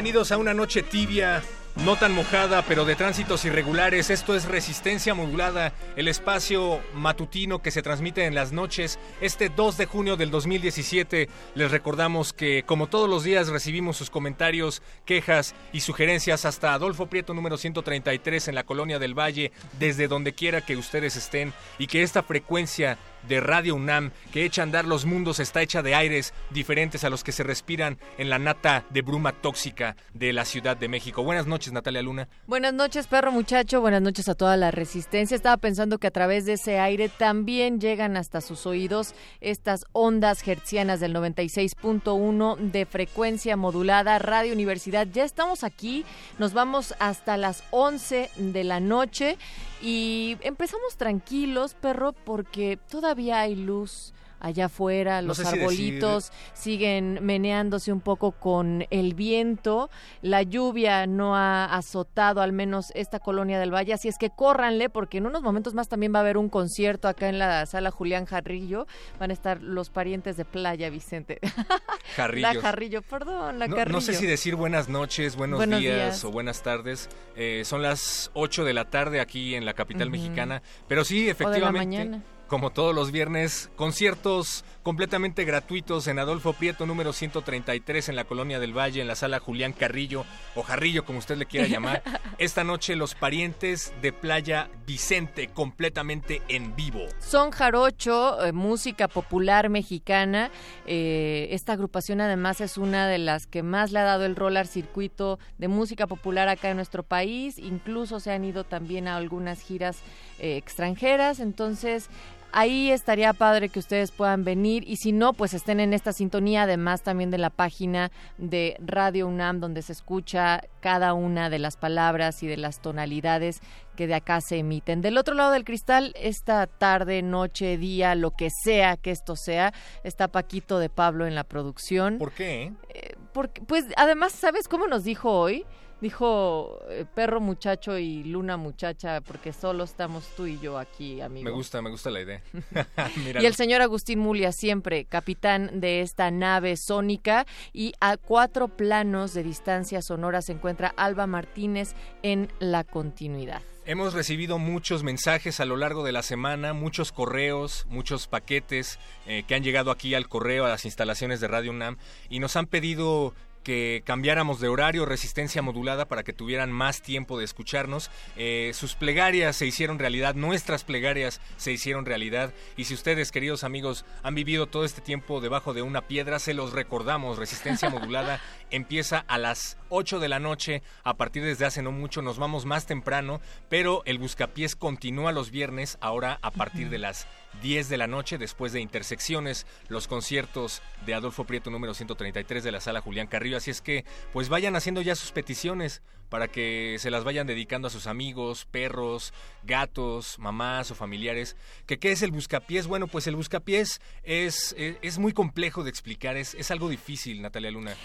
Bienvenidos a una noche tibia, no tan mojada, pero de tránsitos irregulares. Esto es Resistencia Modulada, el espacio matutino que se transmite en las noches. Este 2 de junio del 2017 les recordamos que como todos los días recibimos sus comentarios, quejas y sugerencias hasta Adolfo Prieto número 133 en la Colonia del Valle, desde donde quiera que ustedes estén y que esta frecuencia de Radio UNAM que echa a andar los mundos está hecha de aires diferentes a los que se respiran en la nata de bruma tóxica de la Ciudad de México. Buenas noches, Natalia Luna. Buenas noches, perro muchacho. Buenas noches a toda la resistencia. Estaba pensando que a través de ese aire también llegan hasta sus oídos estas ondas hertzianas del 96.1 de frecuencia modulada Radio Universidad. Ya estamos aquí, nos vamos hasta las 11 de la noche y empezamos tranquilos, perro, porque todavía hay luz allá afuera, No los si arbolitos siguen meneándose un poco con el viento, la lluvia no ha azotado al menos esta colonia del Valle, así es que córranle porque en unos momentos más también va a haber un concierto acá en la sala Julián Jarrillo, van a estar los parientes de Playa Vicente. Jarrillos. La Jarrillo, perdón, la No, Carrillo. no sé si decir buenas noches, buenos, Buenos días, días. o buenas tardes. Eh, son las 8 de la tarde aquí en la capital mexicana. Pero sí, efectivamente, mañana. Como todos los viernes, conciertos completamente gratuitos en Adolfo Prieto número 133 en la Colonia del Valle, en la sala Julián Carrillo, o Jarrillo como usted le quiera llamar. Esta noche los parientes de Playa Vicente completamente en vivo. Son Jarocho, eh, música popular mexicana. Eh, esta agrupación además es una de las que más le ha dado el rol al circuito de música popular acá en nuestro país. Incluso se han ido también a algunas giras eh, extranjeras. Entonces, ahí estaría padre que ustedes puedan venir y si no, pues estén en esta sintonía, además también de la página de Radio UNAM donde se escucha cada una de las palabras y de las tonalidades que de acá se emiten. Del otro lado del cristal, esta tarde, noche, día, lo que sea que esto sea, está Paquito de Pablo en la producción. ¿Por qué? Eh, porque, pues además, ¿sabes cómo nos dijo hoy? Dijo eh, perro muchacho y luna muchacha, porque solo estamos tú y yo aquí, amigo. Me gusta, me gusta la idea. Y el señor Agustín Mulia, siempre capitán de esta nave sónica. Y a cuatro planos de distancia sonora se encuentra Alba Martínez en la continuidad. Hemos recibido muchos mensajes a lo largo de la semana, muchos correos, muchos paquetes eh, que han llegado aquí al correo, a las instalaciones de Radio UNAM, y nos han pedido que cambiáramos de horario, resistencia modulada, para que tuvieran más tiempo de escucharnos. Eh, sus plegarias se hicieron realidad, nuestras plegarias se hicieron realidad, y si ustedes, queridos amigos, han vivido todo este tiempo debajo de una piedra, se los recordamos, resistencia modulada empieza a las 8 de la noche, a partir desde hace no mucho, nos vamos más temprano, pero el Buscapiés continúa los viernes, ahora a partir de las 10 de la noche, después de Intersecciones, los conciertos de Adolfo Prieto número 133 de la sala Julián Carrillo, así es que pues vayan haciendo ya sus peticiones para que se las vayan dedicando a sus amigos, perros, gatos, mamás o familiares. ¿Que ¿Qué es el buscapiés? Bueno, pues el buscapiés es, es, muy complejo de explicar, es, es algo difícil, Natalia Luna.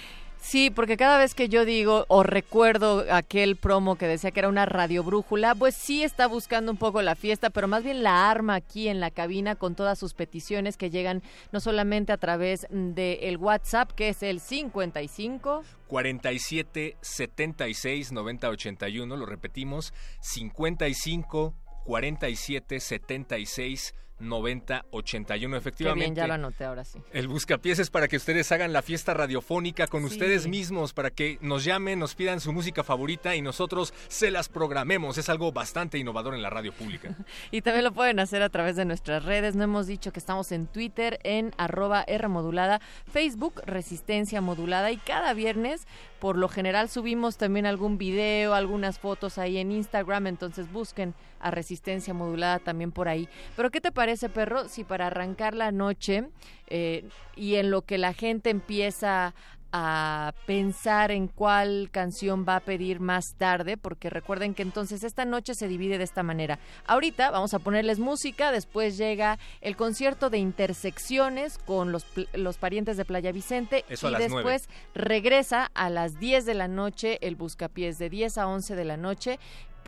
Sí, porque cada vez que yo digo o recuerdo aquel promo que decía que era una radio brújula, pues sí está buscando un poco la fiesta, pero más bien la arma aquí en la cabina con todas sus peticiones que llegan no solamente a través del WhatsApp, que es el 55 47 76 90 81, lo repetimos, 55 47 76 90 81 Qué efectivamente. bien, ya lo anoté ahora sí. El buscapiés es para que ustedes hagan la fiesta radiofónica con Sí. ustedes mismos, para que nos llamen, nos pidan su música favorita y nosotros se las programemos. Es algo bastante innovador en la radio pública. Y también lo pueden hacer a través de nuestras redes. No hemos dicho que estamos en Twitter, en arroba R modulada, Facebook Resistencia Modulada y cada viernes por lo general subimos también algún video, algunas fotos ahí en Instagram, entonces busquen a Resistencia Modulada también por ahí. Pero ¿qué te parece, perro, si para arrancar la noche eh, y en lo que la gente empieza a pensar en cuál canción va a pedir más tarde, porque recuerden que entonces esta noche se divide de esta manera. Ahorita vamos a ponerles música, después llega el concierto de intersecciones con los, los parientes de Playa Vicente Eso a y después regresa a las 10 de la noche el buscapiés de 10 a 11 de la noche,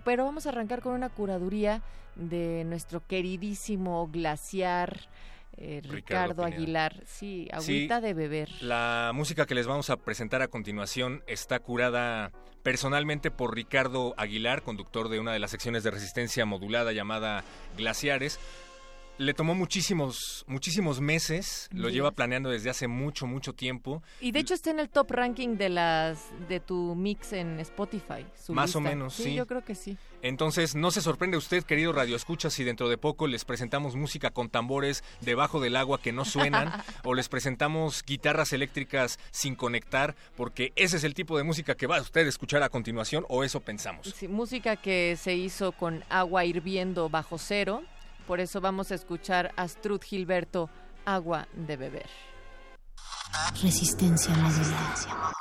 pero vamos a arrancar con una curaduría de nuestro queridísimo glaciar eh, Ricardo. Aguilar. Sí, Sí. agüita de beber. La música que les vamos a presentar a continuación está curada personalmente por Ricardo Aguilar, conductor de una de las secciones de resistencia modulada llamada Glaciares. Le tomó muchísimos, muchísimos meses, lo lleva planeando desde hace mucho, mucho tiempo. Y de hecho está en el top ranking de las de tu mix en Spotify. su Más o menos, sí. yo creo que sí. Entonces, no se sorprende usted, querido Radio Escucha, si dentro de poco les presentamos música con tambores debajo del agua que no suenan, o les presentamos guitarras eléctricas sin conectar, porque ese es el tipo de música que va a usted a escuchar a continuación, o eso pensamos. Sí, música que se hizo con agua hirviendo bajo cero. Por eso vamos a escuchar a Astrud Gilberto, Agua de beber. Resistencia modulada.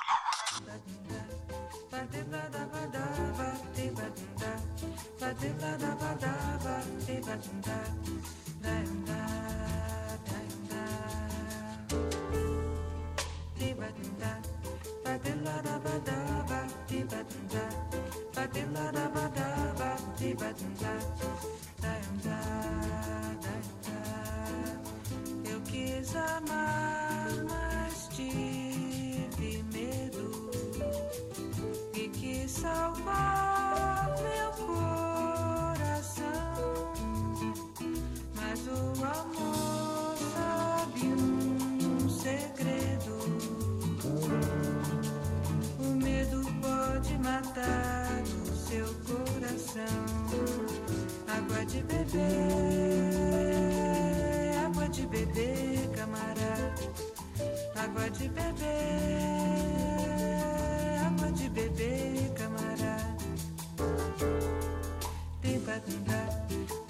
Eu quis amar, mas tive medo e quis salvar meu coração. Mas o amor sabe um segredo. O medo pode matar o seu coração. Água de beber, água de beber, camarada. Água de beber, água de beber, camarada. Tibadunda,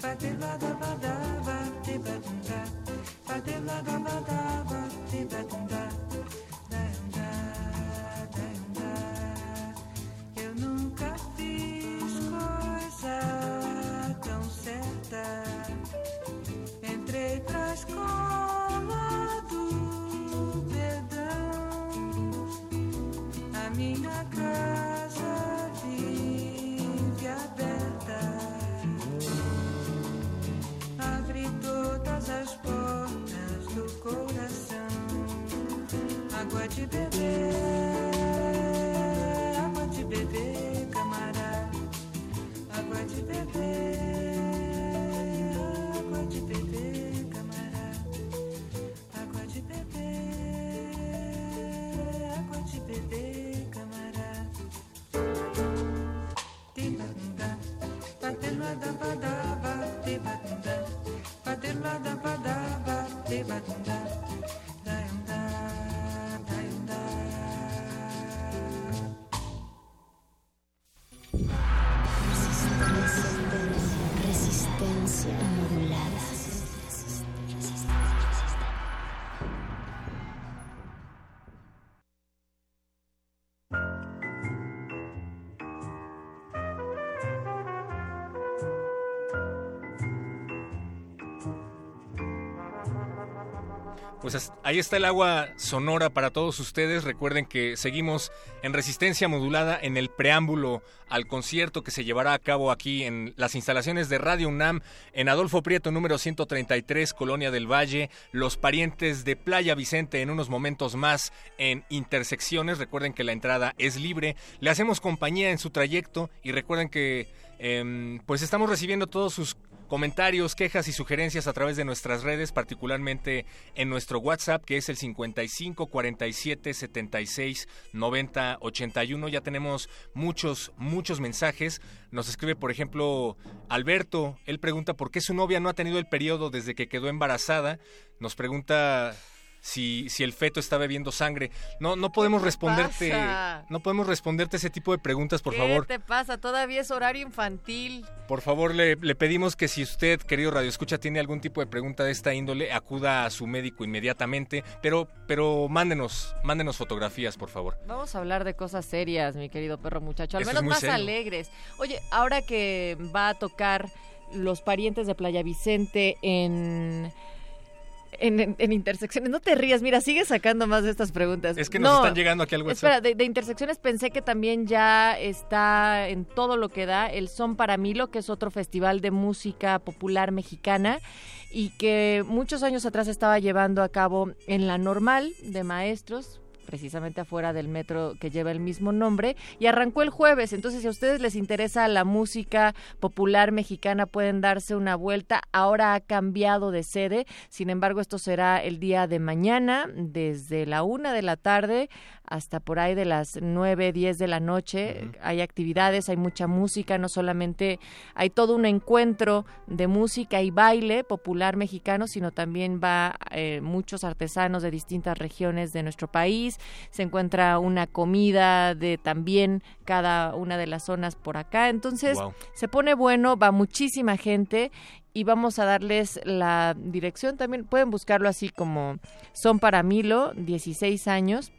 badilada-badaba, tibadunda, badilada-badaba, tibadunda, daunda, daunda. Eu nunca fiz coisa certa. Entrei pra escola do perdão. A minha casa vive aberta. Abre todas as portas do coração. Água de beber, Resistencia modulada. Pues ahí está el agua sonora para todos ustedes. Recuerden que seguimos en resistencia modulada en el preámbulo al concierto que se llevará a cabo aquí en las instalaciones de Radio UNAM en Adolfo Prieto número 133, Colonia del Valle. Los parientes de Playa Vicente en unos momentos más en intersecciones. Recuerden que la entrada es libre. Le hacemos compañía en su trayecto y recuerden que Em, pues estamos recibiendo todos sus comentarios, quejas y sugerencias a través de nuestras redes, particularmente en nuestro WhatsApp, que es el 55 47 76 90 81. Ya tenemos muchos, muchos mensajes. Nos escribe, por ejemplo, Alberto. Él pregunta por qué su novia no ha tenido el periodo desde que quedó embarazada. Nos pregunta si, si el feto está bebiendo sangre. No, no podemos responderte, pasa? no podemos responderte ese tipo de preguntas, por ¿Qué favor. te pasa? Todavía es horario infantil. Por favor, le, le pedimos que si usted, querido Radio Escucha, tiene algún tipo de pregunta de esta índole, acuda a su médico inmediatamente, pero, pero mándenos, mándenos fotografías, por favor. Vamos a hablar de cosas serias, mi querido perro muchacho, al menos más serio. alegres. Oye, ahora que va a tocar los parientes de Playa Vicente en, en, en- en intersecciones, no te rías, mira, sigue sacando más de estas preguntas. Es que nos No, están llegando aquí al WhatsApp. Espera, de, de intersecciones pensé que también ya está en todo lo que da el Son para Milo, que es otro festival de música popular mexicana y que muchos años atrás estaba llevando a cabo en la normal de maestros precisamente afuera del metro que lleva el mismo nombre y arrancó el jueves. Entonces, si a ustedes les interesa la música popular mexicana, pueden darse una vuelta. Ahora ha cambiado de sede, sin embargo, esto será el día de mañana, desde la una de la tarde hasta por ahí de las nueve, diez de la noche. Hay actividades, hay mucha música, no solamente hay todo un encuentro de música y baile popular mexicano, sino también va eh, muchos artesanos de distintas regiones de nuestro país. Se encuentra una comida de también cada una de las zonas por acá. Entonces, Wow. se pone bueno, va muchísima gente y vamos a darles la dirección también. Pueden buscarlo así como Son para Milo, 16 años.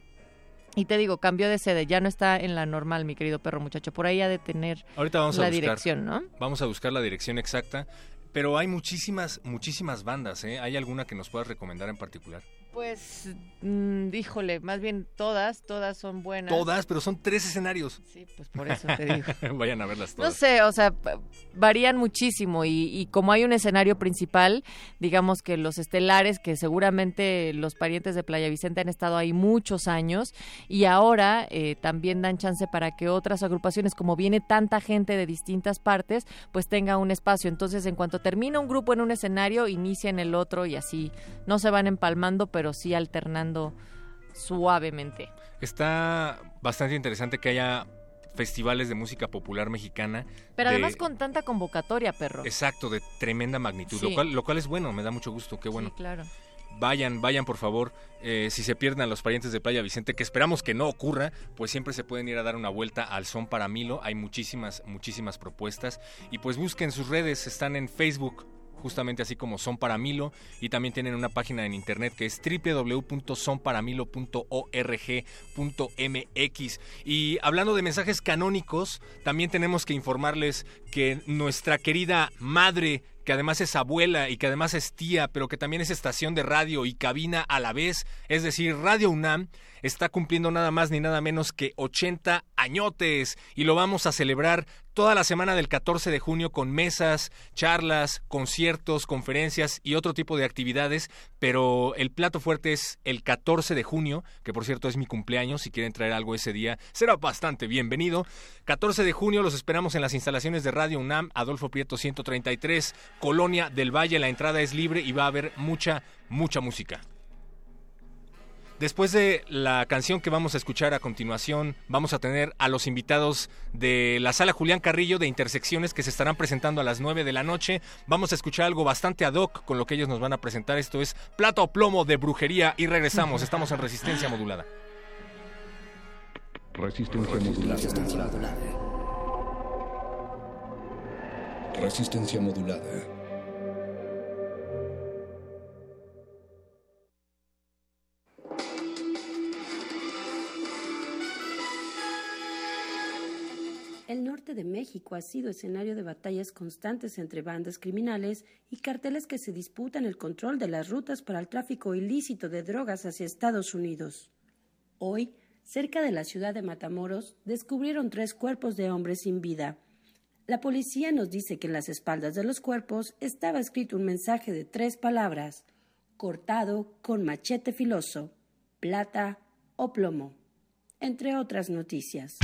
Y te digo, cambió de sede, ya no está en la normal, mi querido perro muchacho. Por ahí ha de tener Ahorita vamos a la buscar. dirección, ¿no? Vamos a buscar la dirección exacta. Pero hay muchísimas, muchísimas bandas, ¿eh? ¿Hay alguna que nos puedas recomendar en particular? Pues, mm, híjole, más bien todas, todas son buenas. Todas, pero son tres escenarios. Sí, pues por eso te digo. Vayan a verlas No todas. sé, o sea, varían muchísimo y, y como hay un escenario principal, digamos que los estelares, que seguramente los parientes de Playa Vicente han estado ahí muchos años y ahora eh, también dan chance para que otras agrupaciones, como viene tanta gente de distintas partes, pues tenga un espacio. Entonces, en cuanto termina un grupo en un escenario, inicia en el otro y así no se van empalmando, pero sí alternando suavemente. Está bastante interesante que haya festivales de música popular mexicana. Pero de- además con tanta convocatoria, perro. Exacto, de tremenda magnitud, Sí. lo, cual, lo cual es bueno, me da mucho gusto, qué bueno. Sí, claro. Vayan, vayan por favor, eh, si se pierden a los parientes de Playa Vicente, que esperamos que no ocurra, pues siempre se pueden ir a dar una vuelta al Son para Milo, hay muchísimas, muchísimas propuestas y pues busquen sus redes, están en Facebook, justamente así como Son para Milo y también tienen una página en internet que es www.sonparamilo.org.mx y hablando de mensajes canónicos, también tenemos que informarles que nuestra querida madre que además es abuela y que además es tía, pero que también es estación de radio y cabina a la vez, es decir, Radio UNAM está cumpliendo nada más ni nada menos que 80 añotes y lo vamos a celebrar toda la semana del 14 de junio con mesas, charlas, conciertos, conferencias y otro tipo de actividades, pero el plato fuerte es el 14 de junio, que por cierto es mi cumpleaños, si quieren traer algo ese día, será bastante bienvenido. 14 de junio los esperamos en las instalaciones de Radio UNAM, Adolfo Prieto 133, Colonia del Valle, la entrada es libre y va a haber mucha, mucha música. Después de la canción que vamos a escuchar a continuación, vamos a tener a los invitados de la sala Julián Carrillo de Intersecciones que se estarán presentando a las 9 de la noche. Vamos a escuchar algo bastante ad hoc con lo que ellos nos van a presentar. Esto es Plata o Plomo de Brujería y regresamos. Estamos en Resistencia Modulada. Resistencia modulada. Resistencia modulada. El norte de México ha sido escenario de batallas constantes entre bandas criminales y carteles que se disputan el control de las rutas para el tráfico ilícito de drogas hacia Estados Unidos. Hoy, cerca de la ciudad de Matamoros, descubrieron tres cuerpos de hombres sin vida. La policía nos dice que en las espaldas de los cuerpos estaba escrito un mensaje de tres palabras, cortado con machete filoso, plata o plomo, entre otras noticias.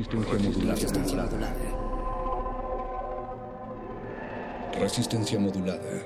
Resistencia modulada. Resistencia modulada.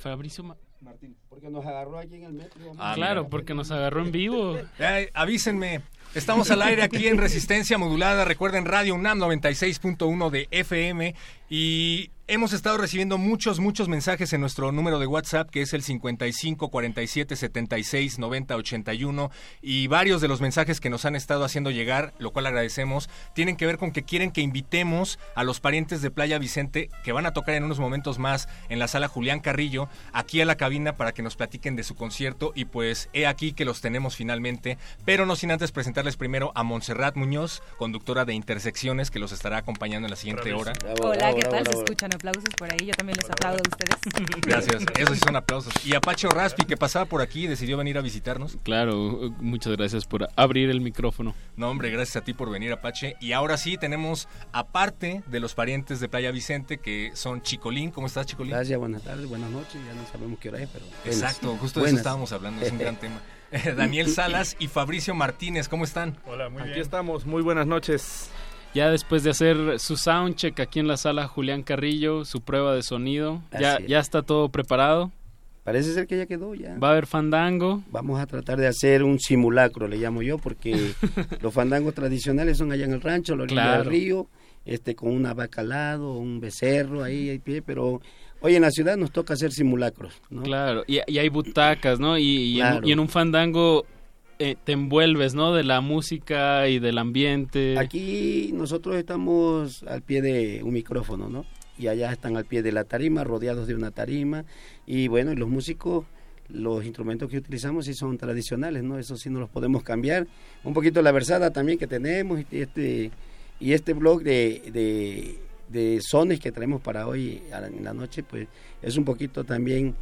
Fabricio Ma- Martín, porque nos agarró aquí en el metro. Ah, claro, porque nos agarró en vivo. Ay, avísenme. Estamos al aire aquí en Resistencia Modulada. Recuerden Radio UNAM 96.1 de FM. Y hemos estado recibiendo muchos, muchos mensajes en nuestro número de WhatsApp, que es el 55 47 76 90 81. Y varios de los mensajes que nos han estado haciendo llegar, lo cual agradecemos, tienen que ver con que quieren que invitemos a los parientes de Playa Vicente, que van a tocar en unos momentos más en la sala Julián Carrillo, aquí a la cabina para que nos platiquen de su concierto. Y pues he aquí que los tenemos finalmente, pero no sin antes presentarles primero a Montserrat Muñoz, conductora de Intersecciones, que los estará acompañando en la siguiente hora. Hola, ¿qué tal? Se escuchan aplausos por ahí. Yo también les aplaudo a ustedes. Gracias, esos sí son aplausos. Y a Pacho Raspi, que pasaba por aquí y decidió venir a visitarnos. Claro, muchas gracias por abrir el micrófono. No, hombre, gracias a ti por venir, Apache. Y ahora sí, tenemos, aparte de los parientes de Playa Vicente, que son Chicolín. ¿Cómo estás, Chicolín? Gracias, buenas tardes, buenas noches. Ya no sabemos qué hora es, pero. buenas. Exacto, justo de eso estábamos hablando, es un gran tema. Eh, Daniel Salas y Fabricio Martínez, ¿cómo están? Hola, muy Aquí estamos, muy buenas noches. Ya después de hacer su soundcheck aquí en la sala Julián Carrillo, su prueba de sonido, ya, es. ya está todo preparado. Parece ser que ya quedó, ya. Va a haber fandango. Vamos a tratar de hacer un simulacro, le llamo yo, porque los fandangos tradicionales son allá en el rancho, a la orilla Claro. del río, este, con una vaca al lado, un becerro ahí, ahí pie, pero hoy en la ciudad nos toca hacer simulacros, ¿no? Claro, y, y hay butacas, ¿no? Y, y en, Claro. y en un fandango eh, te envuelves, ¿no? De la música y del ambiente. Aquí nosotros estamos al pie de un micrófono, ¿no? Y allá están al pie de la tarima, rodeados de una tarima. Y bueno, y los músicos, los instrumentos que utilizamos sí son tradicionales, ¿no? Eso sí no los podemos cambiar. Un poquito la versada también que tenemos y este, y este blog de, de, de sones que traemos para hoy en la noche, pues es un poquito también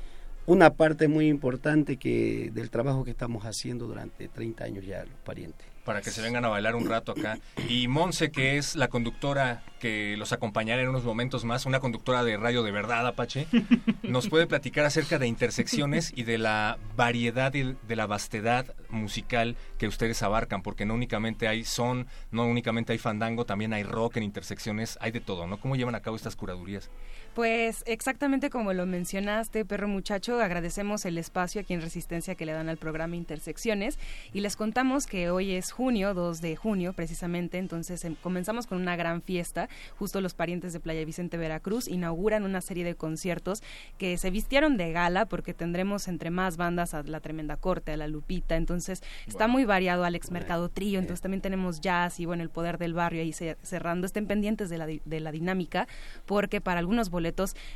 una parte muy importante que del trabajo que estamos haciendo durante 30 años ya los parientes. Para que se vengan a bailar un rato acá. Y Monse, que es la conductora que los acompañará en unos momentos más, una conductora de radio de verdad, Apache, nos puede platicar acerca de intersecciones y de la variedad y de la vastedad musical que ustedes abarcan, porque no únicamente hay son, no únicamente hay fandango, también hay rock en intersecciones, hay de todo, ¿no? ¿Cómo llevan a cabo estas curadurías? Pues exactamente como lo mencionaste, perro muchacho, agradecemos el espacio aquí en Resistencia que le dan al programa Intersecciones y les contamos que hoy es junio, 2 de junio precisamente, entonces em, comenzamos con una gran fiesta, justo los parientes de Playa Vicente Veracruz inauguran una serie de conciertos que se vistieron de gala porque tendremos entre más bandas a La Tremenda Corte, a La Lupita, entonces está muy variado Alex Mercado Trío, entonces también tenemos jazz y bueno, el poder del barrio ahí ce- cerrando, estén pendientes de la, de la dinámica porque para algunos boletos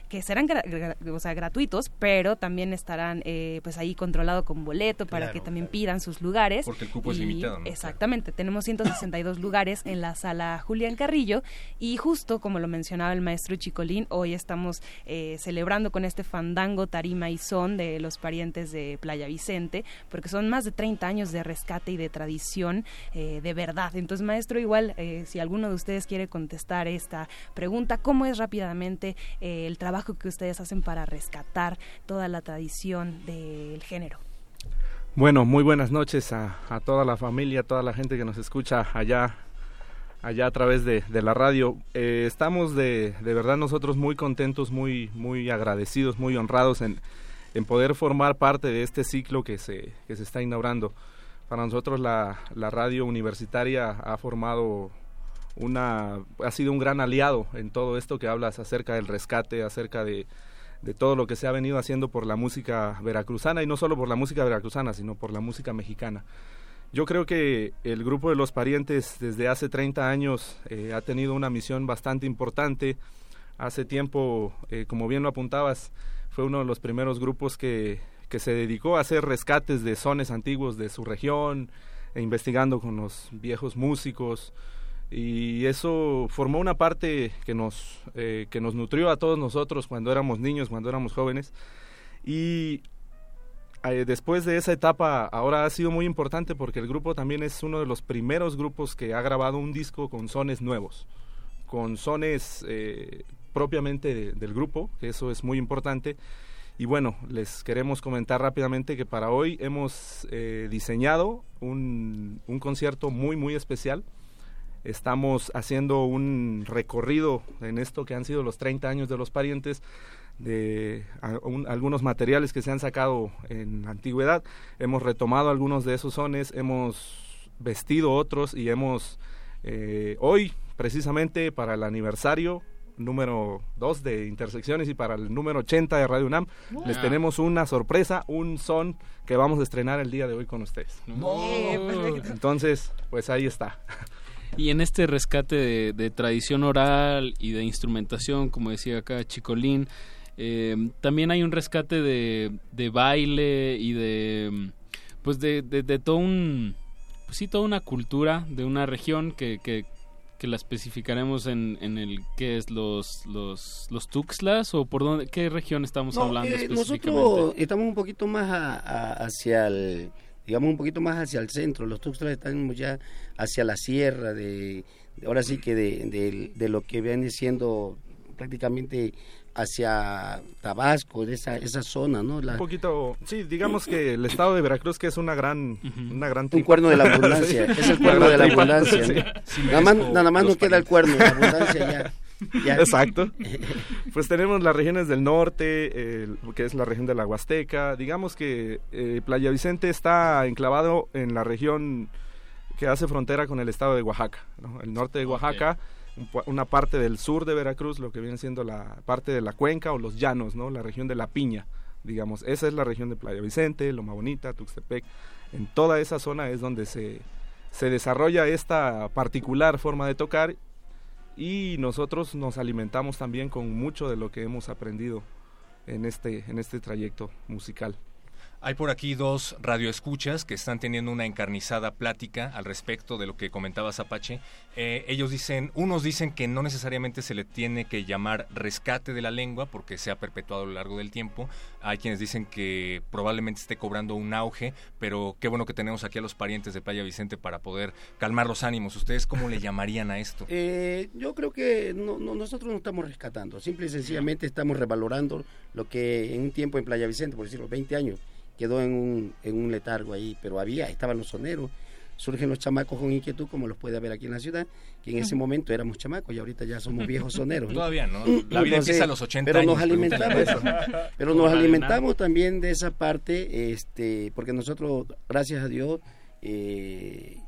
que serán gra- gra- o sea, gratuitos, pero también estarán eh, pues ahí controlado con boleto para Claro, que también pidan sus lugares. Porque el cupo es limitado, ¿no? Exactamente, tenemos 162 lugares en la sala Julián Carrillo y justo como lo mencionaba el maestro Chicolín, hoy estamos eh, celebrando con este fandango, tarima y son de los parientes de Playa Vicente, porque son más de 30 años de rescate y de tradición eh, de verdad. Entonces, maestro, igual, si alguno de ustedes quiere contestar esta pregunta, ¿cómo es rápidamente eh, el trabajo que ustedes hacen para rescatar toda la tradición del género? Bueno, muy buenas noches a, toda la familia, a toda la gente que nos escucha allá allá a través de, de la radio. Eh, estamos de, de verdad nosotros muy contentos, muy, muy agradecidos, muy honrados en, en poder formar parte de este ciclo que se, que se está inaugurando. Para nosotros la, la radio universitaria ha formado una, ha sido un gran aliado en todo esto que hablas acerca del rescate, acerca de, de todo lo que se ha venido haciendo por la música veracruzana y no solo por la música veracruzana, sino por la música mexicana. Yo creo que el grupo de los parientes desde hace 30 años eh, ha tenido una misión bastante importante. Hace tiempo, eh, como bien lo apuntabas, fue uno de los primeros grupos que, que se dedicó a hacer rescates de sones antiguos de su región, e investigando con los viejos músicos. Y eso formó una parte que nos, eh, que nos nutrió a todos nosotros cuando éramos niños, cuando éramos jóvenes. Y eh, después de esa etapa ahora ha sido muy importante porque el grupo también es uno de los primeros grupos que ha grabado un disco con sones nuevos, con sones eh, propiamente de, del grupo, eso es muy importante. Y bueno, les queremos comentar rápidamente que para hoy hemos diseñado un, un concierto muy, muy especial. Estamos haciendo un recorrido en esto que han sido los 30 años de los parientes de a, un, algunos materiales que se han sacado en la antigüedad. Hemos retomado algunos de esos sones, hemos vestido otros y hemos eh, hoy, precisamente para el aniversario número 2 de Intersecciones y para el número 80 de Radio UNAM, wow. les tenemos una sorpresa, un son que vamos a estrenar el día de hoy con ustedes. No. Entonces, pues ahí está. Y en este rescate de, de, tradición oral y de instrumentación, como decía acá Chicolín, eh, también hay un rescate de, de, baile y de pues de, de, de todo un pues sí toda una cultura de una región que, que, que la especificaremos en, en el qué es los los los Tuxtlas o por dónde qué región estamos no, hablando eh, nosotros estamos un poquito más a, a, hacia el digamos un poquito más hacia el centro los Tuxtlas están ya hacia la sierra de ahora sí que de, de, de lo que viene siendo prácticamente hacia Tabasco, de esa, esa zona, ¿no? La... Un poquito, sí, digamos que el estado de Veracruz que es una gran, una gran Un cuerno de la abundancia, es el cuerno de la abundancia, ¿no? sí. nada más, nada más nos queda el cuerno, la abundancia ya. Ya. Exacto. Pues tenemos las regiones del norte, que es la región de la Huasteca. Digamos que eh, Playa Vicente está enclavado en la región que hace frontera con el estado de Oaxaca, ¿no? el norte de Oaxaca. Okay una parte del sur de Veracruz, lo que viene siendo la parte de la cuenca o los llanos, ¿no? La región de la piña, digamos. Esa es la región de Playa Vicente, Loma Bonita, Tuxtepec. En toda esa zona es donde se, se desarrolla esta particular forma de tocar y nosotros nos alimentamos también con mucho de lo que hemos aprendido en este, en este trayecto musical. Hay por aquí dos radioescuchas que están teniendo una encarnizada plática al respecto de lo que comentaba Apache. Eh, ellos dicen, unos dicen que no necesariamente se le tiene que llamar rescate de la lengua porque se ha perpetuado a lo largo del tiempo. Hay quienes dicen que probablemente esté cobrando un auge, pero qué bueno que tenemos aquí a los parientes de Playa Vicente para poder calmar los ánimos. ¿Ustedes cómo le llamarían a esto? Eh, yo creo que no, no, nosotros no estamos rescatando, simple y sencillamente estamos revalorando lo que en un tiempo en Playa Vicente, por decirlo, 20 años, quedó en un, en un letargo ahí, pero había, estaban los soneros, surgen los chamacos con inquietud, como los puede haber aquí en la ciudad, que en ese momento éramos chamacos y ahorita ya somos viejos soneros. ¿no? Todavía no, la vida Entonces, empieza a los 80 pero años. Nos alimentamos, pero nos alimentamos también de esa parte, este, porque nosotros, gracias a Dios, eh,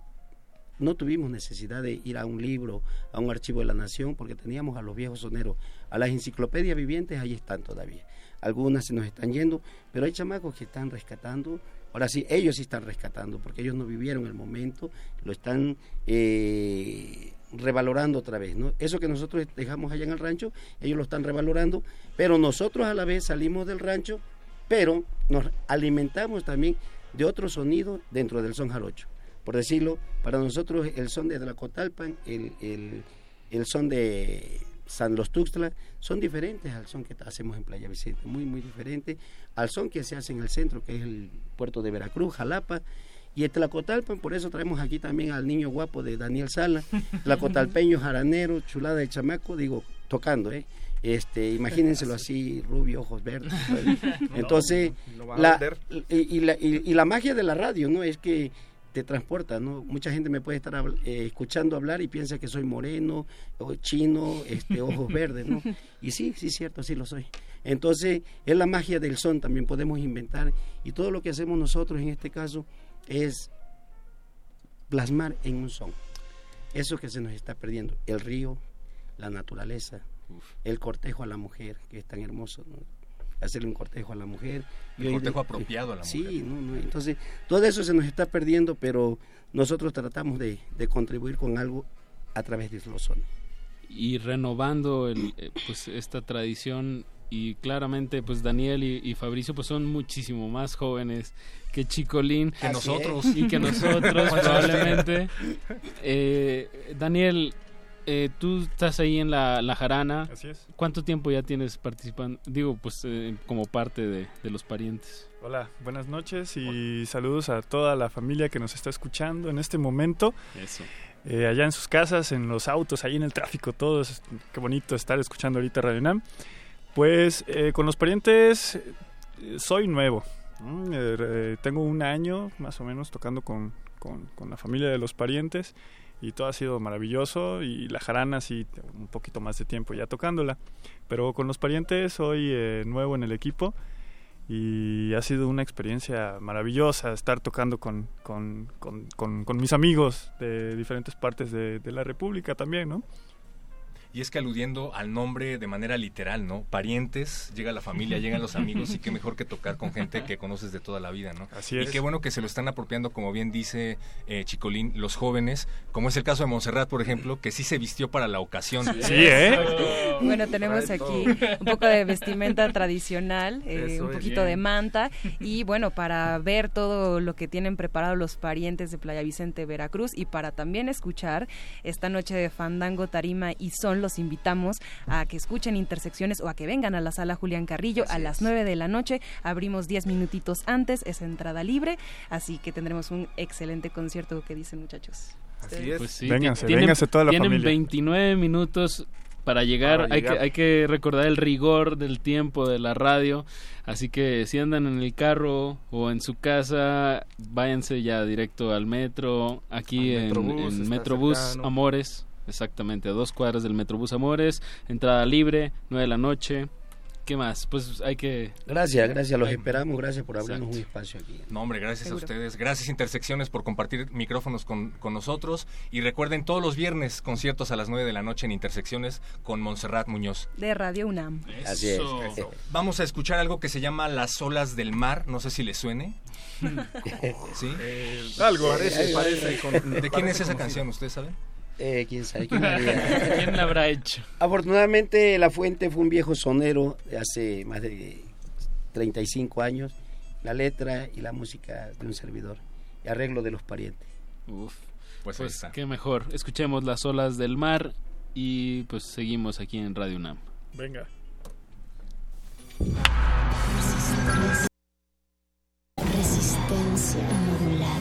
no tuvimos necesidad de ir a un libro, a un archivo de la nación, porque teníamos a los viejos soneros, a las enciclopedias vivientes, ahí están todavía algunas se nos están yendo, pero hay chamacos que están rescatando, ahora sí, ellos sí están rescatando, porque ellos no vivieron el momento, lo están eh, revalorando otra vez, ¿no? Eso que nosotros dejamos allá en el rancho, ellos lo están revalorando, pero nosotros a la vez salimos del rancho, pero nos alimentamos también de otro sonido dentro del son jarocho. por decirlo, para nosotros el son de Tlacotalpan, el, el, el son de San Los Tuxtla, son diferentes al son que hacemos en Playa Vicente, muy, muy diferente al son que se hace en el centro, que es el puerto de Veracruz, Jalapa, y el Tlacotalpan, por eso traemos aquí también al niño guapo de Daniel Sala, Tlacotalpeño, jaranero, chulada de chamaco, digo, tocando, ¿eh? Este, imagínenselo así, rubio, ojos verdes. pues. Entonces, no la, y, y la, y- y la magia de la radio, ¿no? Es que te transporta, ¿no? Mucha gente me puede estar eh, escuchando hablar y piensa que soy moreno, o chino, este, ojos verdes, ¿no? Y sí, sí, cierto, sí lo soy. Entonces, es la magia del son, también podemos inventar. Y todo lo que hacemos nosotros en este caso es plasmar en un son. Eso que se nos está perdiendo, el río, la naturaleza, el cortejo a la mujer, que es tan hermoso, ¿no? Hacerle un cortejo a la mujer. El cortejo apropiado a la sí, mujer. no, no, entonces todo eso se nos está perdiendo, pero nosotros tratamos de, de contribuir con algo a través de los sones. y renovando el, eh, pues esta tradición y claramente pues Daniel y, y Fabricio pues son muchísimo más jóvenes que Chicolín Que nosotros. y que nosotros ¿Cuántos probablemente Eh, Daniel eh, tú estás ahí en la, la jarana Así es. ¿cuánto tiempo ya tienes participando? digo pues eh, como parte de, de los parientes Hola, buenas noches y saludos a toda la familia que nos está escuchando en este momento. Eso. Eh, allá en sus casas, en los autos, ahí en el tráfico, todos. Qué bonito estar escuchando ahorita Radio Nam. Pues eh, con los parientes soy nuevo. Tengo un año más o menos tocando con, con- con la familia de los parientes y todo ha sido maravilloso y la jarana sí, un poquito más de tiempo ya tocándola. Pero con los parientes soy eh, nuevo en el equipo y ha sido una experiencia maravillosa estar tocando con, con, con- con- mis amigos de diferentes partes de, de la República también, ¿no? Y es que aludiendo al nombre de manera literal, ¿no? Parientes, llega la familia, llegan los amigos y qué mejor que tocar con gente que conoces de toda la vida, ¿no? Así Y es. qué bueno que se lo están apropiando, como bien dice eh, Chicolín, los jóvenes, como es el caso de Montserrat, por ejemplo, que sí se vistió para la ocasión. Sí, ¿eh? Bueno, tenemos aquí un poco de vestimenta tradicional, eh, un poquito de manta y bueno, para ver todo lo que tienen preparado los parientes de Playa Vicente, Veracruz y para también escuchar esta noche de Fandango, Tarima y Son, los invitamos a que escuchen Intersecciones o a que vengan a la sala Julián Carrillo a las 9 de la noche. Abrimos 10 minutitos antes, es entrada libre, así que tendremos un excelente concierto que dicen muchachos. Ustedes- Pues sí, Vénganse, tienen- vénganse toda la tienen familia. 29 minutos para llegar. Para Hay, llegar. que, hay que recordar el rigor del tiempo de la radio. Así que si andan en el carro o en su casa, váyanse ya directo al metro. Aquí Al en, Metrobús, en Metrobús cercano. Amores. Exactamente, a dos cuadras del Metrobús Amores. Entrada libre, 9 de la noche. ¿Qué más? Pues hay que... Gracias, gracias, los esperamos, gracias por abrirnos Exacto. un espacio aquí. No, hombre, gracias Seguro. a ustedes. Gracias Intersecciones por compartir micrófonos con, con nosotros. Y recuerden todos los viernes conciertos a las 9 de la noche en Intersecciones con Montserrat Muñoz. De Radio UNAM. Así es. Eso. Vamos a escuchar algo que se llama Las olas del mar. No sé si les suene. ¿Sí? Algo. Parece, parece. con- ¿De quién parece es esa conocido. canción? ¿Ustedes saben? Eh, ¿Quién sabe? ¿Quién haría? ¿Quién la habrá hecho? Afortunadamente La Fuente fue un viejo sonero de hace más de 35 años. La letra y la música de un servidor. Y arreglo de los parientes. Uf. Pues, Pues está. qué mejor. Escuchemos las olas del mar y pues seguimos aquí en Radio UNAM. Venga. Resistencia. Thank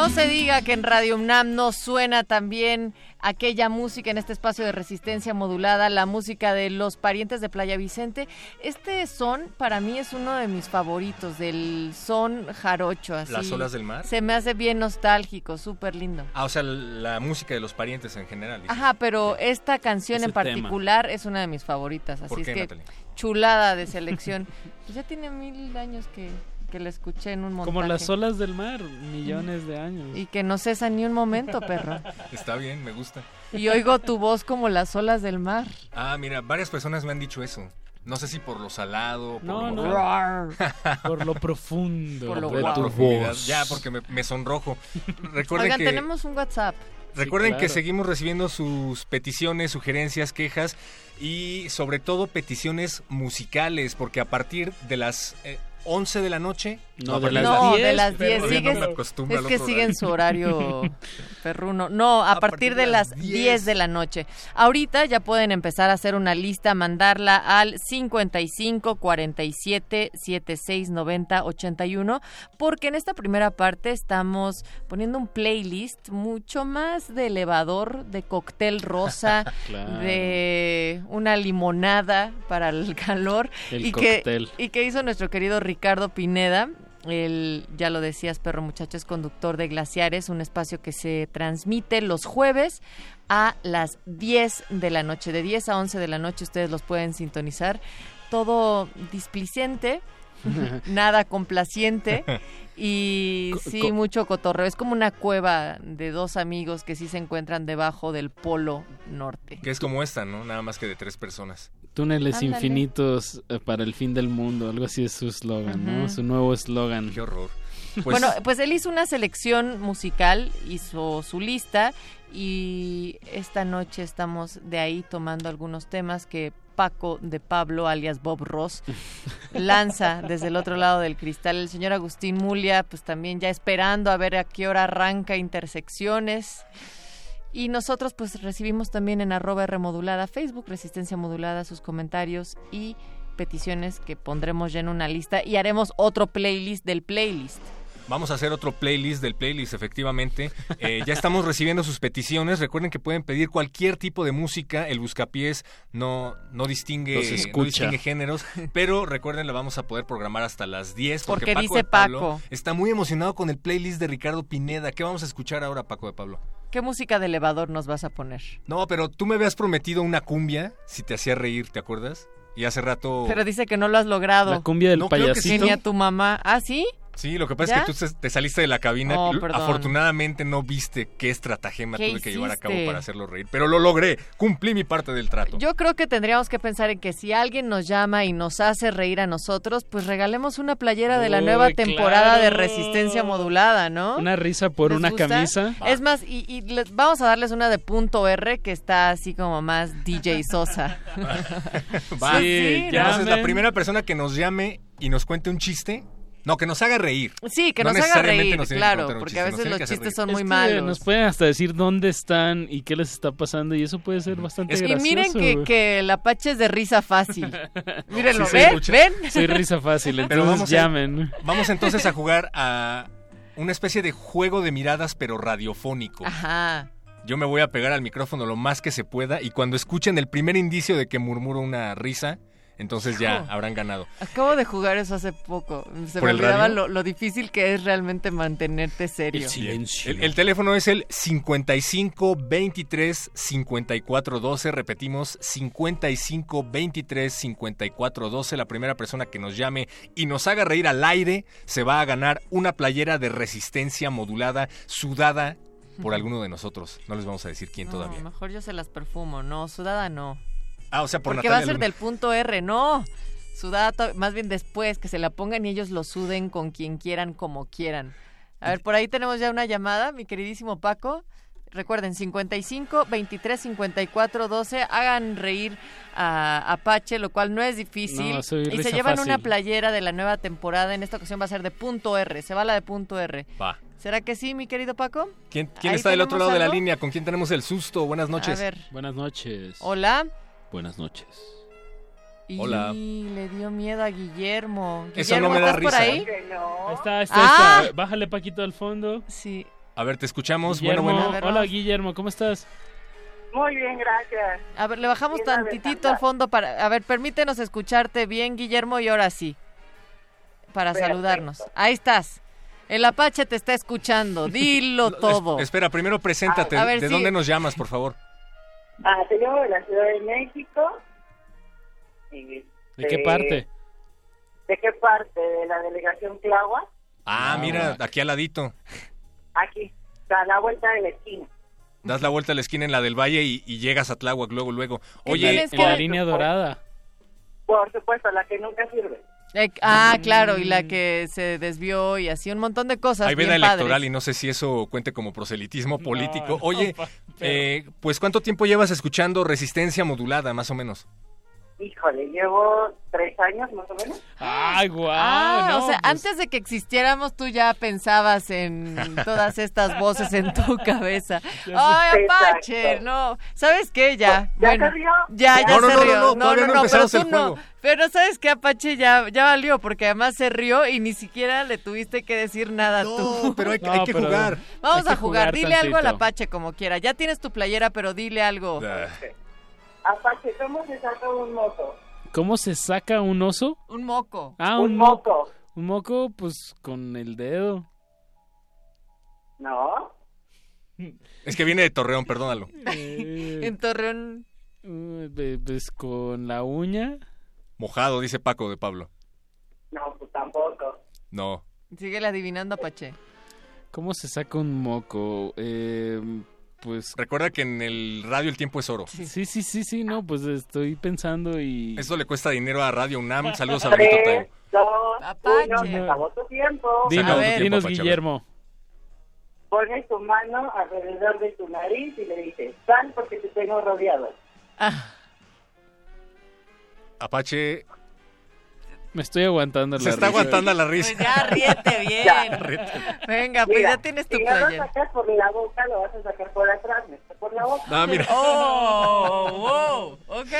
no se diga que en Radio UNAM no suena también aquella música en este espacio de resistencia modulada, la música de los parientes de Playa Vicente. Este son para mí es uno de mis favoritos, del son jarocho. Así. ¿Las olas del mar? Se me hace bien nostálgico, súper lindo. Ah, o sea, la música de los parientes en general. dices. Ajá, pero esta canción Ese en particular es una de mis favoritas, así ¿Por es qué, que Natalie? chulada de selección. Pues ya tiene mil años que, que la escuché en un montaje. Como las olas del mar, millones de años. Y que no cesa ni un momento, perro. Está bien, me gusta. Y oigo tu voz como las olas del mar. Ah, mira, varias personas me han dicho eso. No sé si por lo salado, por No, lo no. Por lo profundo Por lo de tu voz. Ya, porque me, me sonrojo. Recuerden Oigan, que... tenemos un WhatsApp. Recuerden claro. que seguimos recibiendo sus peticiones, sugerencias, quejas y sobre todo peticiones musicales, porque a partir de las eh, 11 de la noche... No, de las No, 10, de las perro. 10 Ya no sigues. me acostumbro es que siguen su horario perruno. No, a, partir de las 10 de la noche. Ahorita ya pueden empezar a hacer una lista, mandarla al 55 47 76 90 81, porque en esta primera parte estamos poniendo un playlist mucho más de elevador, de cóctel rosa, Claro. de una limonada para el calor El y que cóctel. y que hizo nuestro querido Ricardo Pineda. Él, ya lo decías, perro muchacho, es conductor de Glaciares, un espacio que se transmite los jueves a las 10 de la noche. De 10 a 11 de la noche ustedes los pueden sintonizar. Todo displicente, nada complaciente y sí mucho cotorreo. Es como una cueva de dos amigos que sí se encuentran debajo del polo norte. Que es como esta, ¿no? Nada más que de tres personas. Túneles Ándale. infinitos eh, para el fin del mundo, algo así es su eslogan, ¿no? Su nuevo eslogan. Qué horror. Pues, Bueno, pues él hizo una selección musical, hizo su lista y esta noche estamos de ahí tomando algunos temas que Paco de Pablo, alias Bob Ross, lanza desde el otro lado del cristal. El señor Agustín Mulia, pues también ya esperando a ver a qué hora arranca Intersecciones. Y nosotros pues recibimos también en arroba R modulada, Facebook, Resistencia Modulada, sus comentarios y peticiones que pondremos ya en una lista y haremos otro playlist del playlist. Vamos a hacer otro playlist del playlist, efectivamente. Eh, ya estamos recibiendo sus peticiones. Recuerden que pueden pedir cualquier tipo de música. El Buscapiés no, no, distingue, Los no distingue géneros. Pero recuerden, la vamos a poder programar hasta las 10. Porque Paco dice de Pablo Paco. Está muy emocionado con el playlist de Ricardo Pineda. ¿Qué vamos a escuchar ahora, Paco de Pablo? ¿Qué música de elevador nos vas a poner? No, pero tú me habías prometido una cumbia si te hacía reír, ¿te acuerdas? Y hace rato... Pero dice que no lo has logrado. La cumbia del No, creo que payasito. sí. Tenía tu mamá. ¿Ah, sí? Sí, lo que pasa ¿Ya? es que tú te saliste de la cabina. Oh. Afortunadamente no viste qué estratagema ¿Qué tuve que llevar a cabo para hacerlo reír. Pero lo logré. Cumplí mi parte del trato. Yo creo que tendríamos que pensar en que si alguien nos llama y nos hace reír a nosotros, pues regalemos una playera de la Uy, nueva temporada de resistencia modulada, ¿no? Una risa por ¿Les una gusta? camisa. Es más, y, y les- vamos a darles una de punto R que está así como más DJ Sosa. Va. Sí, ¿no? Entonces, la primera persona que nos llame y nos cuente un chiste. No, que nos haga reír. Sí, que No nos haga reír, nos claro, porque chiste, a veces los chistes son muy Es que malos. Nos pueden hasta decir dónde están y qué les está pasando y eso puede ser bastante y gracioso. miren que, que el Apache es de risa fácil. Mírenlo, Sí, ¿ven? sí. ¿Ven? Soy risa fácil, Pero entonces vamos a- llamen. Vamos entonces a jugar a una especie de juego de miradas, pero radiofónico. Ajá. Yo me voy a pegar al micrófono lo más que se pueda y cuando escuchen el primer indicio de que murmuro una risa, entonces ya habrán ganado. Acabo de jugar eso hace poco. Se ¿Por me el olvidaba lo, lo difícil que es realmente mantenerte serio. Bien. El, el teléfono es el 55 23 54 12. Repetimos, 55 23 54 12. La primera persona que nos llame y nos haga reír al aire se va a ganar una playera de resistencia modulada, sudada por alguno de nosotros. No les vamos a decir quién No, todavía. mejor yo se las perfumo. No, sudada no. Ah, o sea, por Porque va a Natalia ser Luna. del punto R, no. Sudada, to- más bien después, que se la pongan y ellos lo suden con quien quieran, como quieran. A ver, por ahí tenemos ya una llamada, mi queridísimo Paco. Recuerden, 55 23 54 12. Hagan reír a Apache, lo cual no es difícil. No, soy y se llevan una playera de la nueva temporada. En esta ocasión va a ser de punto R. Se va la de punto R. Va. ¿Será que sí, mi querido Paco? ¿Quién, está del otro lado de la línea? ¿Con quién tenemos el susto? Buenas noches. A ver. Buenas noches. Hola. Buenas noches. Hola. Y le dio miedo a Guillermo. Eso no me da ¿estás por risa. ahí? Ahí está, está, Ah. está. Bájale Paquito al fondo. Sí. A ver, te escuchamos. Guillermo, bueno, bueno. Ver, hola vamos. Guillermo, ¿cómo estás? Muy bien, gracias. A ver, le bajamos tantitito al fondo para... A ver, permítenos escucharte bien, Guillermo, y ahora sí. Para Perfecto. saludarnos. Ahí estás. El Apache te está escuchando. Dilo todo. Es- espera, primero preséntate. A ver, ¿De sí. dónde nos llamas, por favor? Ah, te llamo de la Ciudad de México. ¿De qué este, parte? ¿De qué parte? ¿De la delegación Clagua? Ah, mira, aquí al ladito. Aquí, a la vuelta de la esquina. Das la vuelta a la esquina en la del Valle y, y llegas a Tláhuac luego, luego. ¿Qué Oye, En que- la línea dorada. Por supuesto, la que nunca sirve. Eh, ah, claro, y la que se desvió y así un montón de cosas. hay veda electoral padres. y no sé si eso cuente como proselitismo político. no, Oye, pa- eh, pues ¿cuánto tiempo llevas escuchando resistencia modulada, más o menos? Híjole, llevo tres años más o menos. Ay, guau. Ah, no, o sea, pues, antes de que existiéramos tú ya pensabas en todas estas voces en tu cabeza. Ay. Apache, no. ¿Sabes qué? Ya. ¿Ya bueno, se rió? Ya, ya No, no, se no, no, rió. no, todavía no pero empezamos tú no. Pero ¿sabes qué, Apache? Ya, ya valió, porque además se rió y ni siquiera le tuviste que decir nada tú. pero hay, No, hay que pero- jugar. Vamos hay a jugar. jugar Dile algo al. Apache como quiera. Ya tienes tu playera, pero dile algo. Apache, ¿cómo se saca un moco? ¿Cómo se saca un oso? Un moco. Ah, un un, moco. moco. Un moco, pues con el dedo. No. Es que viene de Torreón, perdónalo. Eh, En Torreón. eh, pues con la uña. Mojado, dice Paco de Pablo. No, pues tampoco. No. Síguele adivinando, Apache. ¿Cómo se saca un moco? Eh, pues Recuerda que en el radio el tiempo es oro. sí, sí, sí, sí, no, pues estoy pensando y... Eso le cuesta dinero a Radio UNAM. Saludos a Benito Tres, Teo. Apache. acabó tu tiempo. Dinos, ver. tiempo, dinos. Guillermo. Pones tu mano alrededor de tu nariz y le dices, sal porque te tengo rodeado. Ah, Apache Me estoy aguantando la se está risa. aguantando la pues risa. ya ríete bien. Venga, pues Mira, ya tienes tu si no lo playera. sacas por la boca, lo vas a sacar por atrás, no por la boca. Ah, mira. Oh, wow. Ok,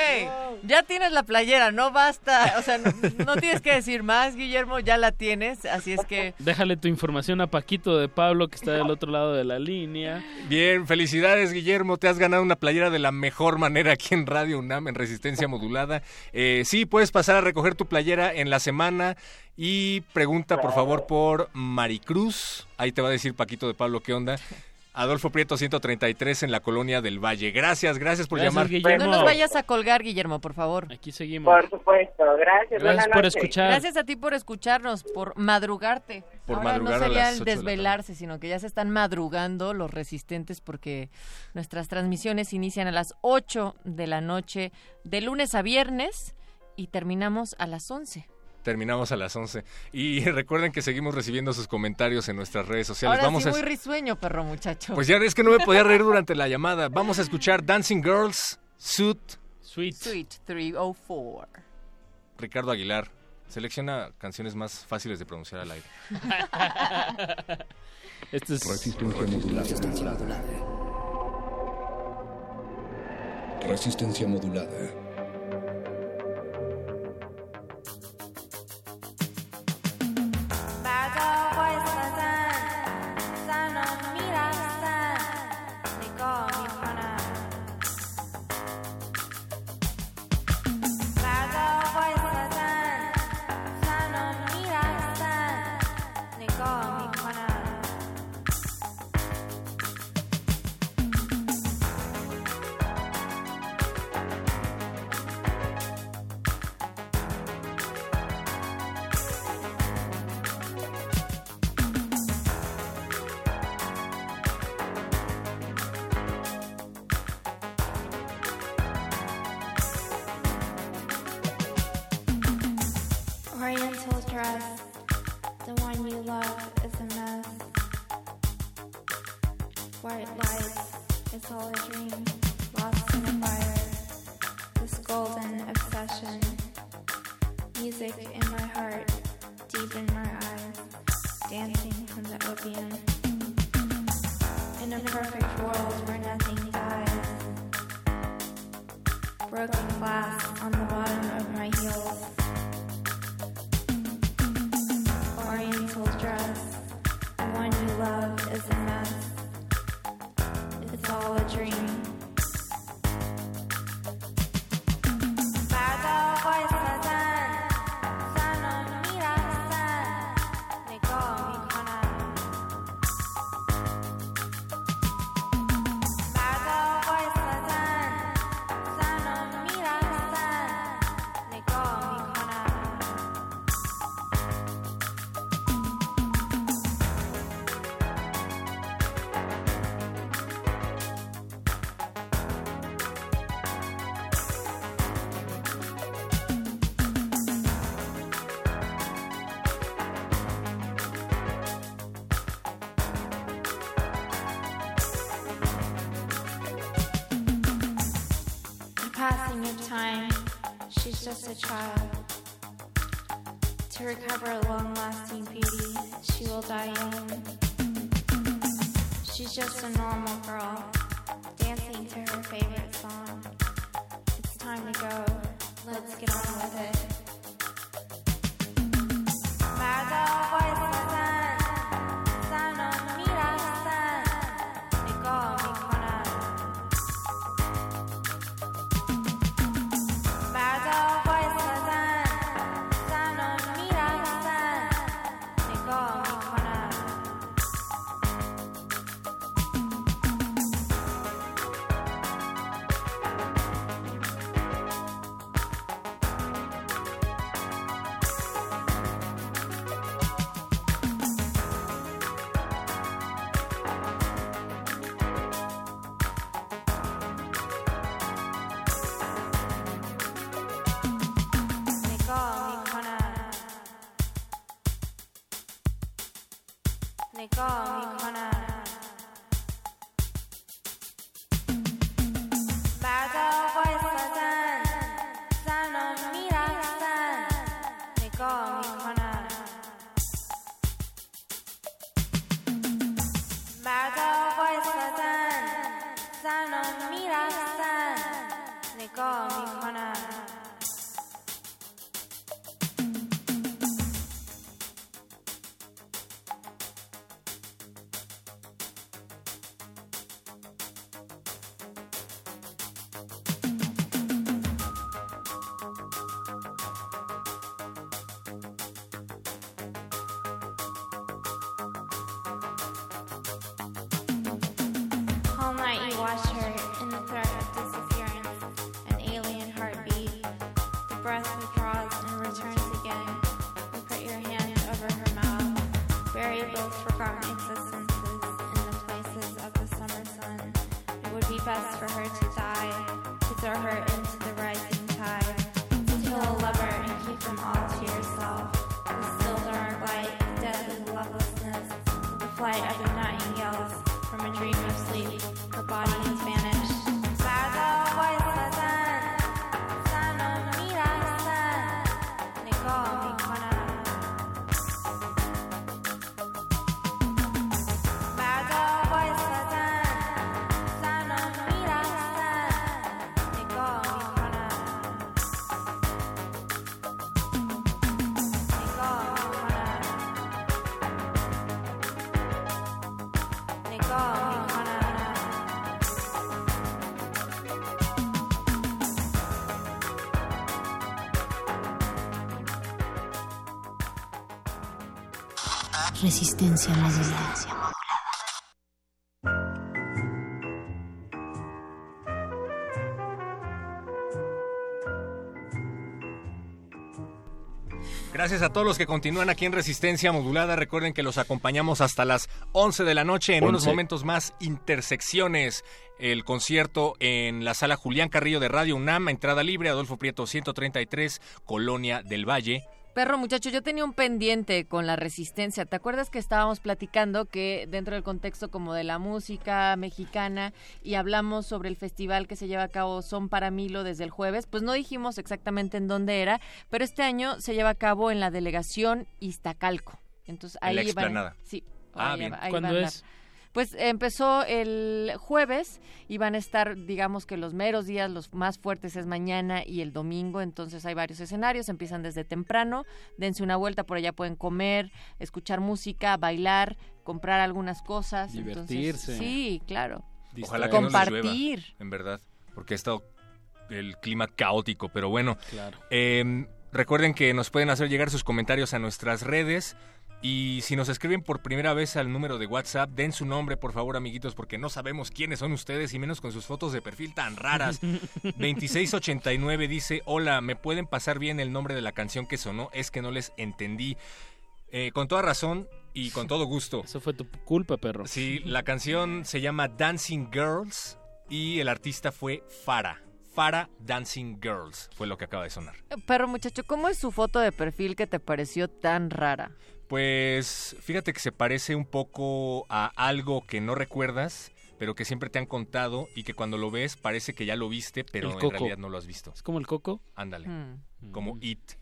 ya tienes la playera, no basta, o sea, no, no tienes que decir más, Guillermo, ya la tienes, así es que... Déjale tu información a Paquito de Pablo, que está del otro lado de la línea. Bien, felicidades Guillermo, te has ganado una playera de la mejor manera aquí en Radio UNAM, en Resistencia Modulada. Eh, sí, puedes pasar a recoger tu playera en la semana y pregunta por favor por Maricruz, ahí te va a decir Paquito de Pablo qué onda. Adolfo Prieto 133 en la colonia del Valle. Gracias, gracias por Gracias, llamar. Guillermo. No nos vayas a colgar, Guillermo, por favor. Aquí seguimos. Por supuesto, gracias. buenas noches. Gracias a ti por escucharnos, por madrugarte. Por Ahora madrugar no sería las el de desvelarse, sino que ya se están madrugando los resistentes porque nuestras transmisiones inician a las 8 de la noche de lunes a viernes y terminamos a las 11. Terminamos a las 11. Y recuerden que seguimos recibiendo sus comentarios en nuestras redes sociales. Ahora Vamos sí a... muy risueño, perro muchacho. Pues ya es que no me podía reír durante la llamada. Vamos a escuchar Dancing Girls, Suit, Sweet. Sweet 304. Ricardo Aguilar. Selecciona canciones más fáciles de pronunciar al aire. Este es Resistencia modulada. Resistencia modulada. Oriental just a child. Resistencia modulada. Gracias a todos los que continúan aquí en Resistencia Modulada. Recuerden que los acompañamos hasta las 11 de la noche. En unos 11. momentos más, Intersecciones. El concierto en la sala Julián Carrillo de Radio UNAM. Entrada libre, Adolfo Prieto 133, Colonia del Valle. Perro muchacho, yo tenía un pendiente con la resistencia. ¿Te acuerdas que estábamos platicando que dentro del contexto como de la música mexicana y hablamos sobre el festival que se lleva a cabo Son para Milo desde el jueves? Pues no dijimos exactamente en dónde era, pero este año se lleva a cabo en la delegación Iztacalco. Entonces En ahí la van- explanada. Sí. Ah, ahí bien. va- ahí ¿Cuándo es? Pues empezó el jueves y van a estar, digamos que los meros días, los más fuertes es mañana y el domingo, entonces hay varios escenarios, empiezan desde temprano, dense una vuelta, por allá pueden comer, escuchar música, bailar, comprar algunas cosas. entonces, Divertirse. sí, claro. Ojalá que no les llueva, Compartir. en verdad, porque ha estado el clima caótico, pero bueno. Claro. Eh, recuerden que nos pueden hacer llegar sus comentarios a nuestras redes. Y si nos escriben por primera vez al número de WhatsApp, den su nombre, por favor, amiguitos, porque no sabemos quiénes son ustedes y menos con sus fotos de perfil tan raras. 2689 dice, hola, ¿me pueden pasar bien el nombre de la canción que sonó? Es que no les entendí. Eh, con toda razón y con todo gusto. Eso fue tu culpa, perro. Sí, la canción se llama Dancing Girls y el artista fue Farah. Farah Dancing Girls fue lo que acaba de sonar. Perro muchacho, ¿cómo es su foto de perfil que te pareció tan rara? Pues fíjate que se parece un poco a algo que no recuerdas, pero que siempre te han contado y que cuando lo ves parece que ya lo viste, pero en realidad no lo has visto. ¿Es como el coco? Ándale. Hmm. Como It.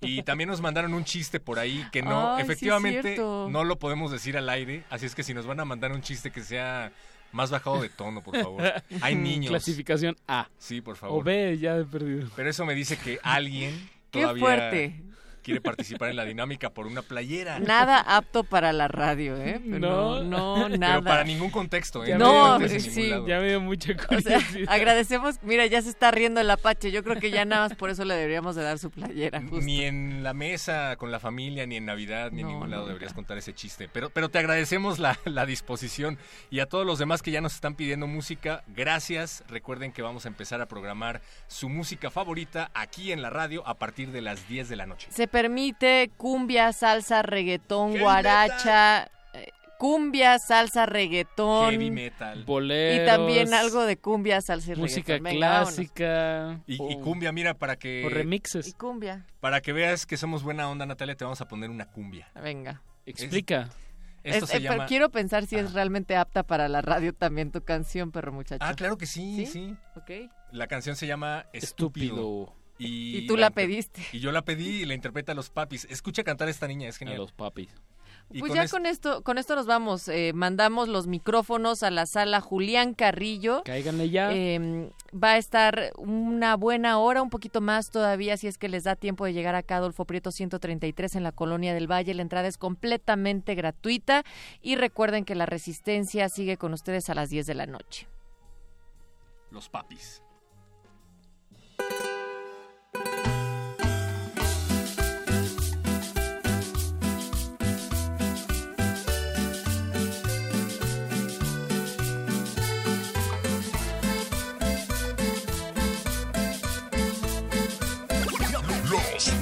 Y también nos mandaron un chiste por ahí que no, Ay, efectivamente no lo podemos decir al aire. Así es que si nos van a mandar un chiste que sea más bajado de tono, por favor. Hay niños. Clasificación A. Sí, por favor. O B, ya he perdido. Pero eso me dice que alguien Qué todavía fuerte. Quiere participar en la dinámica por una playera. Nada apto para la radio, ¿eh? No. no, no, nada. Pero para ningún contexto, ¿eh? Ya No, sí. Ya me dio mucha O sea, curiosidad. agradecemos, mira, ya se está riendo el Apache. Yo creo que ya nada más por eso le deberíamos de dar su playera. Justo. Ni en la mesa con la familia, ni en Navidad, ni en ningún lado nunca. deberías contar ese chiste. Pero, pero te agradecemos la, la disposición. Y a todos los demás que ya nos están pidiendo música, gracias. Recuerden que vamos a empezar a programar su música favorita aquí en la radio a partir de las 10 de la noche. Se permite cumbia, salsa, reggaetón, guaracha, eh, cumbia, salsa, reggaetón. Heavy metal. Boleros. Y también algo de cumbia, salsa y Música reggaetón. Venga, clásica. Y, y o- cumbia, mira, para O que, Y remixes. cumbia. para que veas que somos buena onda, Natalia, te vamos a poner una cumbia. Venga. Explica. Esto Es- se eh, pero quiero pensar si es realmente apta para la radio también tu canción, perro muchacho. Ah, claro que sí, ¿Sí? sí. Ok. La canción se llama Estúpido. Estúpido. Y, Y tú la pediste. Y yo la pedí y la interpreta a los papis. Escucha cantar a esta niña, es A genial. los papis. Y Pues con ya es- con esto, con esto nos vamos. Eh, mandamos los micrófonos a la sala Julián Carrillo. Cáiganle ya. Eh, va a estar una buena hora, un poquito más todavía, si es que les da tiempo de llegar acá a Adolfo Prieto 133 en la Colonia del Valle. La entrada es completamente gratuita y recuerden que la resistencia sigue con ustedes a las 10 de la noche. Los papis.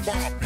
Yo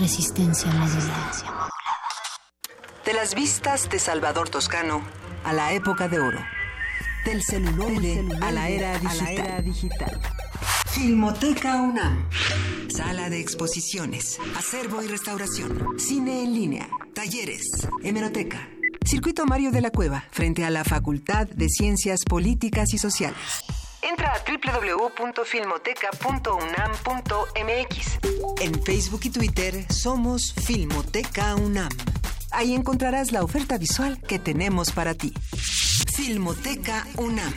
Resistencia modulada. De las vistas de Salvador Toscano a la época de oro. Del celuloide a la era digital. Filmoteca UNAM. Sala de exposiciones, acervo y restauración, cine en línea, talleres, hemeroteca. Circuito Mario de la Cueva, frente a la Facultad de Ciencias Políticas y Sociales. Entra a www.filmoteca.unam.mx. En Facebook y Twitter somos Filmoteca UNAM. Ahí encontrarás la oferta visual que tenemos para ti. Filmoteca UNAM.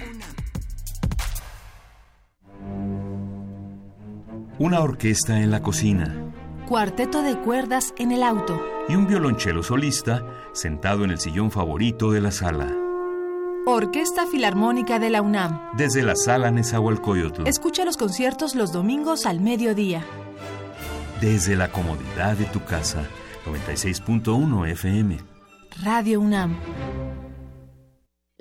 Una orquesta en la cocina Cuarteto de cuerdas en el auto. y un violonchelo solista sentado en el sillón favorito de la sala. Orquesta Filarmónica de la UNAM. Desde la sala Nezahualcóyotl, Escucha los conciertos los domingos al mediodía. desde la comodidad de tu casa, 96.1 FM. Radio UNAM.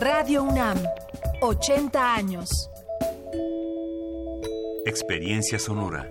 Radio UNAM, 80 años. Experiencia sonora.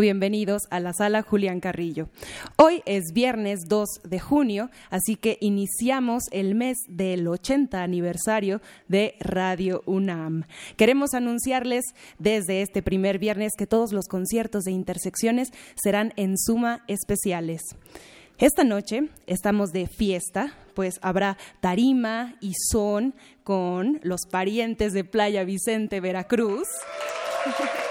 Bienvenidos a la sala Julián Carrillo. Hoy es viernes 2 de junio, así que iniciamos el mes del 80 aniversario de Radio UNAM. Queremos anunciarles desde este primer viernes que todos los conciertos de intersecciones serán en suma especiales. Esta noche estamos de fiesta, pues habrá tarima y son con los parientes de Playa Vicente, Veracruz.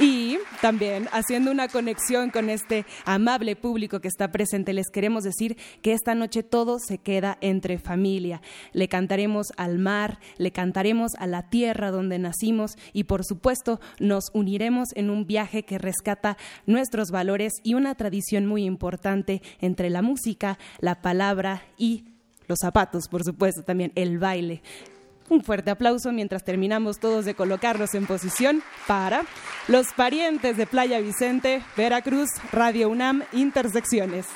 Y también haciendo una conexión con este amable público que está presente, les queremos decir que esta noche todo se queda entre familia. Le cantaremos al mar, le cantaremos a la tierra donde nacimos y por supuesto nos uniremos en un viaje que rescata nuestros valores y una tradición muy importante entre la música, la palabra y los zapatos, por supuesto, también el baile. Un fuerte aplauso mientras terminamos todos de colocarnos en posición para los parientes de Playa Vicente, Veracruz, Radio UNAM, Intersecciones.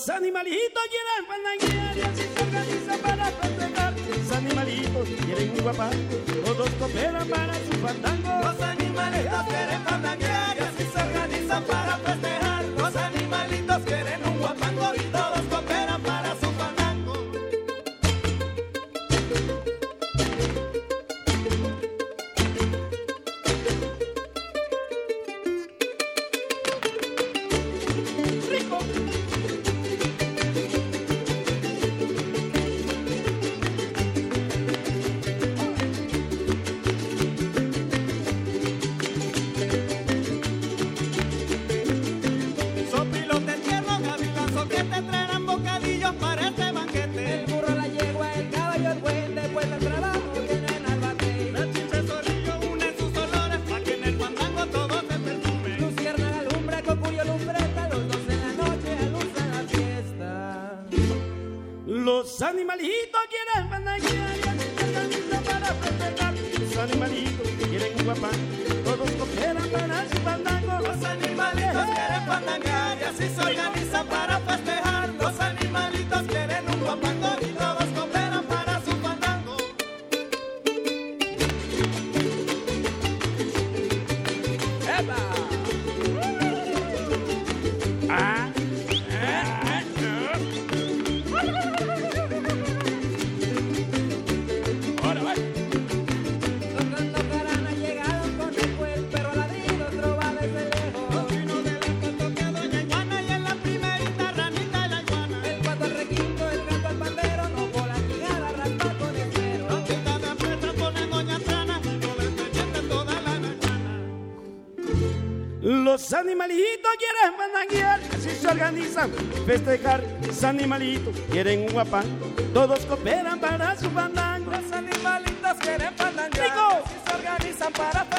Los Los animalitos quieren fandanguear, así se organizan, festejar. Los animalitos quieren un guapán, todos cooperan para su fandango. Los animalitos quieren fandanguear, ¡Rico! así se organizan para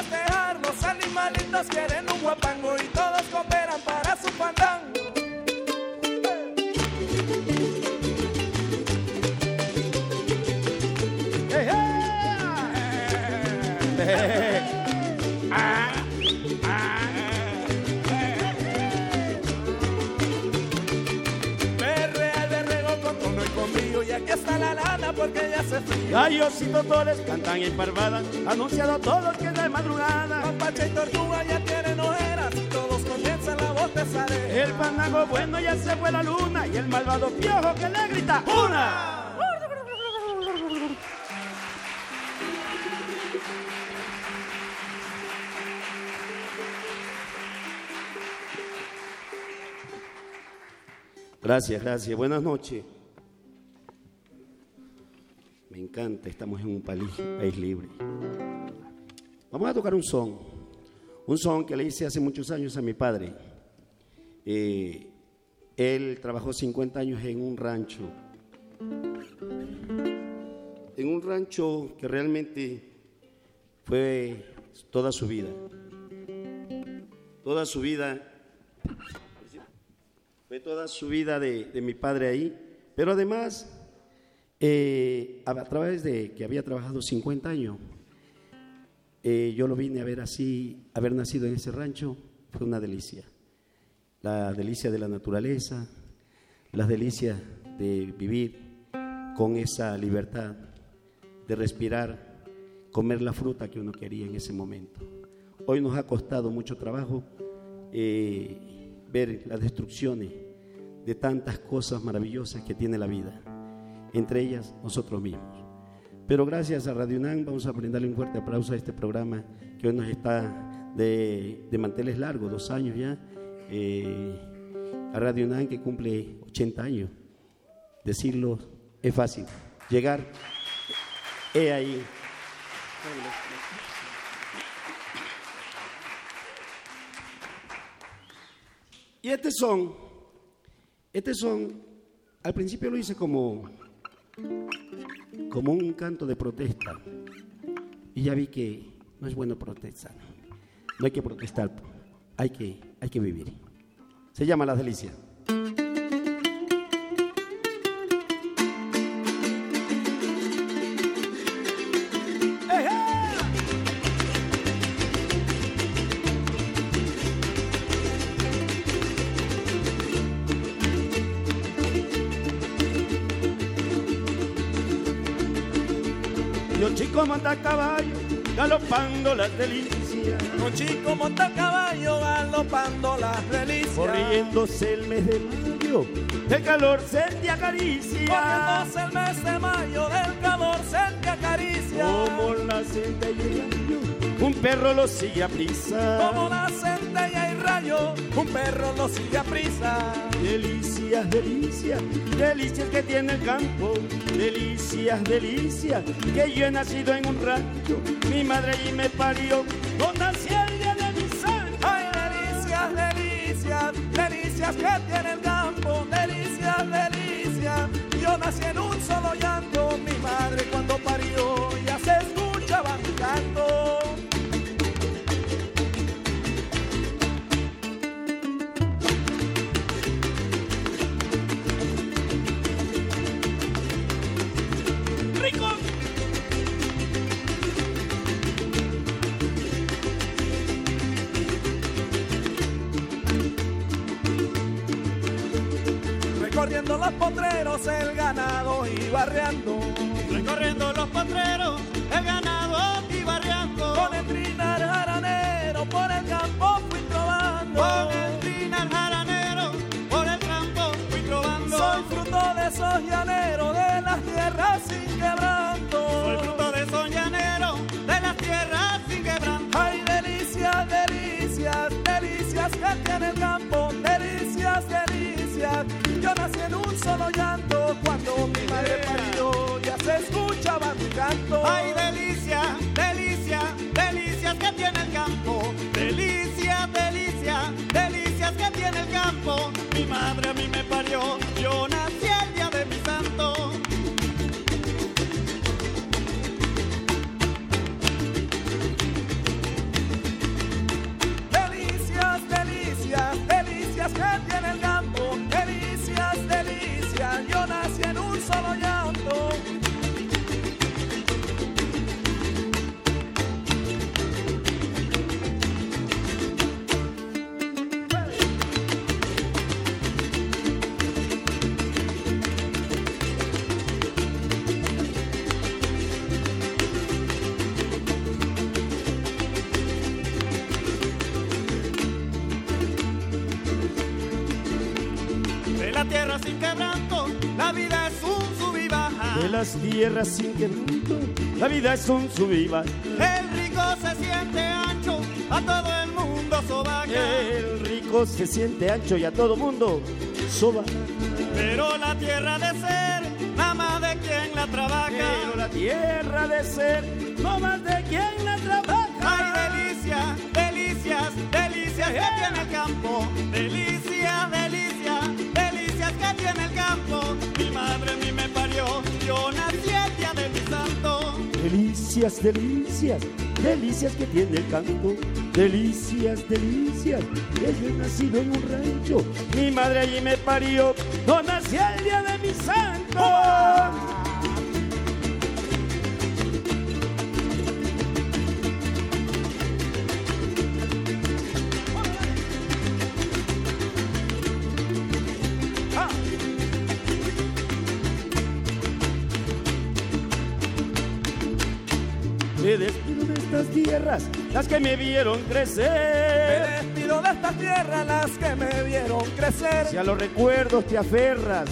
cantan en parvada, anunciado a todos que es de madrugada. Mapache y tortuga ya tienen ojeras y todos comienzan la botezadera. El fandango bueno ya se fue la luna y el malvado piojo que le grita ¡Una! Gracias, gracias. Buenas noches. País libre. Vamos a tocar un son, un son que le hice hace muchos años a mi padre. Eh, él trabajó 50 años en un rancho, en un rancho que realmente fue toda su vida. Toda su vida, fue toda su vida de, de mi padre ahí, pero además, eh, a, través de que había trabajado 50 años, eh, yo lo vine a ver así, haber nacido en ese rancho, fue una delicia. La delicia de la naturaleza, las delicias de vivir con esa libertad, de respirar, comer la fruta que uno quería en ese momento. Hoy nos ha costado mucho trabajo eh, ver las destrucciones de tantas cosas maravillosas que tiene la vida, entre ellas nosotros mismos. Pero gracias a Radio UNAM vamos a brindarle un fuerte aplauso a este programa que hoy nos está de, de manteles largos, dos años ya, eh, a Radio UNAM que cumple 80 años. Decirlo es fácil, llegar, he ahí. Y este son, este son, al principio lo hice como, como un canto de protesta. Y ya vi que no es bueno protestar. No hay que protestar, hay que, hay que vivir. Se llama Las Delicias. Chico monta caballo, galopando las delicias. Un chico monta caballo galopando las delicias. Corriéndose el mes de mayo, el calor se te acaricia. Corriéndose el mes de mayo del calor se te acaricia. Como la centella y rayo, un perro lo sigue a prisa. Como la centella y rayo, un perro lo sigue a prisa. Delicias, delicias, delicias que tiene el campo. Delicias, delicias, que yo he nacido en un rancho. Mi madre allí me parió, con el día de mi sangre. Delicias, delicias, delicias que tiene el campo. Delicias, delicias. Yo nací en un solo llanto. Mi madre cuando parió potreros el ganado y barreando. Recorriendo los potreros el ganado y barreando. Con el trinar jaranero por el campo fui trovando. Con el trinar jaranero por el campo fui trovando. Soy fruto de esos llaneros de las tierras sin quebranto. Soy fruto de esos llaneros de las tierras sin quebranto. Ay, delicias, delicias, delicias que tiene el campo. En un solo llanto cuando mi madre parió. Ya se escuchaba mi canto. Ay, delicias, delicias, delicias que tiene el campo. Las tierras sin quebranto, la vida es un subiva. El rico se siente ancho, a todo el mundo sobaca. El rico se siente ancho y a todo mundo soba. Pero la tierra de ser, nada más de quien la trabaja. Pero la tierra de ser, no más de quien la trabaja. Ay, delicias, delicias, delicias que tiene el campo. Delicias, delicias, delicias que tiene el campo. Yo nací el día de mi santo. Delicias, delicias, delicias que tiene el campo. Delicias, delicias, que yo he nacido en un rancho. Mi madre allí me parió, no nací el día de mi santo. Estas tierras, las que me vieron Me crecer. despido de estas tierras las que me vieron crecer. Si a los recuerdos te aferras,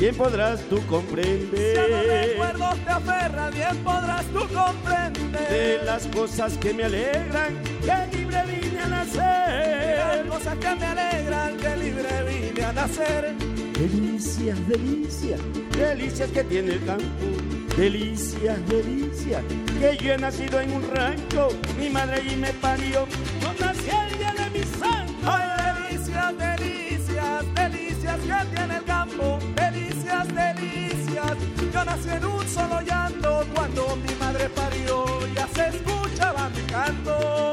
bien podrás tú Si a los comprender recuerdos te aferras, bien podrás tú comprender. de las cosas que me alegran, que libre vine a De nacer. las cosas que me alegran, que libre vine a nacer. Delicias, delicias, delicias que tiene el campo. Delicias, delicias, que yo he nacido en un rancho. Mi madre allí me parió, no nací el día de mi santo. Ay, delicias, delicias, delicias que tiene el campo. Delicias, delicias. Yo nací en un solo llanto cuando mi madre parió. Ya se escuchaba mi canto.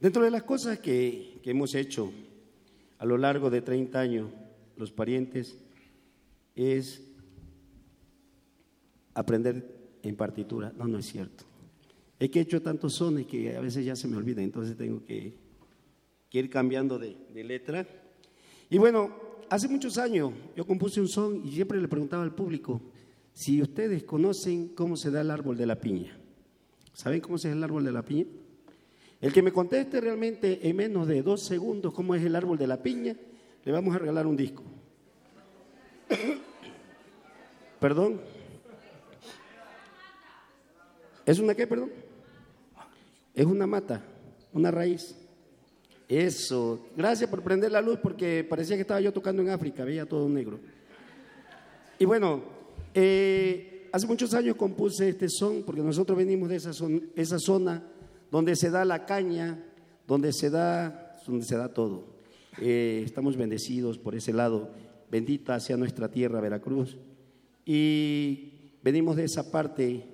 Dentro de las cosas que, que hemos hecho a lo largo de 30 años, los parientes, es aprender en partitura. No, no es cierto. Es que he hecho tantos sones que a veces ya se me olvida, entonces tengo que, ir cambiando de, de letra. Y bueno, hace muchos años yo compuse un son y siempre le preguntaba al público si ustedes conocen cómo se da el árbol de la piña. ¿Saben cómo se da el árbol de la piña? El que me conteste realmente en menos de dos segundos cómo es el árbol de la piña, le vamos a regalar un disco. Perdón. ¿Es una qué, perdón? Es una mata, una raíz. Eso. Gracias por prender la luz porque parecía que estaba yo tocando en África, veía todo negro. Y bueno, eh, hace muchos años compuse este son porque nosotros venimos de esa, zon- esa zona donde se da la caña, donde se da, donde se da todo. Eh, estamos bendecidos por ese lado. Bendita sea nuestra tierra, Veracruz. Y venimos de esa parte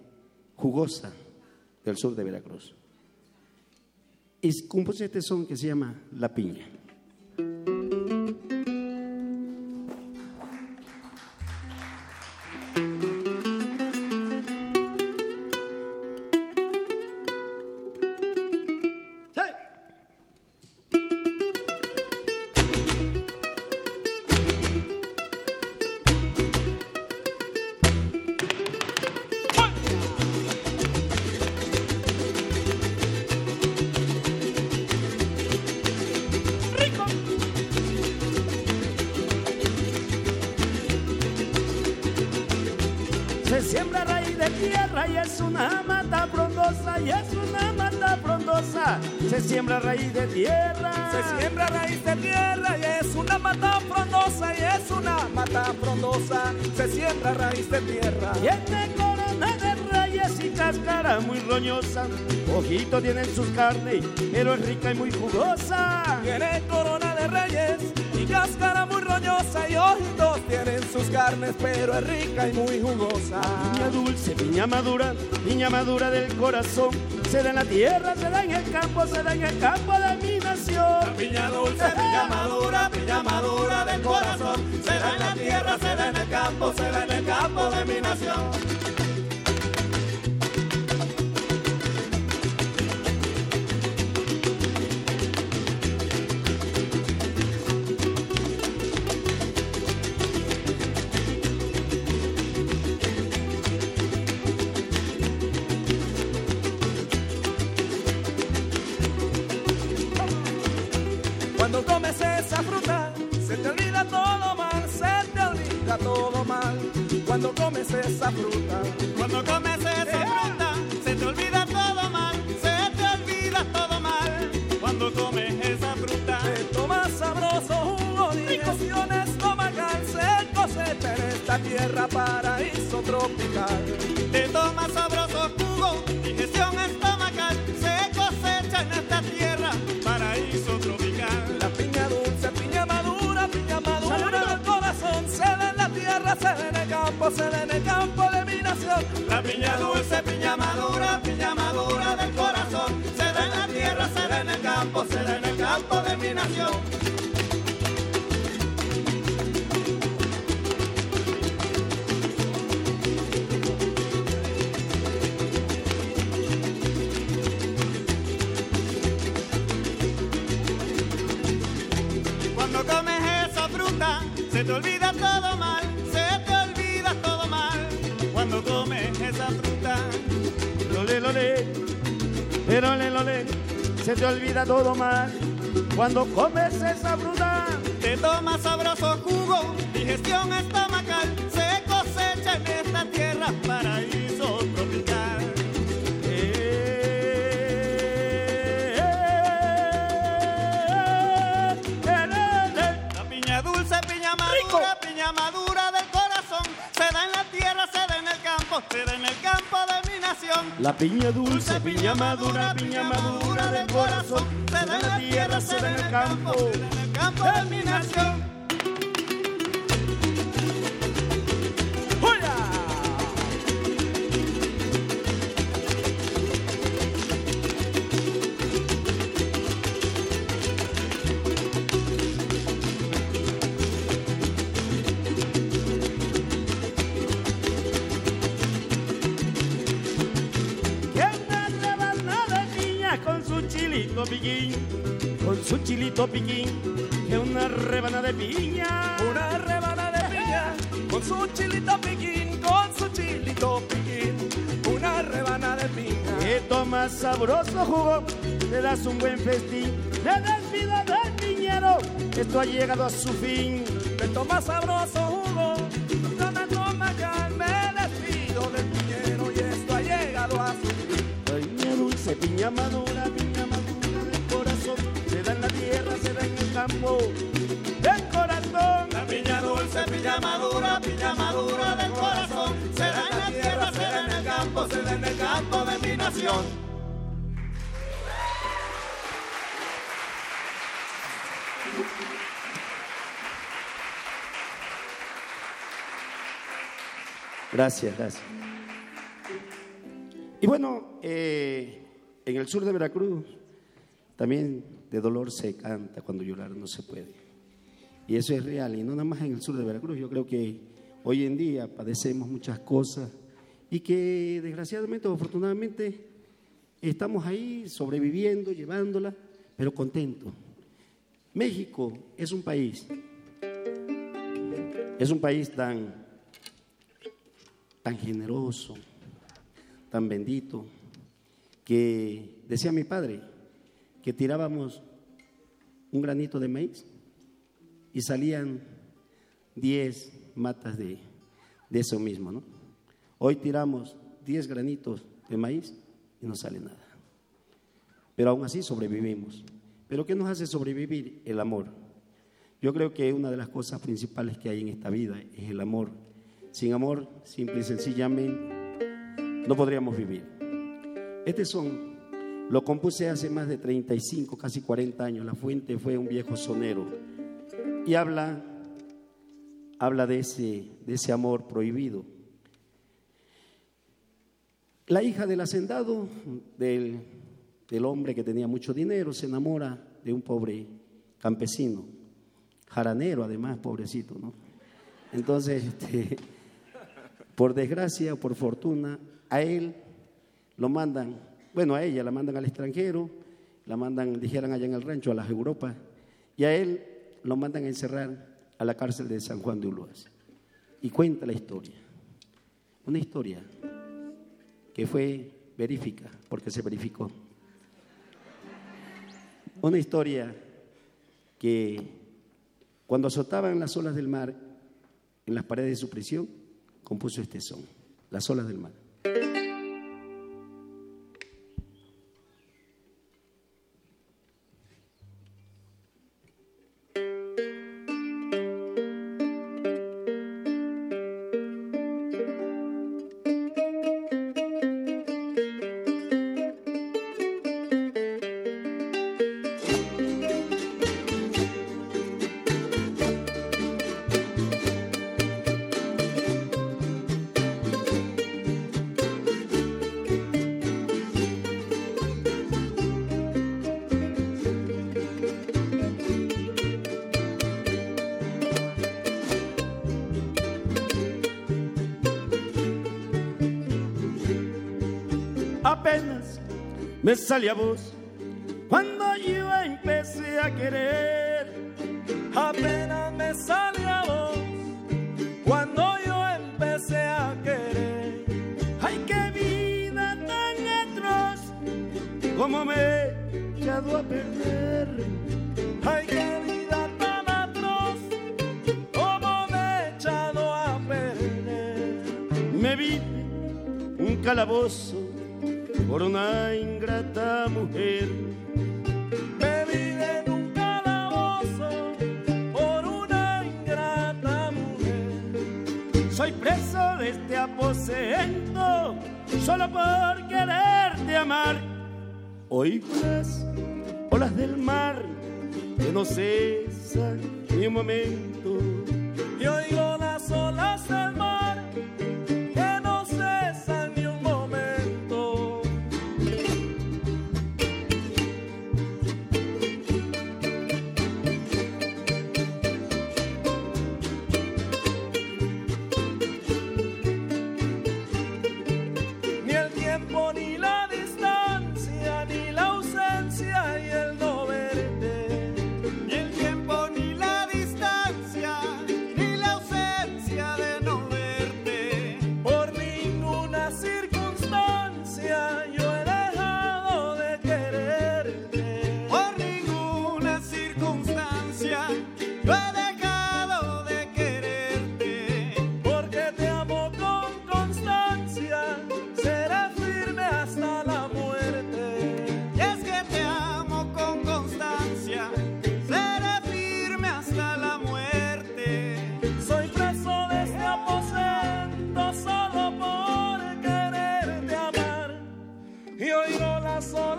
jugosa del sur de Veracruz. Y compuse este son que se llama La Piña. Corazón. Se da en la tierra, se da en el campo, se da en el campo de mi nación. Piña dulce, piña madura, piña madura del corazón. Se da en la tierra, se da en el campo, se da en el campo de mi nación. Paraíso tropical. Se olvida todo mal. Cuando comes esa fruta, te tomas La piña dulce, piña madura, piña madura del corazón. Se da en la tierra, se da en el campo, se da en el campo de mi nación. Tomas sabroso jugo, te das un buen festín, le das vida del piñero, esto ha llegado a su fin. Te tomas sabroso jugo, no me toma ya, me despido del piñero y esto ha llegado a su fin. piña madura, piña madura del corazón, se da en la tierra, se da en el campo, del corazón. La piña dulce, piña madura, piña madura Gracias, gracias. Y bueno, eh, en el sur de Veracruz también de dolor se canta cuando llorar no se puede. Y eso es real, y no nada más en el sur de Veracruz. Yo creo que hoy en día padecemos muchas cosas y que desgraciadamente o afortunadamente estamos ahí sobreviviendo, llevándola, pero contentos. México es un país, es un país tan tan generoso, tan bendito, que decía mi padre que tirábamos un granito de maíz y salían 10 matas de, de eso mismo, ¿no? Hoy tiramos 10 granitos de maíz y no sale nada. Pero aún así sobrevivimos. ¿Pero qué nos hace sobrevivir? El amor. Yo creo que una de las cosas principales que hay en esta vida es el amor sin amor, simple y sencillamente, no podríamos vivir. Este son, lo compuse hace más de 35, casi 40 años. La fuente fue un viejo sonero. Y habla, habla de ese, de ese amor prohibido. La hija del hacendado, del, hombre que tenía mucho dinero, se enamora de un pobre campesino, jaranero además, pobrecito, ¿no? Entonces, este, por desgracia o por fortuna, a él lo mandan, bueno, a ella la mandan al extranjero, la mandan, dijeran allá en el rancho, a las Europas, y a él lo mandan a encerrar a la cárcel de San Juan de Uluaz. Y cuenta la historia. Una historia que fue verífica, porque se verificó. Una historia que cuando azotaban las olas del mar en las paredes de su prisión, compuso este son, Las olas del mar. Me salía voz corações.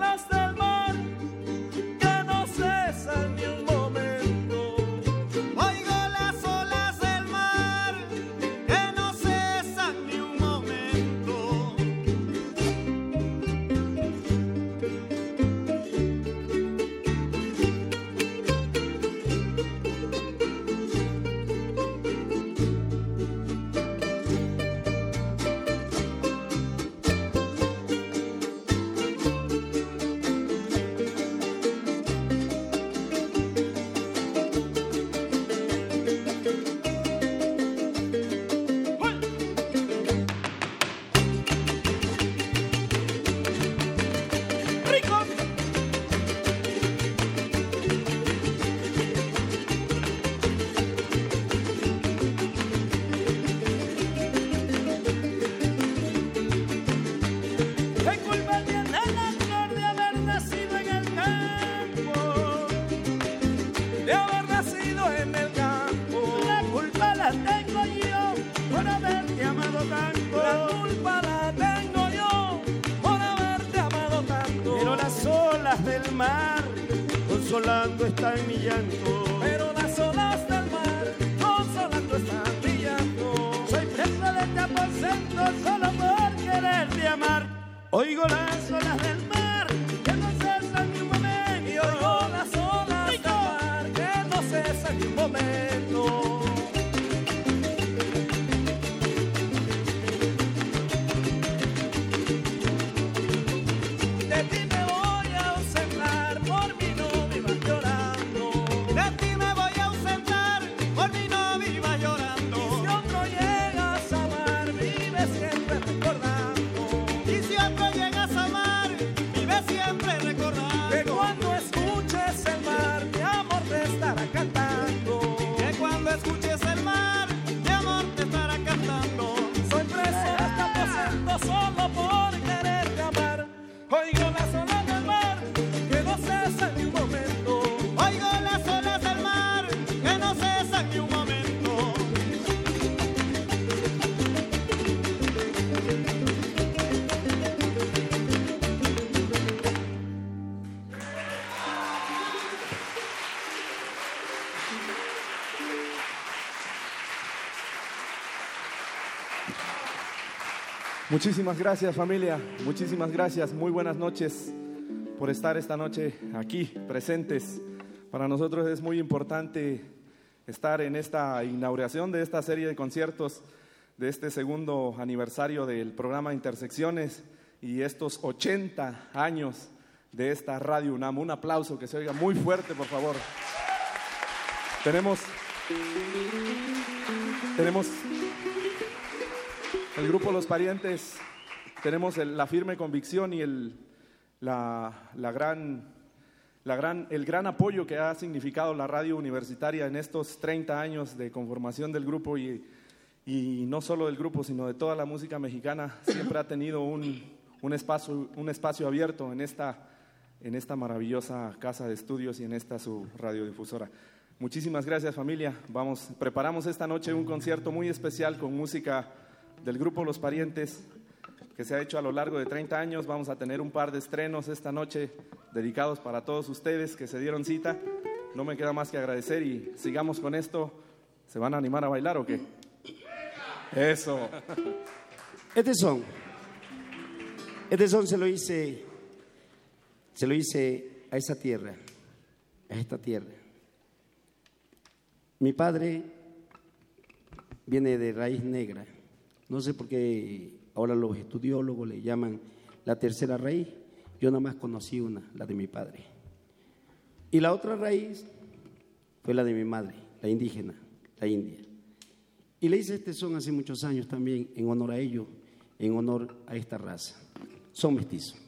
Muchísimas gracias familia, muchísimas gracias, muy buenas noches por estar esta noche aquí presentes. Para nosotros es muy importante estar en esta inauguración de esta serie de conciertos de este segundo aniversario del programa Intersecciones y estos 80 años de esta Radio UNAM. Un aplauso que se oiga muy fuerte, por favor. Tenemos tenemos el grupo Los Parientes, tenemos la firme convicción y el, la, la gran, la gran, el gran apoyo que ha significado la radio universitaria en estos 30 años de conformación del grupo y, y no solo del grupo, sino de toda la música mexicana. Siempre ha tenido un, un espacio, un espacio abierto en esta, en esta maravillosa casa de estudios y en esta su radiodifusora. Muchísimas gracias familia. Vamos, preparamos esta noche un concierto muy especial con música del grupo Los Parientes que se ha hecho a lo largo de 30 años. Vamos a tener un par de estrenos esta noche dedicados para todos ustedes que se dieron cita. No me queda más que agradecer y sigamos con esto. ¿Se van a animar a bailar o qué? Eso. Este son, este son se lo hice, se lo hice a esa tierra, a esta tierra. Mi padre viene de raíz negra. No sé por qué ahora los estudiólogos le llaman la tercera raíz. Yo nada más conocí una, la de mi padre. Y la otra raíz fue la de mi madre, la indígena, la india. Y le hice este son hace muchos años también en honor a ellos, en honor a esta raza. Son mestizos.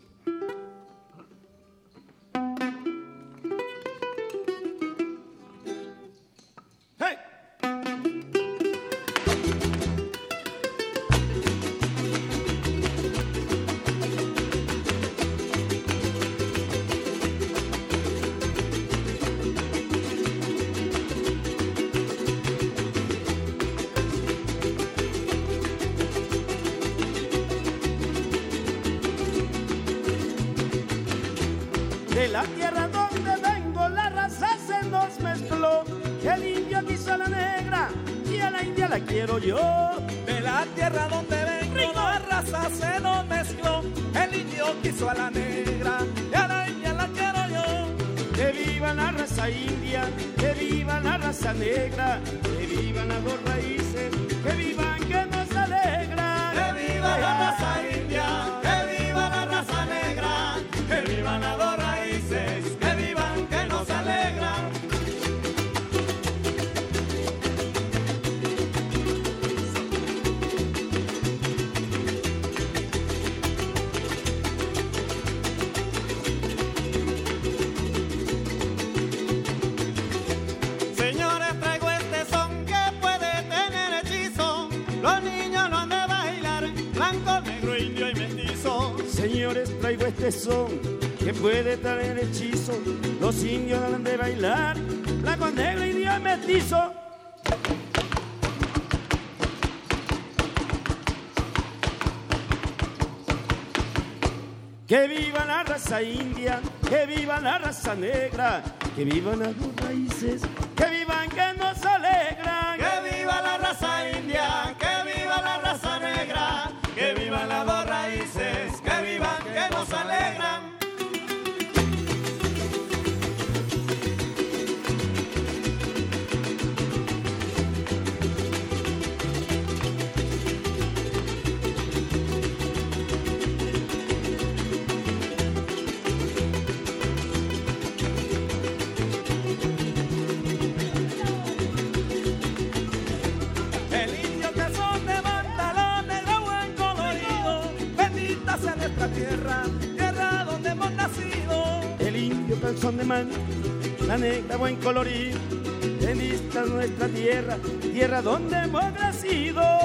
Que puede traer hechizo. Los indios han de bailar, blanco, negro, indio y mestizo. Que viva la raza india, que viva la raza negra, que vivan las dos raíces, indio calzón de man, la negra buen colorido, bendita nuestra tierra, tierra donde hemos nacido.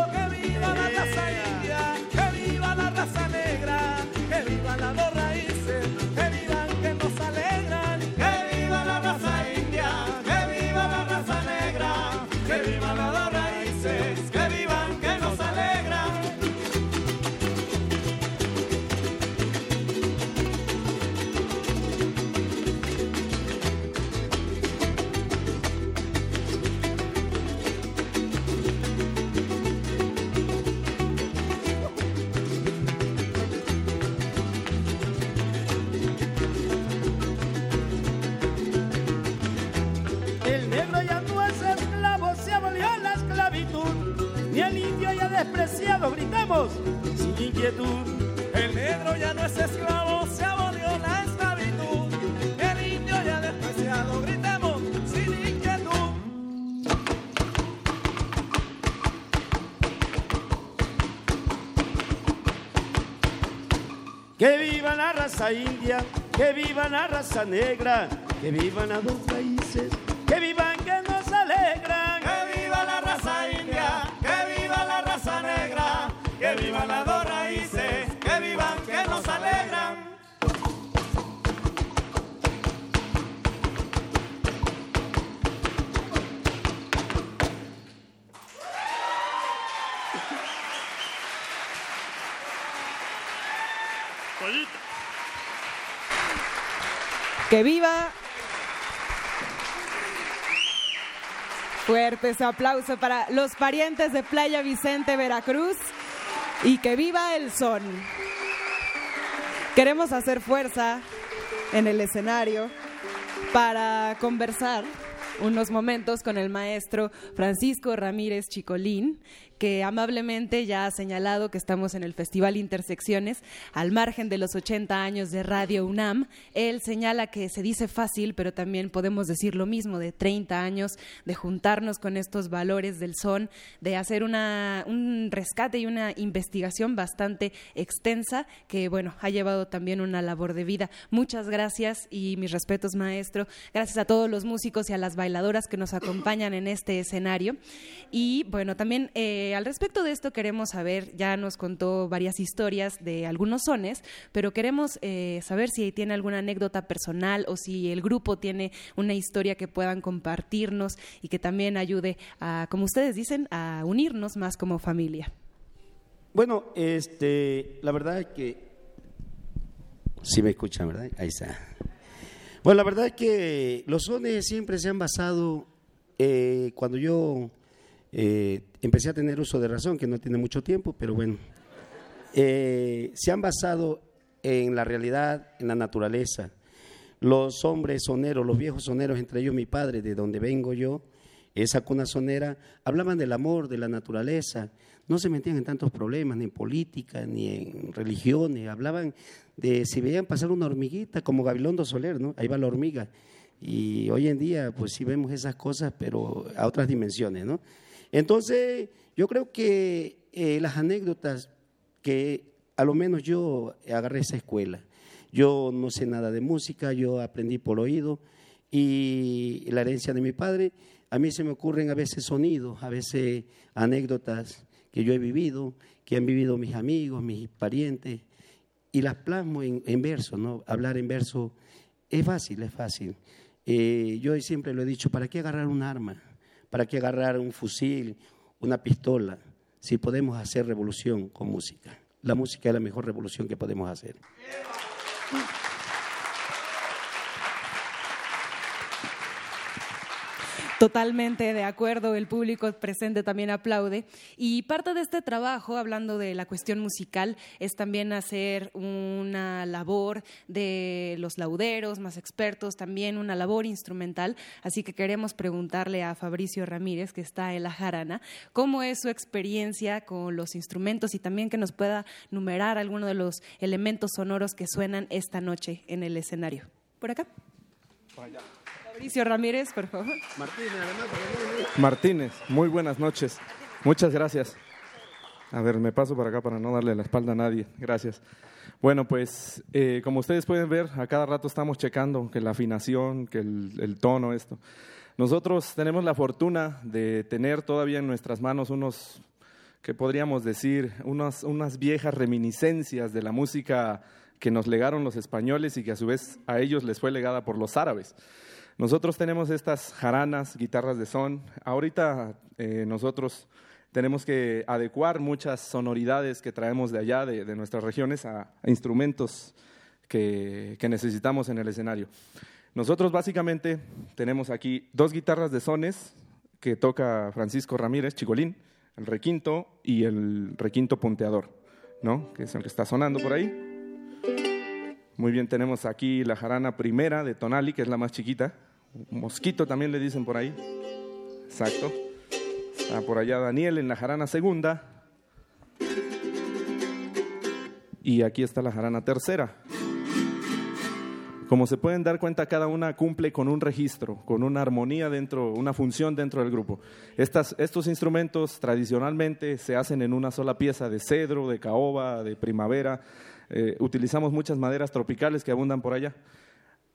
Raza india, que viva la raza negra, que vivan las dos Fuertes aplauso para los parientes de Playa Vicente, Veracruz. Y que viva el son. Queremos hacer fuerza en el escenario para conversar unos momentos con el maestro Francisco Ramírez Chicolín, que amablemente ya ha señalado que estamos en el Festival Intersecciones, al margen de los 80 años de Radio UNAM. Él señala que se dice fácil, pero también podemos decir lo mismo de 30 años, de juntarnos con estos valores del son, de hacer una, un rescate y una investigación bastante extensa, que bueno, ha llevado también una labor de vida. Muchas gracias y mis respetos, maestro. Gracias a todos los músicos y a las bailadoras que nos acompañan en este escenario. Y bueno, también eh, al respecto de esto queremos saber, ya nos contó varias historias de algunos sones, pero queremos eh, saber si tiene alguna anécdota personal o si el grupo tiene una historia que puedan compartirnos y que también ayude a, como ustedes dicen, a unirnos más como familia. Bueno, este, la verdad es que sí me escuchan, ¿verdad? Ahí está. Bueno, la verdad es que los sones siempre se han basado eh, cuando yo eh, empecé a tener uso de razón, que no tiene mucho tiempo, pero bueno, eh, se han basado en la realidad, en la naturaleza. Los hombres soneros, los viejos soneros, entre ellos mi padre, de donde vengo yo, esa sonera, hablaban del amor, de la naturaleza, no se metían en tantos problemas, ni en política, ni en religiones, hablaban de si veían pasar una hormiguita, como Gabilondo Soler, ¿no? Ahí va la hormiga. Y hoy en día, pues sí vemos esas cosas, pero a otras dimensiones, ¿no? Entonces, yo creo que eh, las anécdotas que a lo menos yo agarré esa escuela. Yo no sé nada de música, yo aprendí por oído y la herencia de mi padre, a mí se me ocurren a veces sonidos, a veces anécdotas que yo he vivido, que han vivido mis amigos, mis parientes, y las plasmo en, verso, ¿no? Hablar en verso es fácil, es fácil. Eh, yo siempre lo he dicho, ¿para qué agarrar un arma? ¿Para qué agarrar un fusil, una pistola, si podemos hacer revolución con música? la música es la mejor revolución que podemos hacer. Totalmente de acuerdo, el público presente también aplaude. Y parte de este trabajo, hablando de la cuestión musical, es también hacer una labor de los lauderos, más expertos, también una labor instrumental. Así que queremos preguntarle a Fabricio Ramírez, que está en la jarana, cómo es su experiencia con los instrumentos y también que nos pueda numerar algunos de los elementos sonoros que suenan esta noche en el escenario. ¿Por acá? Fabricio Ramírez, por favor. Martínez, muy buenas noches. Muchas gracias. A ver, me paso para acá para no darle la espalda a nadie. Gracias. Bueno, pues eh, como ustedes pueden ver, a cada rato estamos checando que la afinación, que el, el tono, esto. Nosotros tenemos la fortuna de tener todavía en nuestras manos unos, que podríamos decir, unas, unas viejas reminiscencias de la música que nos legaron los españoles y que a su vez a ellos les fue legada por los árabes. Nosotros tenemos estas jaranas, guitarras de son. Ahorita eh, nosotros tenemos que adecuar muchas sonoridades que traemos de allá, de, de nuestras regiones, a, a instrumentos que, que necesitamos en el escenario. Nosotros básicamente tenemos aquí dos guitarras de sones que toca Francisco Ramírez, Chicolín, el requinto y el requinto punteador, ¿no? que es el que está sonando por ahí. Muy bien, tenemos aquí la jarana primera de Tonali, que es la más chiquita. Mosquito también le dicen por ahí. Exacto. Está por allá Daniel en la jarana segunda. Y aquí está la jarana tercera. Como se pueden dar cuenta, cada una cumple con un registro, con una armonía dentro, una función dentro del grupo. Estas, estos instrumentos tradicionalmente se hacen en una sola pieza de cedro, de caoba, de primavera. Eh, utilizamos muchas maderas tropicales que abundan por allá.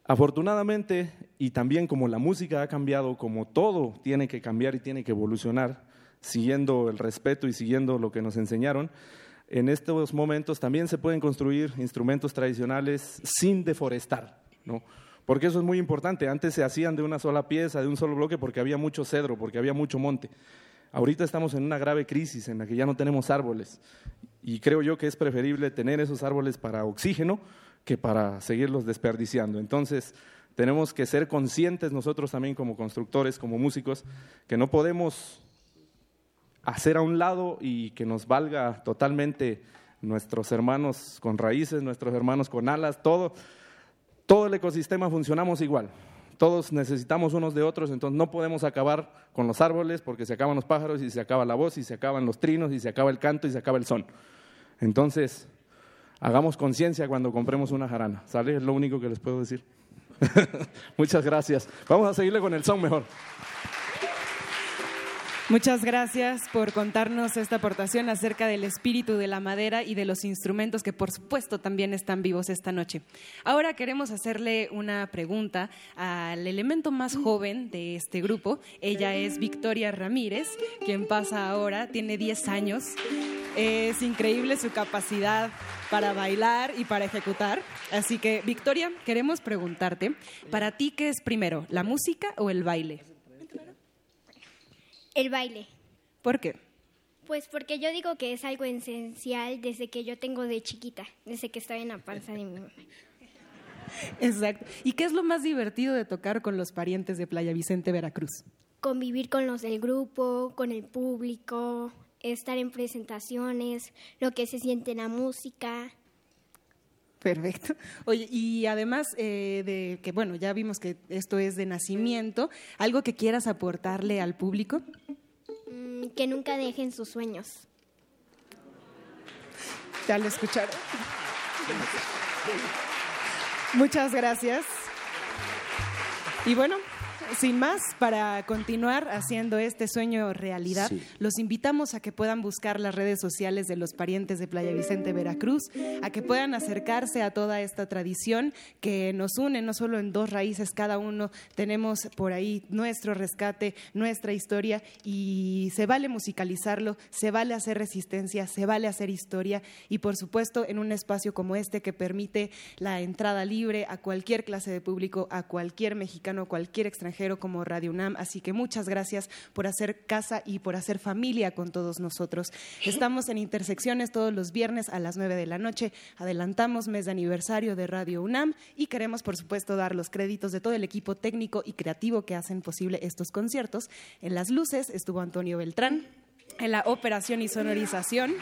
Afortunadamente, y también como la música ha cambiado, como todo tiene que cambiar y tiene que evolucionar, siguiendo el respeto y siguiendo lo que nos enseñaron, en estos momentos también se pueden construir instrumentos tradicionales sin deforestar, ¿no? Porque eso es muy importante. Antes se hacían de una sola pieza, de un solo bloque, porque había mucho cedro, porque había mucho monte. Ahorita estamos en una grave crisis en la que ya no tenemos árboles y creo yo que es preferible tener esos árboles para oxígeno que para seguirlos desperdiciando. Entonces, tenemos que ser conscientes nosotros también como constructores, como músicos, que no podemos hacer a un lado y que nos valga totalmente nuestros hermanos con raíces, nuestros hermanos con alas, todo, todo el ecosistema funcionamos igual. Todos necesitamos unos de otros, entonces no podemos acabar con los árboles porque se acaban los pájaros y se acaba la voz y se acaban los trinos y se acaba el canto y se acaba el son. Entonces, hagamos conciencia cuando compremos una jarana, ¿sale? Es lo único que les puedo decir. Muchas gracias. Vamos a seguirle con el son mejor. Muchas gracias por contarnos esta aportación acerca del espíritu de la madera y de los instrumentos que por supuesto también están vivos esta noche. Ahora queremos hacerle una pregunta al elemento más joven de este grupo. Ella es Victoria Ramírez, quien pasa ahora, tiene 10 años. Es increíble su capacidad para bailar y para ejecutar. Así que, Victoria, queremos preguntarte, ¿para ti qué es primero, la música o el baile? El baile. ¿Por qué? Pues porque yo digo que es algo esencial desde que yo tengo de chiquita, desde que estaba en la panza de mi mamá. Exacto. ¿Y qué es lo más divertido de tocar con los parientes de Playa Vicente, Veracruz? Convivir con los del grupo, con el público, estar en presentaciones, lo que se siente en la música. Perfecto. Oye, y además eh, de que, bueno, ya vimos que esto es de nacimiento, ¿algo que quieras aportarle al público? Mm, que nunca dejen sus sueños. Ya lo escucharon. Muchas gracias. Y bueno, sin más, para continuar haciendo este sueño realidad, Sí. los invitamos a que puedan buscar las redes sociales de los parientes de Playa Vicente, Veracruz, a que puedan acercarse a toda esta tradición que nos une no solo en dos raíces, cada uno tenemos por ahí nuestro rescate, nuestra historia y se vale musicalizarlo, se vale hacer resistencia, se vale hacer historia y por supuesto en un espacio como este que permite la entrada libre a cualquier clase de público, a cualquier mexicano, cualquier extranjero extranjero como Radio UNAM. Así que muchas gracias por hacer casa y por hacer familia con todos nosotros. Estamos en Intersecciones todos los viernes a las 9 de la noche. Adelantamos mes de aniversario de Radio UNAM y queremos, por supuesto, dar los créditos de todo el equipo técnico y creativo que hacen posible estos conciertos. En las luces estuvo Antonio Beltrán. En la operación y sonorización,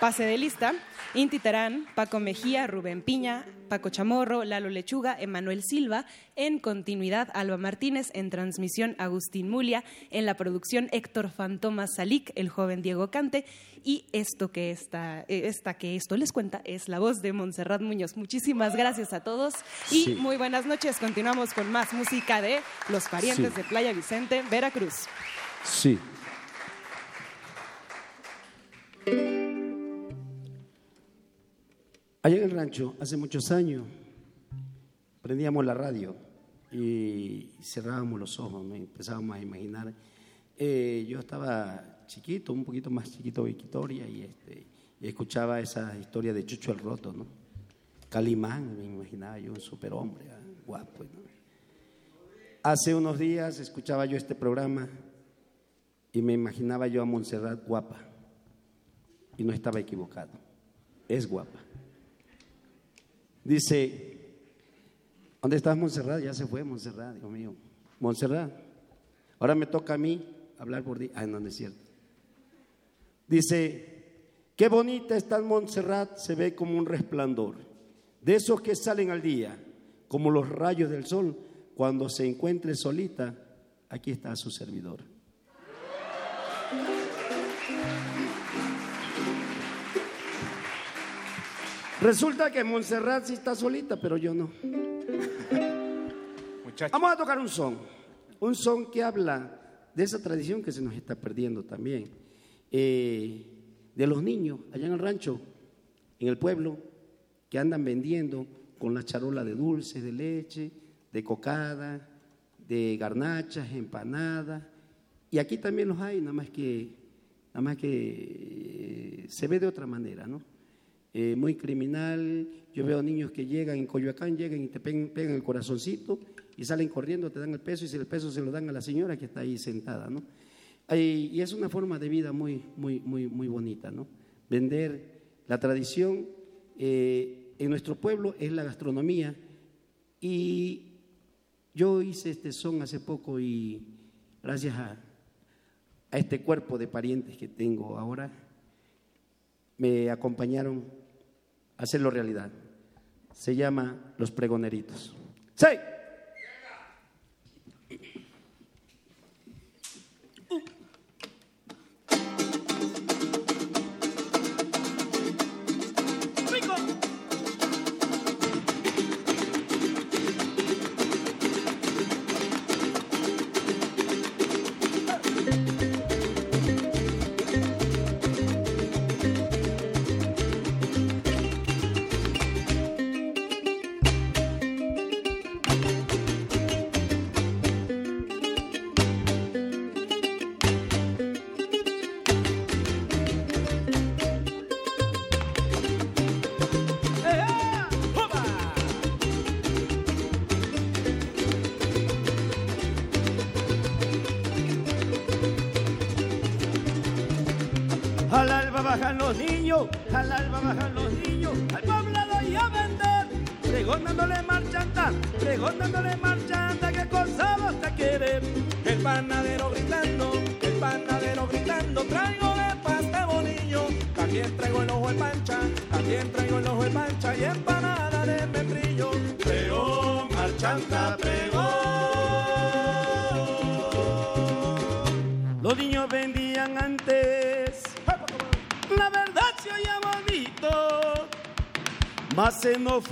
pase de lista, Inti Terán, Paco Mejía, Rubén Piña, Paco Chamorro, Lalo Lechuga, Emanuel Silva, en continuidad Alba Martínez, en transmisión Agustín Mulia, en la producción Héctor Fantomas Salic, el joven Diego Cante, y esto que esta, eh, esta que esto les cuenta es la voz de Montserrat Muñoz. Muchísimas gracias a todos y Sí. muy buenas noches. Continuamos con más música de Los Parientes Sí. de Playa Vicente, Veracruz. Sí. Allá en el rancho, hace muchos años, prendíamos la radio y cerrábamos los ojos, ¿no? empezábamos a imaginar. Eh, yo estaba chiquito, un poquito más chiquito que Victoria, y, este, y escuchaba esa historia de Chucho el Roto, ¿no? Calimán, me imaginaba yo, un superhombre, ah, guapo. Hace unos días escuchaba yo este programa y me imaginaba yo a Montserrat guapa. Y no estaba equivocado. Es guapa. Dice, ¿dónde estás Montserrat? Ya se fue Montserrat, Dios mío. Montserrat, ahora me toca a mí hablar por ti. Ah, no, no es cierto. Dice, qué bonita está Montserrat, se ve como un resplandor. De esos que salen al día, como los rayos del sol, cuando se encuentre solita, aquí está su servidor. Resulta que Montserrat sí está solita, pero yo no. Vamos a tocar un son. Un son que habla de esa tradición que se nos está perdiendo también. Eh, de los niños allá en el rancho, en el pueblo, que andan vendiendo con la charola de dulce, de leche, de cocada, de garnachas, empanadas. Y aquí también los hay, nada más que, nada más que eh, se ve de otra manera, ¿no? Eh, muy criminal. Yo veo niños que llegan en Coyoacán, llegan y te pegan, pegan el corazoncito y salen corriendo, te dan el peso y si el peso se lo dan a la señora que está ahí sentada, ¿no? Y es una forma de vida muy, muy, muy, muy bonita, ¿no? Vender la tradición eh, en nuestro pueblo es la gastronomía y yo hice este son hace poco y gracias a, a este cuerpo de parientes que tengo ahora, me acompañaron hacerlo realidad. Se llama Los Pregoneritos. ¡Sí!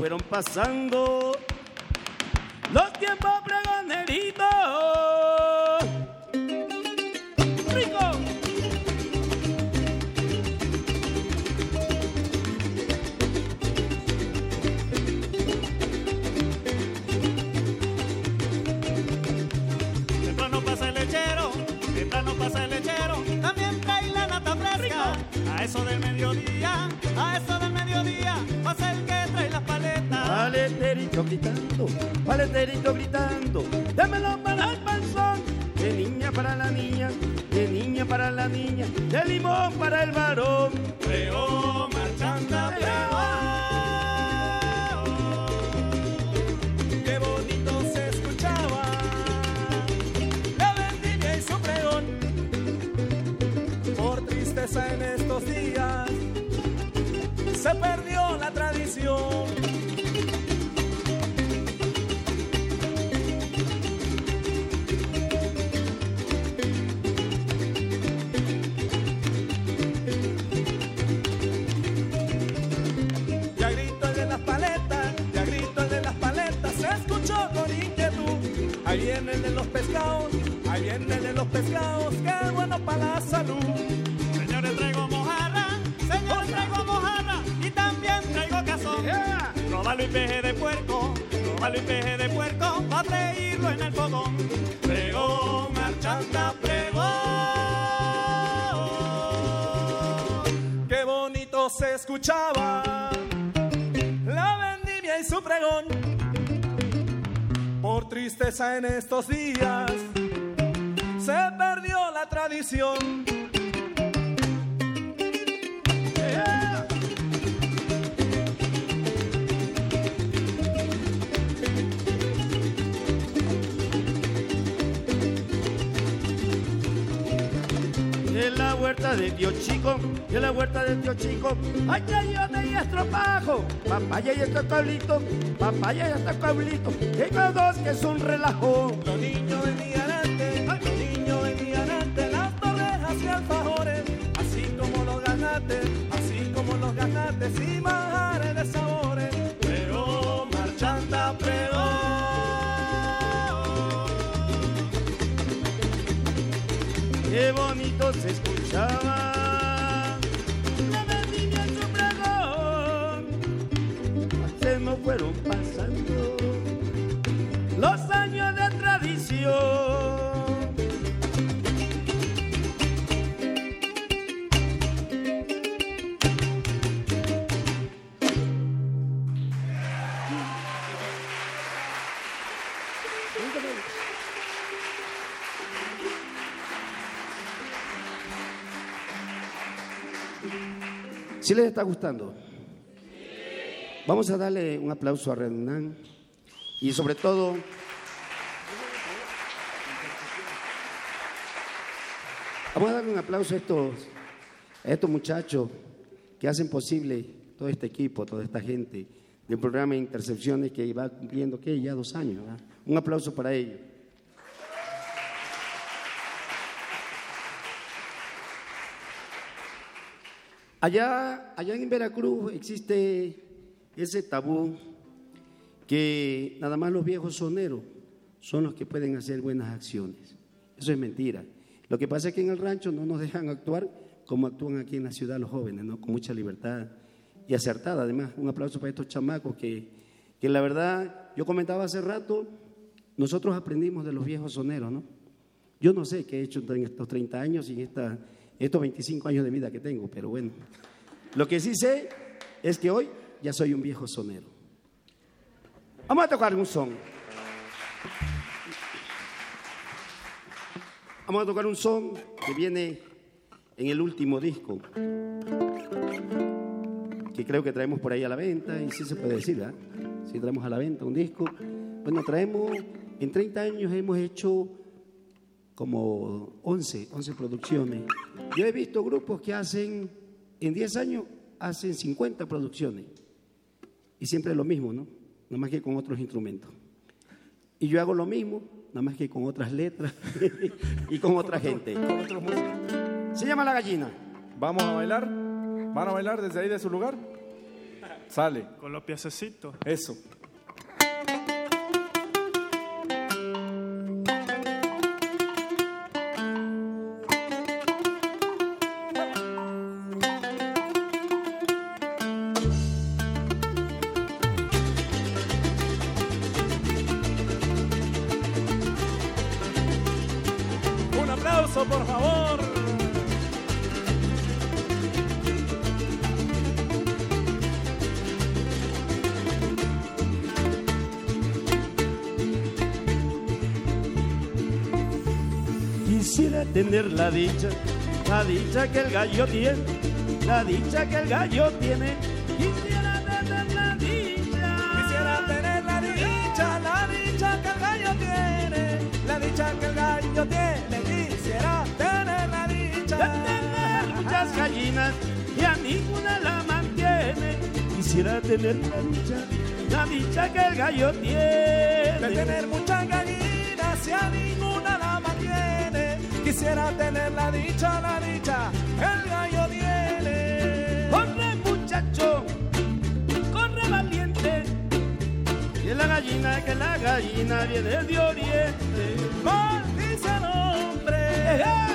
Fueron pasando se escuchaba la vendimia y su pregón. Por tristeza en estos días se perdió la tradición. En la huerta de tío chico, en la huerta de tío chico, hay chayote y estropajo, papaya y estrocablito, papaya y estrocablito, y los dos que es un relajo. Los niños vendían antes, los niños vendían antes las torrejas y alfajores, así como los ganates, así como los ganates y manjares de sabores. Pregón, marchanta, pregón. Qué bonito se escuchaba fueron pasando los años de tradición. ¿Sí les está gustando? Vamos a darle un aplauso a Renan y sobre todo vamos a darle un aplauso a estos, a estos muchachos que hacen posible todo este equipo, toda esta gente del programa Intercepciones que va cumpliendo ¿qué? ya dos años. Un aplauso para ellos. Allá, allá en Veracruz existe ese tabú que nada más los viejos soneros son los que pueden hacer buenas acciones. Eso es mentira. Lo que pasa es que en el rancho no nos dejan actuar como actúan aquí en la ciudad los jóvenes, ¿no? con mucha libertad y acertada. Además, un aplauso para estos chamacos que, que la verdad, yo comentaba hace rato, nosotros aprendimos de los viejos soneros, ¿no? Yo no sé qué he hecho en estos 30 años y esta, estos 25 años de vida que tengo, pero bueno. Lo que sí sé es que hoy ya soy un viejo sonero. Vamos a tocar un son. Vamos a tocar un son que viene en el último disco, que creo que traemos por ahí a la venta, y sí se puede decir, ¿verdad? Sí traemos a la venta un disco. Bueno, traemos, en 30 años hemos hecho como 11, 11 producciones. Yo he visto grupos que hacen, en 10 años, hacen 50 producciones. Y siempre es lo mismo, ¿no? Nada más que con otros instrumentos. Y yo hago lo mismo, nada más que con otras letras y con otra gente. Se llama La Gallina. ¿Vamos a bailar? ¿Van a bailar desde ahí de su lugar? Sale. Con los piececitos. Eso. entender la dicha, la dicha que el gallo tiene, la dicha que el gallo tiene. Quisiera tener la dicha, quisiera tener la dicha, la dicha que el gallo tiene, la dicha que el gallo tiene. Quisiera tener la dicha, de tener muchas gallinas y a ninguna la mantiene. Quisiera tener la dicha, la dicha que el gallo tiene, de tener muchas gallinas y a ninguna quisiera tener la dicha, la dicha, el gallo viene. Corre muchacho, corre valiente, que la gallina, es que la gallina viene de oriente. Maldice al hombre.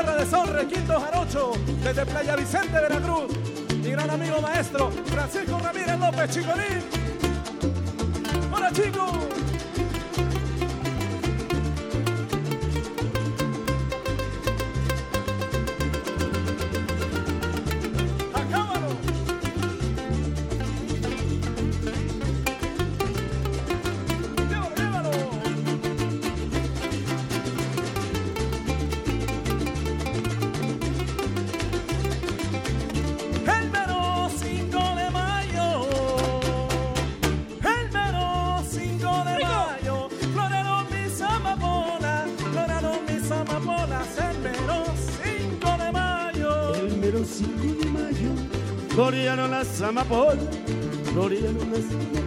tierra de Son Requinto Jarocho, desde Playa Vicente, Veracruz, mi gran amigo maestro Francisco Ramírez López Chicolín. ¡Hola chicos! Japón, gloria.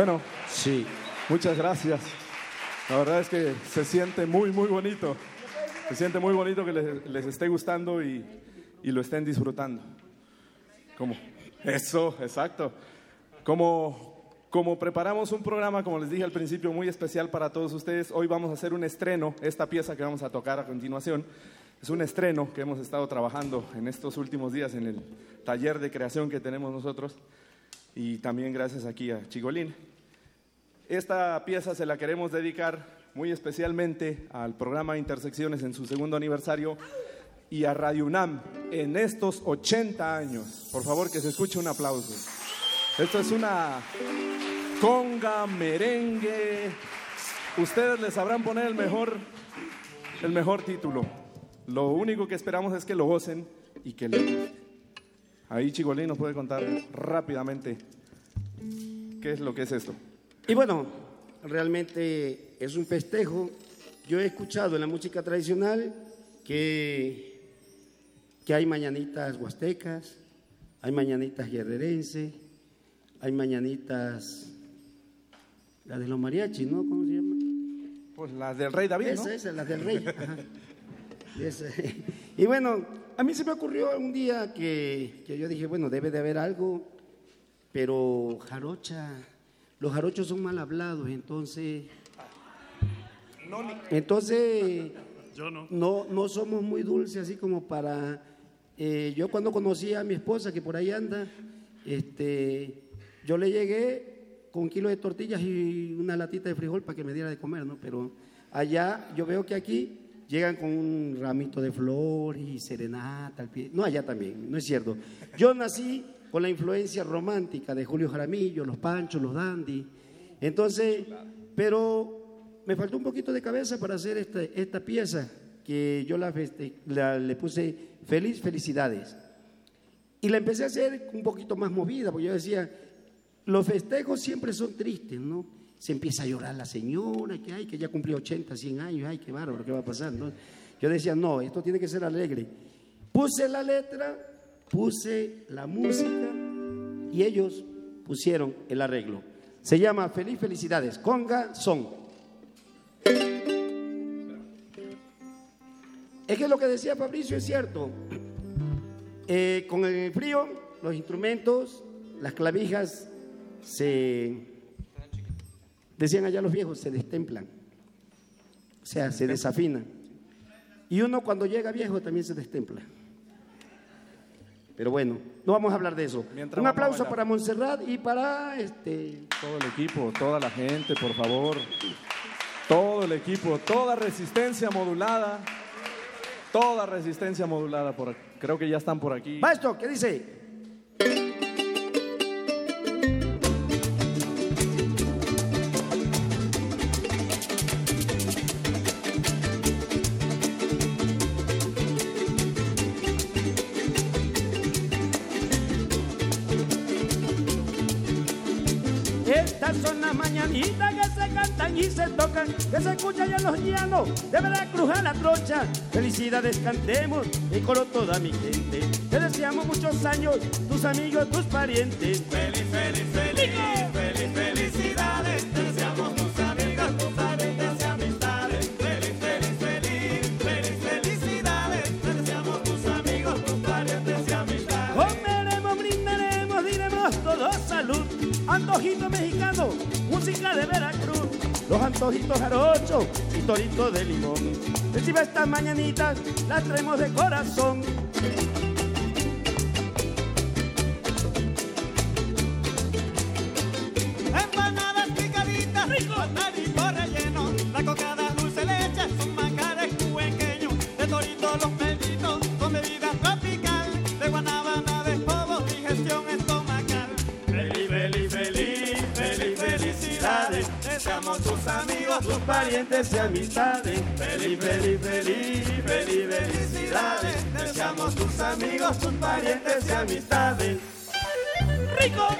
Bueno, sí. Muchas gracias. La verdad es que se siente muy, muy bonito. Se siente muy bonito que les, esté gustando y, lo estén disfrutando. ¿Cómo? Eso, exacto. Como, como preparamos un programa, como les dije al principio, muy especial para todos ustedes, hoy vamos a hacer un estreno. Esta pieza que vamos a tocar a continuación es un estreno que hemos estado trabajando en estos últimos días en el taller de creación que tenemos nosotros y también gracias aquí a Chigolín. Esta pieza se la queremos dedicar muy especialmente al programa Intersecciones en su segundo aniversario y a Radio UNAM en estos 80 años. Por favor, que se escuche un aplauso. Esto es una conga, merengue. Ustedes les sabrán poner el mejor, el mejor título. Lo único que esperamos es que lo gocen y que guste. Ahí Chigolín nos puede contar rápidamente qué es lo que es esto. Y bueno, realmente es un festejo. Yo he escuchado en la música tradicional que, que hay mañanitas huastecas, hay mañanitas guerrerenses, hay mañanitas, la de los mariachis, ¿no? ¿Cómo se llama? Pues las del rey David, Esa, ¿no? esa, las del rey. ajá. Esa. Y bueno, a mí se me ocurrió un día que, que yo dije, bueno, debe de haber algo, pero jarocha, los jarochos son mal hablados, entonces, entonces Yo no. no, no somos muy dulces así como para... eh, yo cuando conocí a mi esposa, que por ahí anda, este, yo le llegué con un kilo de tortillas y una latita de frijol para que me diera de comer, ¿no? Pero allá yo veo que aquí llegan con un ramito de flores y serenata al pie. No, allá también, no es cierto. Yo nací con la influencia romántica de Julio Jaramillo, los Panchos, los Dandy. Entonces, pero me faltó un poquito de cabeza para hacer esta, esta pieza que yo la, le puse feliz, felicidades. Y la empecé a hacer un poquito más movida, porque yo decía, los festejos siempre son tristes, ¿no? Se empieza a llorar la señora, que ay, que ya cumplió 80, 100 años, ay, qué bárbaro, ¿qué va a pasar? no? Yo decía, no, esto tiene que ser alegre. Puse la letra, puse la música y ellos pusieron el arreglo. Se llama Feliz Felicidades, conga, son. Es que lo que decía Fabricio es cierto. Eh, con el frío, los instrumentos, las clavijas se, decían allá los viejos, se destemplan. O sea, se desafinan. Y uno cuando llega viejo también se destempla. Pero bueno, no vamos a hablar de eso. Mientras Un aplauso para Montserrat y para este Todo el equipo, toda la gente, por favor. Todo el equipo, toda resistencia modulada. Toda resistencia modulada. Por, creo que ya están por aquí. Maestro, ¿qué dice? Y se tocan, que se escuchan en los llanos de Veracruz a la trocha. Felicidades cantemos y coro toda mi gente. Te deseamos muchos años, tus amigos, tus parientes. Feliz, feliz, feliz, feliz, Los antojitos jarochos y toritos de limón. Recibe estas mañanitas, las traemos de corazón. Tus parientes y amistades. Feliz, feliz, feliz, feliz, felicidades. Deseamos tus amigos, tus parientes y amistades. ¡Rico!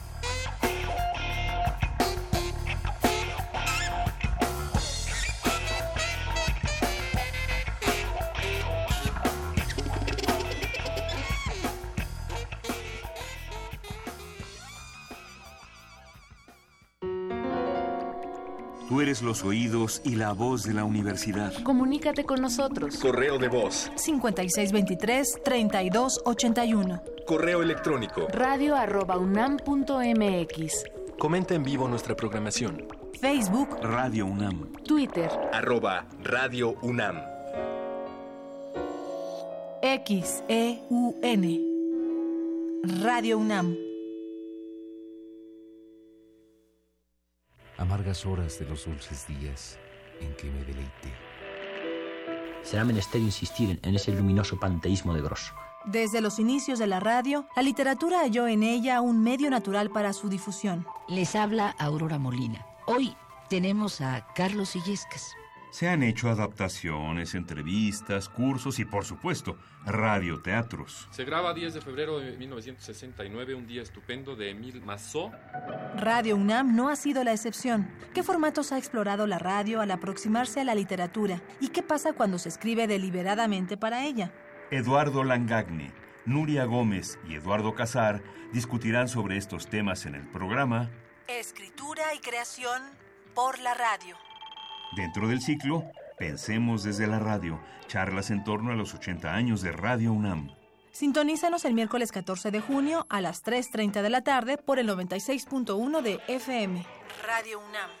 Los oídos y la voz de la universidad. Comunícate con nosotros. Correo de voz. 5623-3281. Correo electrónico. Radio arroba unam.mx. Comenta en vivo nuestra programación. Facebook, Radio UNAM. Twitter, Arroba Radio UNAM. X, E, U, N. Radio UNAM. Amargas horas de los dulces días en que me deleité. Será menester insistir en ese luminoso panteísmo de Grosso. Desde los inicios de la radio, la literatura halló en ella un medio natural para su difusión. Les habla Aurora Molina. Hoy tenemos a Carlos Illescas. Se han hecho adaptaciones, entrevistas, cursos y, por supuesto, radioteatros. Se graba 10 de febrero de 1969, un día estupendo de Emile Massot. Radio UNAM no ha sido la excepción. ¿Qué formatos ha explorado la radio al aproximarse a la literatura? ¿Y qué pasa cuando se escribe deliberadamente para ella? Eduardo Langagne, Nuria Gómez y Eduardo Casar discutirán sobre estos temas en el programa Escritura y creación por la radio. Dentro del ciclo, Pensemos desde la radio, charlas en torno a los 80 años de Radio UNAM. Sintonízanos el miércoles 14 de junio a las 3.30 de la tarde por el 96.1 de FM. Radio UNAM.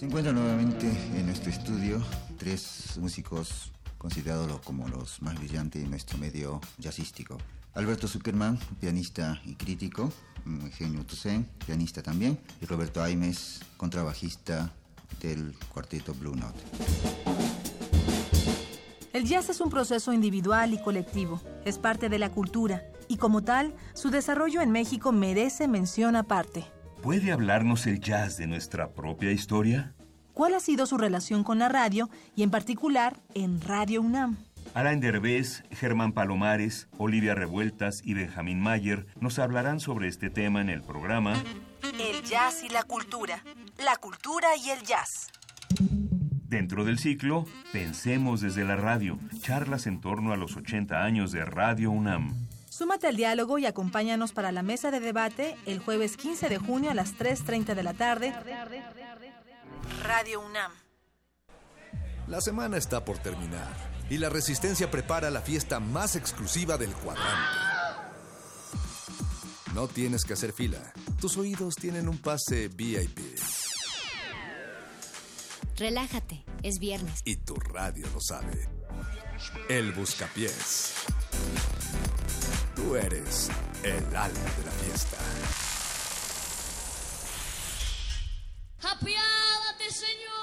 Se encuentran nuevamente en nuestro estudio tres músicos considerados como los más brillantes en nuestro medio jazzístico. Alberto Zuckerman, pianista y crítico, Eugenio Toussaint, pianista también, y Roberto Aimes, contrabajista del cuarteto Blue Note. El jazz es un proceso individual y colectivo, es parte de la cultura, y como tal, su desarrollo en México merece mención aparte. ¿Puede hablarnos el jazz de nuestra propia historia? ¿Cuál ha sido su relación con la radio y en particular en Radio UNAM? Alain Derbez, Germán Palomares, Olivia Revueltas y Benjamín Mayer nos hablarán sobre este tema en el programa El jazz y la cultura. La cultura y el jazz. Dentro del ciclo, Pensemos desde la radio, charlas en torno a los 80 años de Radio UNAM. Súmate al diálogo y acompáñanos para la mesa de debate el jueves 15 de junio a las 3.30 de la tarde. Radio UNAM. La semana está por terminar y la Resistencia prepara la fiesta más exclusiva del cuadrante. No tienes que hacer fila. Tus oídos tienen un pase VIP. Relájate, es viernes. Y tu radio lo sabe. El Buscapiés. Tú eres el alma de la fiesta. ¡Apiádate, Señor!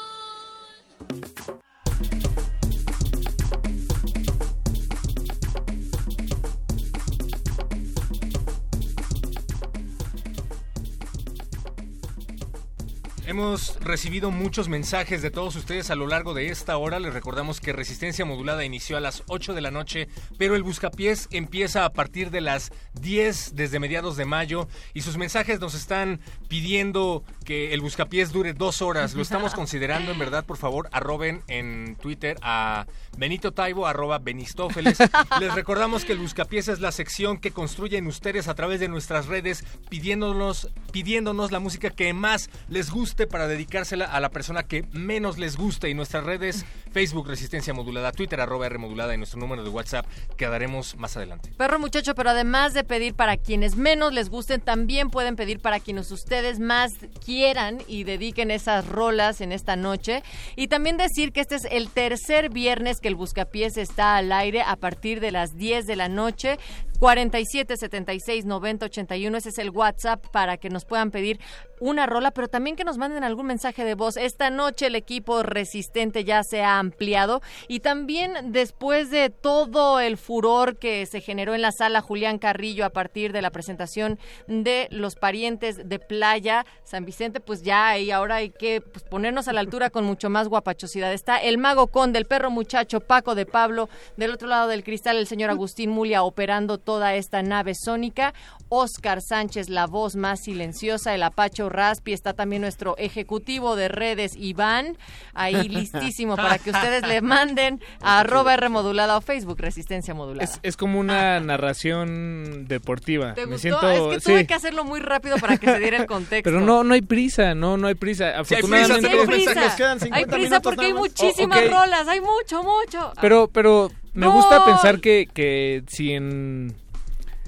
Hemos recibido muchos mensajes de todos ustedes a lo largo de esta hora. Les recordamos que Resistencia Modulada inició a las 8 de la noche, pero el Buscapiés empieza a partir de las 10 desde mediados de mayo y sus mensajes nos están pidiendo que el Buscapiés dure dos horas. Lo estamos considerando, en verdad, por favor, arroben en Twitter a Benito Taibo, arroba Benistófeles. Les recordamos que el Buscapiés es la sección que construyen ustedes a través de nuestras redes pidiéndonos, pidiéndonos la música que más les gusta para dedicársela a la persona que menos les guste. Y nuestras redes, Facebook Resistencia Modulada, Twitter arroba R y nuestro número de WhatsApp que daremos más adelante. Perro muchacho, pero además de pedir para quienes menos les gusten, también pueden pedir para quienes ustedes más quieran y dediquen esas rolas en esta noche. Y también decir que este es el tercer viernes que el Buscapiés está al aire a partir de las 10 de la noche. 47 76 90 81. Ese es el WhatsApp para que nos puedan pedir una rola, pero también que nos manden algún mensaje de voz. Esta noche el equipo resistente ya se ha ampliado y también después de todo el furor que se generó en la sala Julián Carrillo a partir de la presentación de los parientes de Playa San Vicente, pues ya y ahora hay que pues, ponernos a la altura con mucho más guapachosidad. Está el mago con del perro muchacho Paco de Pablo, del otro lado del cristal el señor Agustín Mulia operando toda esta nave sónica. Oscar Sánchez, la voz más silenciosa, el Apacho Raspi, está también nuestro ejecutivo de redes, Iván, ahí listísimo para que ustedes le manden a arroba R modulada o Facebook Resistencia Modulada. Es, es como una narración deportiva. ¿Te Me gustó? siento, es que tuve sí. que hacerlo muy rápido para que se diera el contexto. Pero no, no hay prisa, no, no hay prisa. Sí hay prisa, Afortunadamente. sí hay prisa. Hay prisa porque hay muchísimas Oh, ok. rolas, hay mucho, mucho. Pero, pero me gusta pensar que, que si en...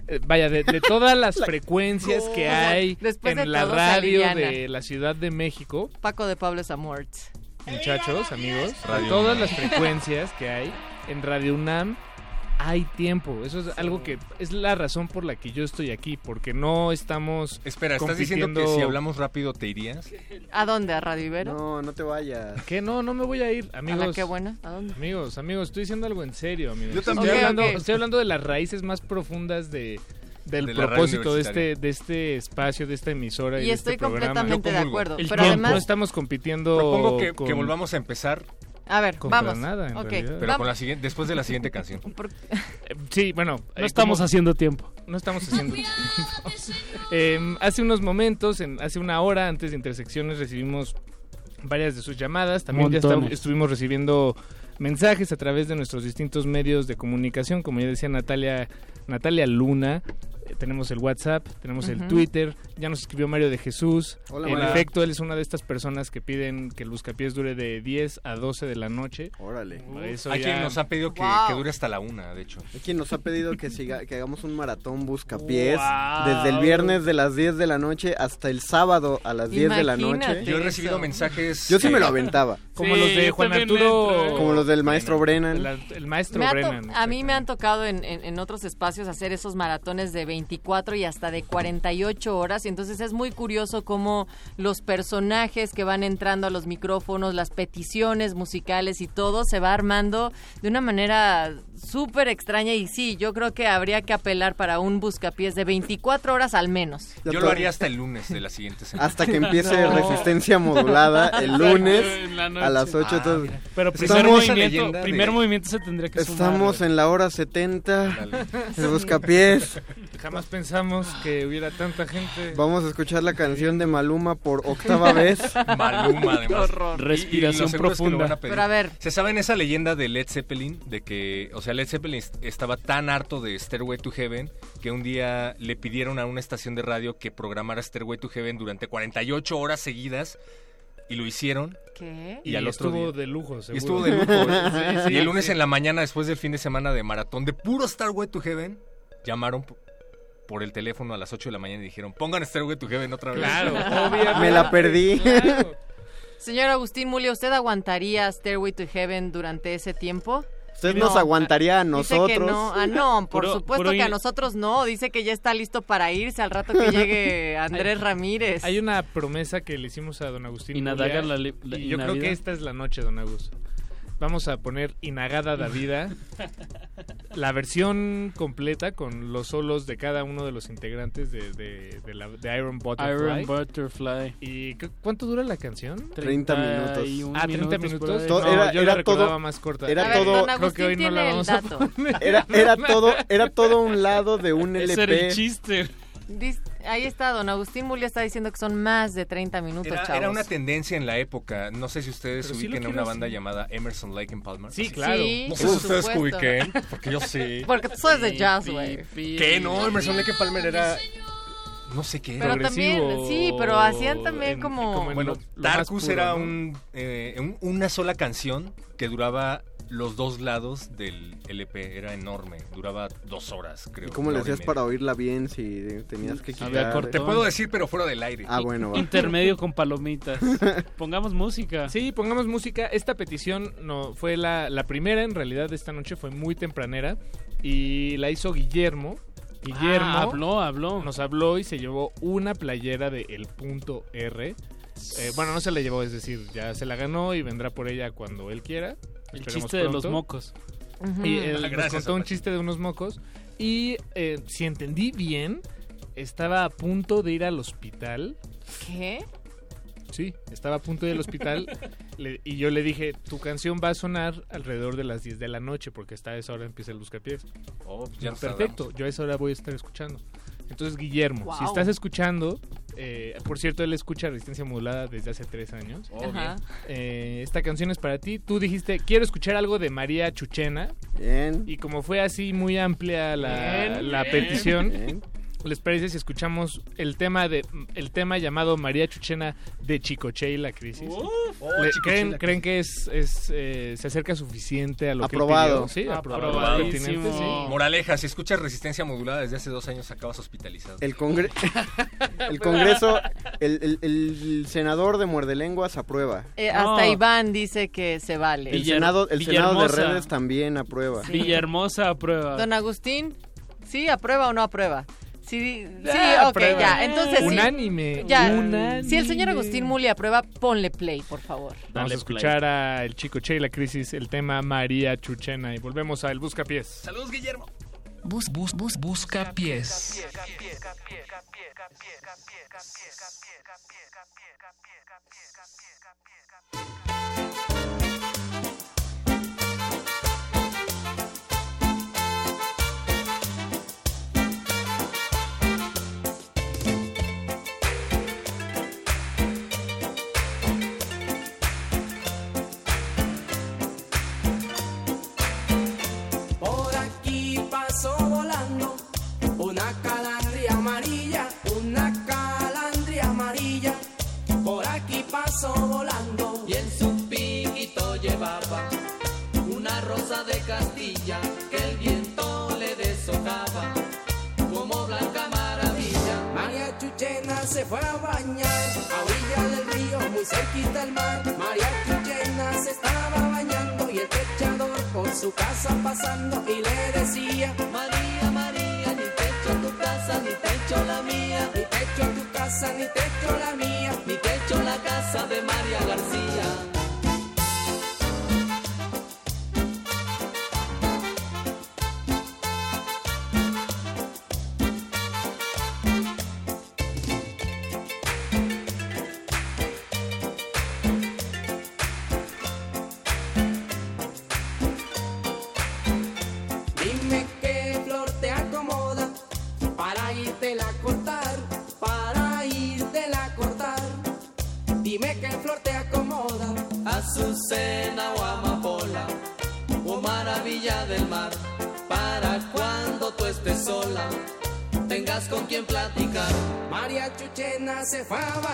eh, Vaya, de, de todas las frecuencias que hay Después en la radio de la Ciudad de México, Paco de Pablo es amor. muchachos, amigos, de todas UNAM. las frecuencias que hay en Radio UNAM hay tiempo. Eso es algo que es la razón por la que yo estoy aquí, porque no estamos Espera, ¿estás diciendo que si hablamos rápido te irías? ¿A dónde? ¿A Radio Ibero? No, no te vayas. ¿Qué? No, no me voy a ir, amigos. ¿A la qué buena? ¿A dónde? Amigos, amigos, estoy diciendo algo en serio, amigos. Yo también. Estoy, hablando, estoy hablando de las raíces más profundas de, del De propósito de este, de este espacio, de esta emisora y, Y estoy este programa. completamente de acuerdo. El Pero tiempo. además, no estamos compitiendo Propongo que, con- que volvamos a empezar, a ver, contra vamos. nada, en Ok, realidad. pero vamos. con la siguiente, después de la siguiente canción. Eh, Sí, bueno. No estamos haciendo tiempo. No estamos haciendo tiempo. Eh, hace unos momentos, en, hace una hora antes de Intersecciones, recibimos varias de sus llamadas. También ya esta- estuvimos recibiendo mensajes a través de nuestros distintos medios de comunicación. Como ya decía Natalia, Natalia Luna. Tenemos el WhatsApp, tenemos el. Twitter, ya nos escribió Mario de Jesús. Hola, en hola. efecto, él es una de estas personas que piden que el buscapiés dure de 10 a 12 de la noche. Órale. Eso Hay ya- quien nos ha pedido que, Wow. que dure hasta la una, de hecho. Hay quien nos ha pedido que, siga, que hagamos un maratón buscapiés Wow. desde el viernes de las 10 de la noche hasta el sábado a las 10 de la noche. Yo he Eso. recibido mensajes. Yo sí que- me lo aventaba. Como Sí, los de Juan Arturo. entro. Como los del maestro Brennan. El, el maestro Brennan. a mí me han tocado en, en- en otros espacios hacer esos maratones de 24 y hasta de 48 horas. Y entonces es muy curioso cómo los personajes que van entrando a los micrófonos, las peticiones musicales y todo se va armando de una manera súper extraña. Y sí, yo creo que habría que apelar para un buscapiés de 24 horas al menos. Yo to- lo haría hasta el lunes de la siguiente semana. Hasta que empiece No. resistencia modulada el lunes la a las 8. Ah, entonces, Pero primer Estamos- movimiento, de- primer movimiento se tendría que estamos sumar. en la hora 70 Dale. de Buscapiés. Jamás pensamos que hubiera tanta gente. Vamos a escuchar la canción de Maluma por octava vez. Maluma, además. Respiración Y- y seguro es que lo profunda. van a pedir. Pero a ver, ¿Se saben esa leyenda de Led Zeppelin? De que, o sea, Led Zeppelin est- estaba tan harto de Stairway to Heaven que un día le pidieron a una estación de radio que programara Stairway to Heaven durante 48 horas seguidas y lo hicieron. ¿qué? Y, al otro estuvo día- de lujo, Y seguro. estuvo de lujo. Sí, sí, y el lunes sí. en la mañana, después del fin de semana de maratón de puro Starway to Heaven, llamaron por el teléfono a las 8 de la mañana y dijeron, pongan Starway to Heaven otra vez. Claro, obviamente. Me la perdí. Claro. Señor Agustín Mulia, ¿usted aguantaría Stairway to Heaven durante ese tiempo? Usted No. nos aguantaría a Dice nosotros. que no, ah, no, por Puro- supuesto puro que a nosotros no. Dice que ya está listo para irse al rato que llegue Andrés Ramírez. Hay una promesa que le hicimos a don Agustín. Inadaga Mulia, la la- y yo creo que esta es la noche, don Agus. Vamos a poner Inagada da Vida, la versión completa con los solos de cada uno de los integrantes de, de, de la, de Iron Butterfly. Iron Butterfly. ¿Y cu- cuánto dura la canción? 30 minutos. 31 Ah, 30 por minutos. No, era- yo era la recordaba todo- más corta. era ver, todo- creo que hoy no la vamos a dato. Era, era todo, era todo un lado de un Ese era el LP. chiste. Dis- Ahí está, don Agustín Mulia está diciendo que son más de 30 minutos, Era, chavos. era una tendencia en la época. No sé si ustedes Pero sí ubiquen a una banda llamada Emerson Lake and Palmer. Sí, claro. Sí, No sé si ustedes supuesto. ubiquen, porque yo sí. Porque tú sabes de jazz, güey. ¿Qué? No, Emerson Lake and Palmer era no sé qué Pero era. también, sí, pero hacían también como... Bueno, Tarkus puro, era ¿no? un, eh, un- una sola canción que duraba los dos lados del LP. Era enorme, duraba dos horas, creo. ¿Y cómo le hacías para oírla bien si tenías que quitar? Te puedo decir, pero fuera del aire. Ah, bueno, va. Intermedio con palomitas. Pongamos música. Sí, pongamos música. Esta petición no fue la, la primera, en realidad, de esta noche. Fue muy tempranera. Y la hizo Guillermo. Guillermo Ah, habló, habló. nos habló y se llevó una playera de El Punto R. Eh, bueno, no se la llevó, es decir, ya se la ganó y vendrá por ella cuando él quiera. El chiste de los mocos. Y él nos Gracias, contó un chiste de unos mocos. Y eh, si entendí bien, estaba a punto de ir al hospital. ¿Qué? Sí, estaba a punto de ir al hospital. le- y yo le dije, tu canción va a sonar alrededor de las 10 de la noche, porque hasta esa hora empieza el buscapiés. Oh, ya nos Perfecto, yo a esa hora voy a estar escuchando. Entonces, Guillermo, si estás escuchando, eh, por cierto, él escucha Resistencia Modulada desde hace tres años. Oh, Ajá. Eh, esta canción es para ti. Tú dijiste, quiero escuchar algo de María Chuchena. Bien. Y como fue así muy amplia la, Bien, la bien. petición, Bien. ¿Les parece si escuchamos el tema de el tema llamado María Chuchena de Chicoche y la crisis? Oh, Le- ¿creen, la ¿Creen que es, es, eh, se acerca suficiente a lo Aprobado. que pidió? Sí, aprobado. Aprobadísimo. pertinente, sí. Moraleja, si escuchas resistencia modulada desde hace dos años, acabas hospitalizado. El, congre- el Congreso, el, el- el senador de Muerde Lenguas aprueba. Eh, No. Hasta Iván dice que se vale. El Villar- Senado, el Senado de redes también aprueba. Villahermosa aprueba. Don Agustín, ¿sí aprueba o no aprueba? Sí, sí, Ya, ok, aprueba. ya. Entonces. Unánime. Ya, unánime. si el señor Agustín Muli aprueba, ponle play, por favor. Vamos Dale a escuchar a El Chicoche y la crisis, el tema María Chuchena. Y volvemos a El Buscapiés. Saludos, Guillermo. Bus, bus, bus, busca pies. De Castilla que el viento le deshojaba como blanca maravilla. María Chuchena se fue a bañar a orilla del río, muy cerquita al mar. María Chuchena se estaba bañando y el techador por su casa pasando y le decía: María, María, ni techo tu casa, ni techo la mía, ni techo tu casa, ni techo la mía, ni techo la casa de María García. Chuchena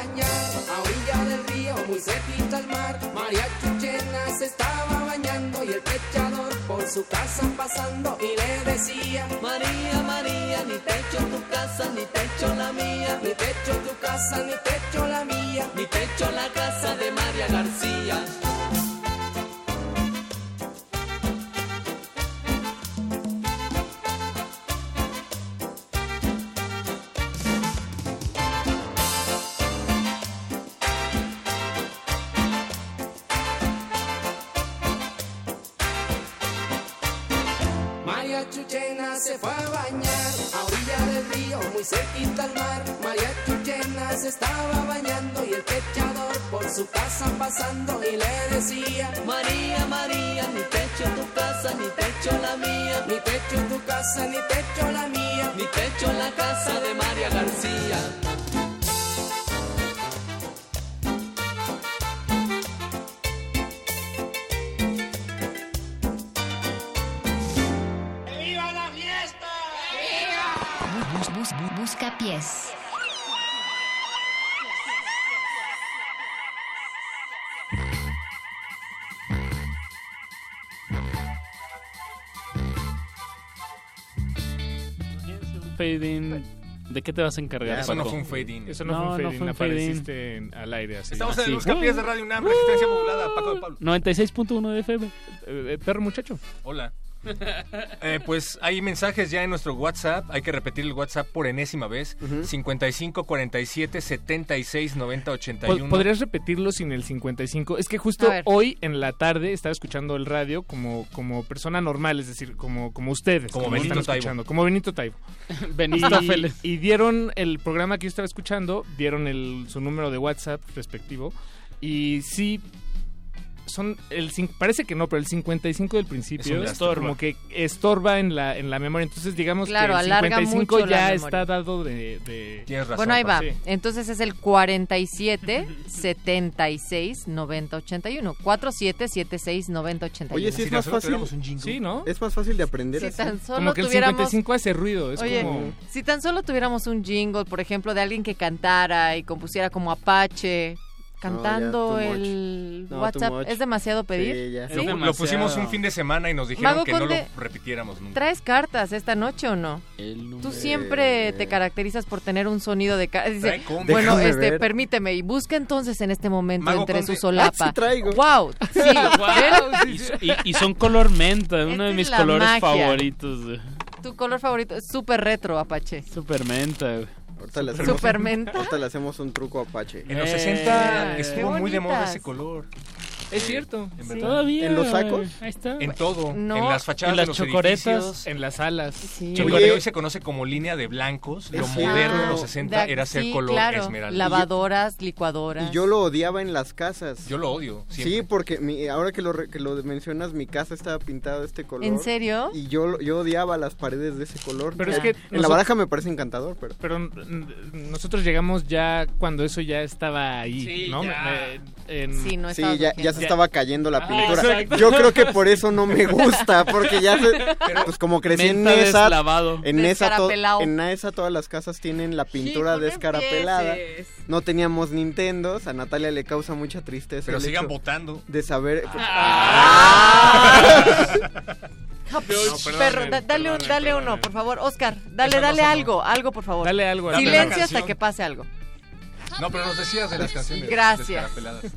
qué te vas a encargar, Eso no fue un fade-in. Eso no, fue un fade-in, fade-in. apareciste en- al aire así. Estamos en el Sí. Buscapiés de Radio UNAM, resistencia modulada, Paco de Pablo. 96.1 de FM. Eh, perro muchacho. Hola. Eh, pues hay mensajes ya en nuestro WhatsApp. Hay que repetir el WhatsApp por enésima vez. 55 47 76 90 81. Po- ¿Podrías repetirlo sin el 55? Es que justo hoy en la tarde estaba escuchando el radio como, como persona normal, es decir, como, como ustedes. Como Benito están Taibo. Como Benito Taibo. Benito y, Félix. y dieron el programa que yo estaba escuchando, dieron el, su número de WhatsApp respectivo. Y sí, son el cin- parece que no, pero el 55 del Es principio un estorba. como que estorba en la, en la memoria. Entonces digamos Claro, que el alarga 55 mucho la ya está dado de... de- Tienes razón. Bueno, ahí va. Sí. Entonces es el 47 76 90 81. 47 76 90 81. Oye, sí es Si tan más fácil. tuviéramos un jingle. Sí, ¿no? Es más fácil de aprender si así. tan solo Como que el tuviéramos 55 hace ruido. Es Oye, como... si tan solo tuviéramos un jingle, por ejemplo, de alguien que cantara y compusiera como Apache, cantando much. el No, WhatsApp. ¿es demasiado pedir? Sí, ya. ¿Sí? Lo, pusimos un fin de semana y nos dijeron Mago que no lo repitiéramos nunca. ¿Traes cartas esta noche o no? El número- Tú siempre te caracterizas por tener un sonido de dice, bueno, Déjame este, ver. permíteme y busca entonces en este momento Mago entre Conde. su solapa. Ah, sí traigo. Wow, sí, ¿ven? Y, y- y son color menta, Esta uno de mis colores magia. favoritos. Tu color favorito es súper retro, Apache. Super menta. güey. Ahorita le hacemos, Supermenta. ahorita le hacemos un truco Apache. En los Eh, 60 qué estuvo muy de moda ese color. Es cierto. En Sí. verdad. Todavía. ¿En los sacos? Ahí está. En todo. No. En las fachadas En las de los chocoretas. edificios. En las alas. Sí. Hoy se conoce como línea de blancos, lo moderno en los cierto. 60 De- era ser sí, color claro, esmeralda. Lavadoras, licuadoras. Y yo lo odiaba en las casas. Yo lo odio. siempre. Sí, porque mi- ahora que lo, re- que lo mencionas, mi casa estaba pintada de este color. ¿En serio? Y yo, yo odiaba las paredes de ese color. Pero es que En la baraja me parece encantador, pero... Pero nosotros llegamos ya cuando eso ya estaba ahí, Sí, ¿no? ya. Me- en- Sí, no Sí, estabas ya, ya se estaba cayendo la Ah, pintura. exacto. Yo creo que por eso no me gusta, porque ya se, pues como crecí en esa, en esa, to- en esa todas las casas tienen la pintura descarapelada. empieces. No teníamos Nintendos, a Natalia le causa mucha tristeza Pero el sigan hecho votando. de saber Ja, perdón, Perro, da- dale, un- dale perdón. uno, por favor. Oscar, dale, dale algo, algo, por favor. Dale algo Silencio hasta que pase algo. No, pero nos decías de las canciones. Gracias.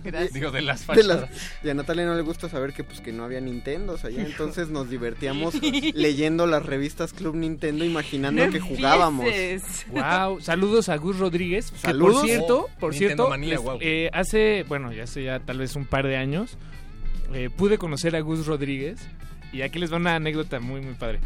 Gracias. Digo, de las de las- y a Natalia no le gusta saber que pues que no había Nintendos allá, entonces nos divertíamos leyendo las revistas Club Nintendo imaginando No que jugábamos. Wow, saludos a Gus Rodríguez. que Saludos. por cierto, Oh, por Nintendo cierto, manía, les- guau. eh, hace, bueno, ya hace ya tal vez un par de años, eh, pude conocer a Gus Rodríguez y aquí les va una anécdota muy, muy padre.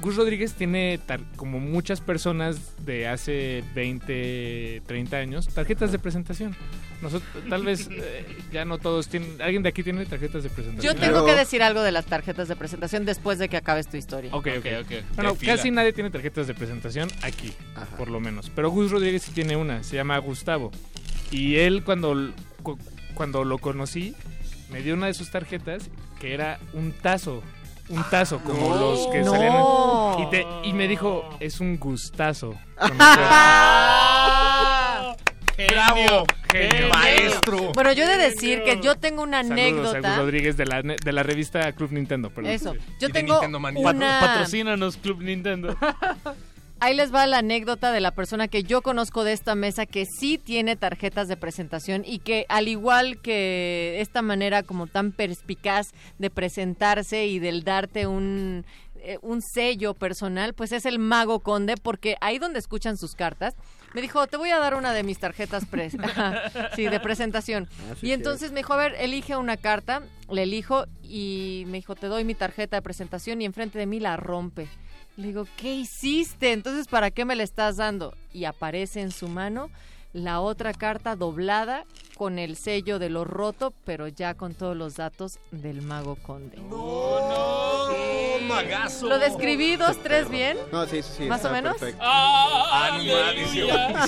Gus Rodríguez tiene, tar- como muchas personas de hace 20, 30 años, tarjetas de presentación. Nosotros, tal vez eh, ya no todos tienen. ¿Alguien de aquí tiene tarjetas de presentación? Yo tengo que decir algo de las tarjetas de presentación después de que acabes tu historia. Ok, ok, ok. Bueno, fila. casi nadie tiene tarjetas de presentación aquí, Ajá. por lo menos. Pero Gus Rodríguez sí tiene una, se llama Gustavo. Y él cuando, cuando lo conocí, me dio una de sus tarjetas que era un tazo. Un tazo, como No. los que No. salían. Y, te- y me dijo, es un gustazo. ¡Bravo! Genio. ¡Maestro! Bueno, yo he de decir que yo tengo una Saludos a Gus anécdota. Rodríguez de la, de la revista Club Nintendo. perdón. Eso. Yo tengo una... Patrocínanos, Club Nintendo. Ahí les va la anécdota de la persona que yo conozco de esta mesa que sí tiene tarjetas de presentación y que al igual que esta manera como tan perspicaz de presentarse y del darte un eh, un sello personal, pues es el mago conde porque ahí donde escuchan sus cartas me dijo, te voy a dar una de mis tarjetas pres sí, de presentación. Ah, y entonces me dijo, a ver, elige una carta, le elijo y me dijo, te doy mi tarjeta de presentación y enfrente de mí la rompe. Le digo, ¿qué hiciste? Entonces, ¿para qué me la estás dando? Y aparece en su mano la otra carta doblada con el sello de lo roto, pero ya con todos los datos del mago conde. ¡Oh, magazo! ¿Lo describí dos, tres bien? No, sí, sí, sí. ¿Más o menos? perfecto. Ah, no sí, sí, gusta.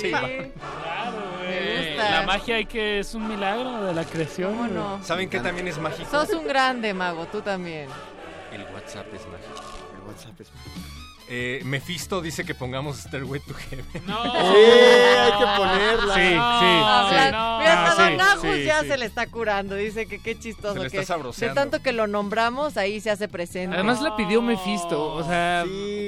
La magia hay que es un milagro de la creación. ¿Cómo güey. no? ¿Saben qué también es mágico? Sos un grande mago, tú también. El WhatsApp es mágico. El WhatsApp es... Eh, Mephisto dice que pongamos Stairway to Heaven. No. Sí, hay que ponerla. Sí, sí, no. Mira, hasta Ah, Don sí, Agus sí, ya sí. se le está curando. Dice que qué chistoso. Se le está que de tanto que lo nombramos, ahí se hace presente. Además la pidió Mephisto, o sea,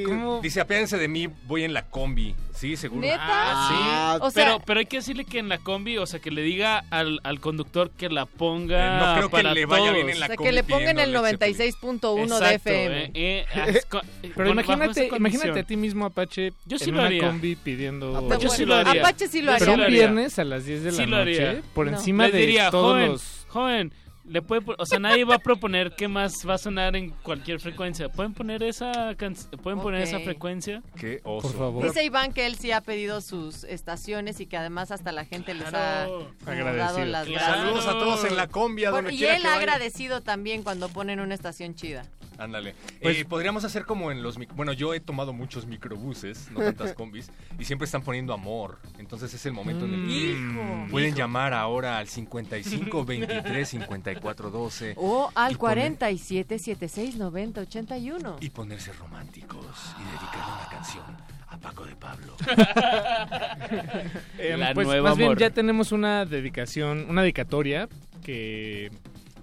¿cómo? Dice, apiádense de mí, voy en la combi. Sí, seguro. ¿Neta? Ah, sí. O sea- pero, pero hay que decirle que en la combi, o sea, que le diga al, al conductor que la ponga. Eh, no creo que para le vaya todos. bien en la O sea, combi que le pongan el pidiendo Led 96.1 de FM. eh, eh, co- Pero imagínate, imagínate a ti mismo, Apache, Yo sí en lo una haría. combi pidiendo... Apache sí lo haría. Apache sí lo Yo Pero haría. un viernes a las 10 de la Sí lo noche, haría. por No. encima de diría, todos joven, los... joven, le puede, o sea, nadie va a proponer qué más va a sonar en cualquier frecuencia. ¿Pueden poner esa can- pueden poner esa frecuencia? Qué oso. Por favor. Dice Iván que él sí ha pedido sus estaciones y que además hasta la gente les ha Agradecido. dado las Claro. gracias. Saludos a todos en la combi, a Por- donde y él que ha agradecido también cuando ponen una estación chida. Ándale. Pues- Eh, podríamos hacer como en los... Bueno, yo he tomado muchos microbuses, no tantas combis, y siempre están poniendo amor. Entonces es el momento en el que Hijo. pueden llamar ahora al 55 23 54 12 O al Y poner- 47 76 90 81. y ponerse románticos y dedicarle una canción a Paco de Pablo. Eh, La pues nueva más bien ya tenemos una dedicación, una dedicatoria que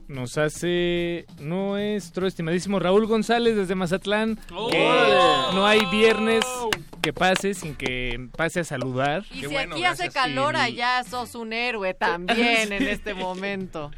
nos hace nuestro estimadísimo Raúl González desde Mazatlán. que ¡Órale! no hay viernes que pase sin que pase a saludar. Y Qué si bueno, aquí hace calor, Y- allá sos un héroe también en este momento.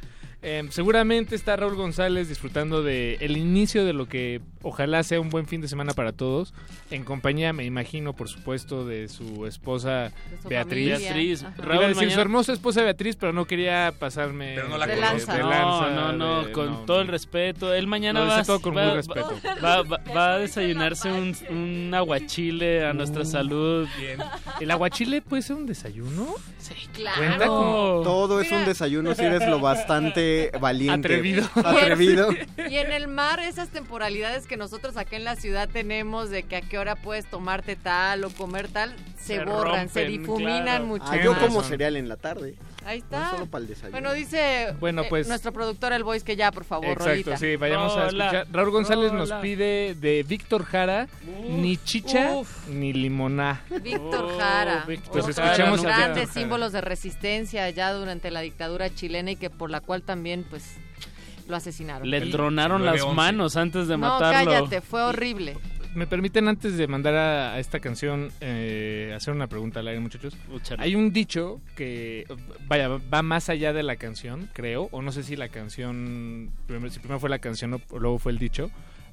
Eh, seguramente está Raúl González disfrutando de el inicio de lo que ojalá sea un buen fin de semana para todos, en compañía, me imagino, por supuesto, de su esposa De su Beatriz. familia. Beatriz, Ajá. Iba a Raúl, decir su mañana- hermosa esposa Beatriz, pero no quería pasarme Pero no la De lanza. de No, lanza, no, no, de- con no, todo no. el respeto. Él mañana va, dice todo con va- muy va- respeto. va- va- va a desayunarse un, un aguachile a nuestra Uh. salud. Bien. ¿El aguachile puede ser un desayuno? Sí, Cuenta como- Todo es un desayuno si eres lo bastante valiente. Atrevido. Atrevido. Y en el mar, esas temporalidades que nosotros acá en la ciudad tenemos de que a qué hora puedes tomarte tal o comer tal, se, Se borran, se difuminan claro. mucho. Ah, yo como cereal en la tarde. Ahí No está. solo para el desayuno. Bueno, dice Bueno, eh, pues- nuestro productor El Voice que ya, por favor, Exacto, rolita. sí, vayamos a escuchar. Raúl González nos rola. pide de Víctor Jara ni chicha uf. ni limoná. Víctor Oh, Jara, Víctor Pues de los Víctor grandes Jara. símbolos de resistencia ya durante la dictadura chilena y que por la cual también, pues, lo asesinaron. Le tronaron las 9-11. manos antes de no, matarlo. cállate, fue horrible. ¿Me permiten antes de mandar a, a esta canción eh, hacer una pregunta al aire, muchachos? Hay un dicho que, vaya, va más allá de la canción, creo, o no sé si la canción, primero, si primero fue la canción o luego fue el dicho,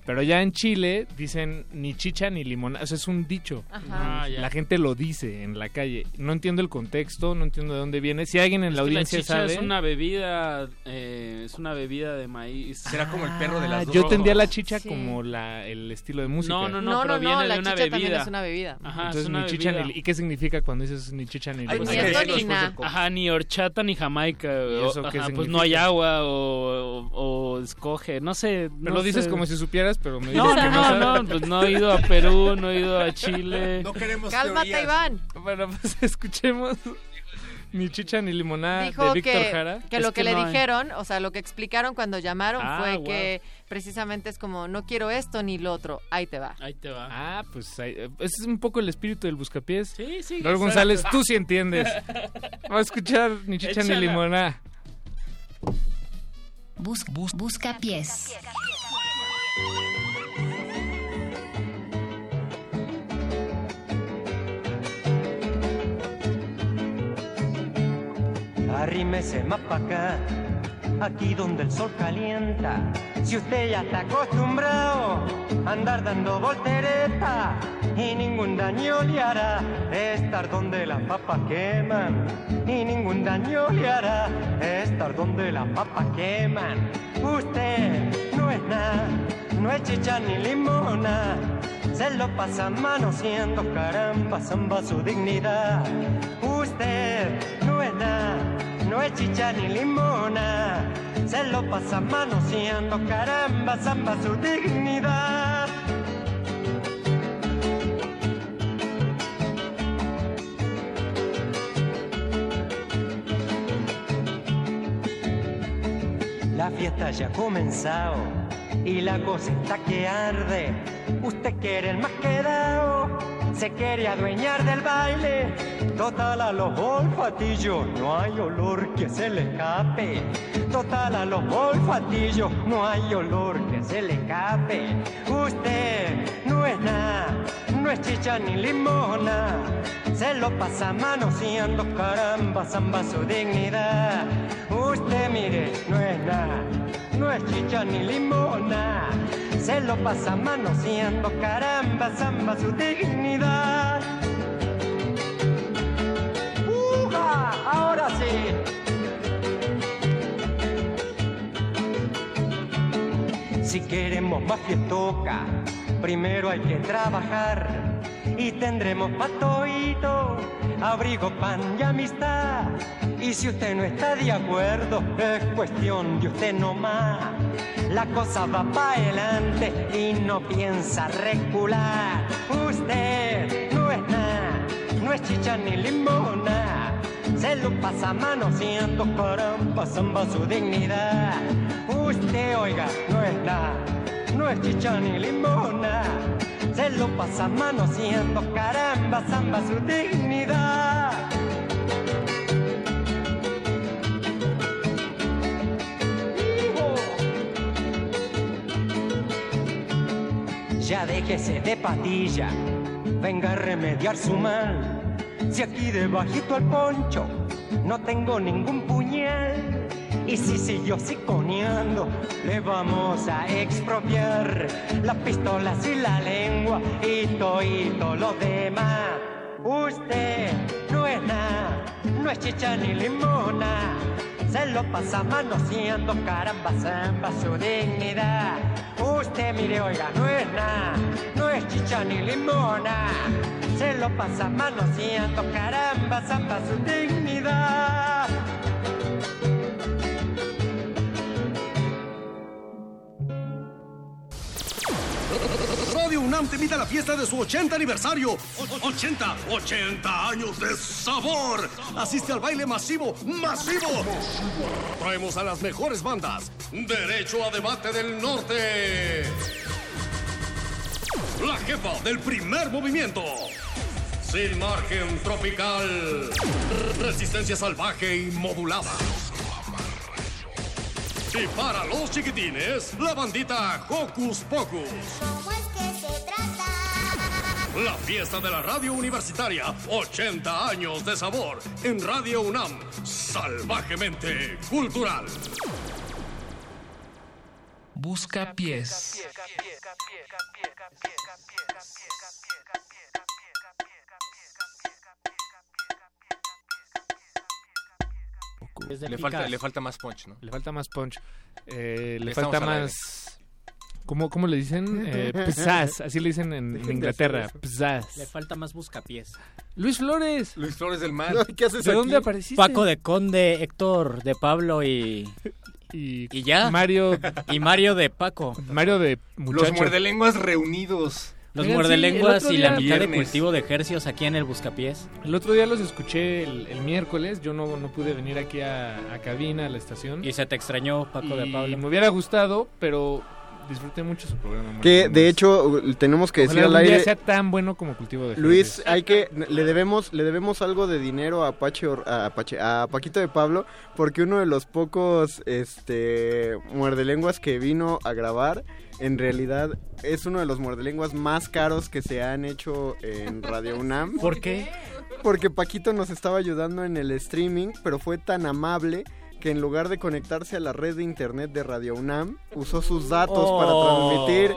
pero ya en Chile dicen ni chicha ni limón, o sea, es un dicho. Ajá. Ah, ya. La gente lo dice en la calle. No entiendo el contexto, no entiendo de dónde viene. Si alguien en la Es que audiencia chicha sabe... es una bebida, eh, es una bebida de maíz. Será como el perro de las Ah, dos yo tendría la chicha Sí. como la, el estilo de música. No, no, no, No, pero no, viene no, de la una chicha también bebida. es una bebida. Ajá, Entonces, es una ni chicha bebida. ni... ¿Y qué significa cuando dices ni chicha ni limón? Ni Ajá, ni horchata ni jamaica. ¿Y o- eso qué ajá, pues no hay agua o, o- o escoge, no sé. Me no lo dices como si supieras, pero me dices No, que no, no, pues no he ido a Perú, no he ido a Chile. No queremos Cálmate, teorías. Iván. Bueno, pues escuchemos ni chicha ni limonada Dijo de Víctor que, Jara. que Es lo que, que le no hay. dijeron, o sea, lo que explicaron cuando llamaron Ah, fue wow. que precisamente es como, no quiero esto ni lo otro, ahí te va. Ahí te va. Ah, pues ahí- eh, ese es un poco el espíritu del buscapiés. Sí, sí. Raúl. González, tú sí entiendes. Vamos a escuchar ni chicha ni limonada. Bus, bus, busca pies. Arrímese más pa' acá, aquí donde el sol calienta. Si usted ya está acostumbrado a andar dando voltereta y ningún daño le hará estar donde las papas queman. Y ningún daño le hará estar donde las papas queman. Usted no es nada, no es chicha ni limona. Se lo pasa manoseando, caramba, zamba su dignidad. Usted no es nada, no es chicha ni limona. Se lo pasa manoseando, caramba, zamba su dignidad. La fiesta ya ha comenzado y la cosa está que arde. Usted quiere el más quedado, se quiere adueñar del baile. Total a los olfatillos no hay olor que se le escape. Total a los olfatillos no hay olor que se le escape. Usted no es nada, no es chicha ni limona. Se lo pasa manoseando, caramba, zamba su dignidad. Usted mire, no es nada, no es chicha ni limona. Se lo pasa manoseando, caramba, zamba su dignidad. ¡Uja! Ahora sí. Si queremos más fiestoca, primero hay que trabajar y tendremos patoito, abrigo, pan y amistad. Y si usted no está de acuerdo, es cuestión de usted nomás. La cosa va para adelante y no piensa recular. Usted no es nada, no es chicha ni limona. Se lo pasa manoseando, caramba, zamba su dignidad. Usted, oiga, no es nada, no es chicha ni limona. Se lo pasa manoseando, caramba, zamba su dignidad. Ya déjese de patilla, venga a remediar su mal. Si aquí debajito al poncho no tengo ningún puñal. Y si siguió siconeando, le vamos a expropiar las pistolas y la lengua y todo lo demás. Usted no es nada, no es chicha ni limona. Se lo pasa manoseando, caramba, zamba su dignidad. Usted mire, oiga, no es nada, no es chicha ni limona. Se lo pasa manoseando, caramba, zamba su dignidad. Radio UNAM te invita la fiesta de su 80 aniversario. O- 80, 80 años de sabor. Asiste al baile masivo, masivo. Traemos a las mejores bandas. Derecho a debate del norte. La jefa del primer movimiento. Sin margen tropical. Resistencia salvaje y modulada. Y para los chiquitines, la bandita Hocus Pocus. La fiesta de la radio universitaria, 80 años de sabor, en Radio UNAM, salvajemente cultural. Busca pies. Le falta, le falta más punch, ¿no? Le falta más punch. Eh, le estamos falta más... ¿Cómo, ¿Cómo le dicen? Eh, así le dicen en, en Inglaterra. Pizzazz. Le falta más buscapiés. Luis Flores. Luis Flores del Mar. ¿Qué haces ¿De dónde apareciste? Paco de Conde, Héctor de Pablo y... Y, ya. Mario... Y Mario de Paco. Mario de muchacho. Los muerdelenguas reunidos. Los Oigan, muerdelenguas y la mitad de cultivo de ejercios aquí en el Buscapiés. El otro día los escuché el, el miércoles. Yo no, no pude venir aquí a, a cabina, a la estación. Y se te extrañó Paco de Y Pablo. me hubiera gustado, pero disfruté mucho su programa. Que Martín. de hecho tenemos que decir al aire. sea tan bueno como cultivo de Luis, hay que le debemos le debemos algo de dinero a Apache, a Apache a Paquito de Pablo porque uno de los pocos este muerdelenguas que vino a grabar en realidad es uno de los muerdelenguas más caros que se han hecho en Radio UNAM. ¿Por qué? Porque Paquito nos estaba ayudando en el streaming, pero fue tan amable que en lugar de conectarse a la red de internet de Radio UNAM, usó sus datos para Oh. transmitir.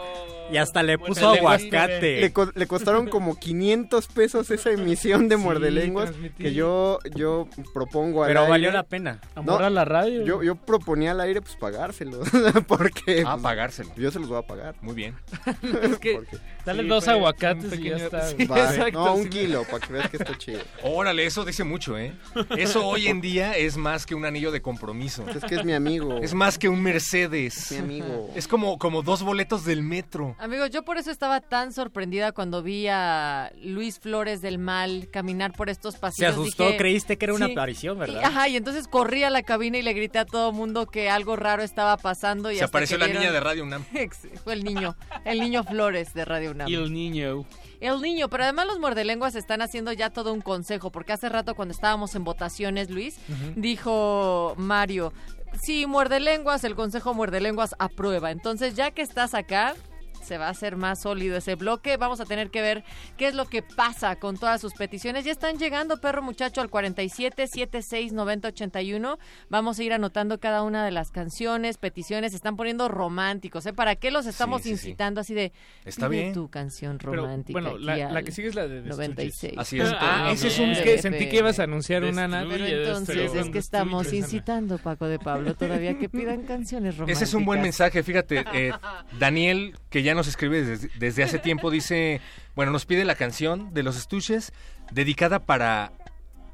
Y hasta le puso aguacate. Le, co- le costaron como 500 pesos esa emisión de Sí, Muerdelenguas transmití. que yo yo propongo al Pero aire. valió la pena. Amor a la radio. Yo, yo proponía al aire pues pagárselo porque Ah, pues, pagárselo. Yo se los voy a pagar. Muy bien. es que Dale Sí, dos aguacates y ya está. Sí, exacto, no, un sí. kilo para que veas que está chido. Órale, eso dice mucho, ¿eh? Eso hoy en día es más que un anillo de compromiso. Es que es mi amigo. Es más que un Mercedes. mi amigo. Es como, como dos boletos del metro. Amigos, yo por eso estaba tan sorprendida cuando vi a Luis Flores del Mal caminar por estos Se pasillos. asustó, Dije- creíste que era una Sí. aparición, Y, ¿verdad? ajá, y entonces corrí a la cabina y le grité a todo mundo que algo raro estaba pasando. Y Se hasta apareció que la niña vieron- de Radio UNAM. Fue el niño, el niño Flores de Radio UNAM. Y el niño. El niño, pero además los muerdelenguas están haciendo ya todo un consejo, porque hace rato cuando estábamos en votaciones, Luis, dijo Mario, sí, muerdelenguas, el consejo muerdelenguas aprueba. Entonces, ya que estás acá, se va a hacer más sólido ese bloque. Vamos a tener que ver qué es lo que pasa con todas sus peticiones. Ya están llegando, perro muchacho, al 47 76 90 81. Vamos a ir anotando cada una de las canciones, peticiones. Se están poniendo románticos, ¿eh? ¿Para qué los estamos Sí, sí, sí. incitando así de Está bien. tu canción Pero, romántica? bueno, la, que sigue es la de The 96. Así es. Ah, ese es un que sentí que ibas a anunciar una nada. Pero entonces es que estamos incitando, Paco de Pablo, todavía que pidan canciones románticas. Ese es un buen mensaje, fíjate. eh, Daniel, que ya nos escribe desde, desde hace tiempo, dice, bueno, nos pide la canción de los estuches dedicada para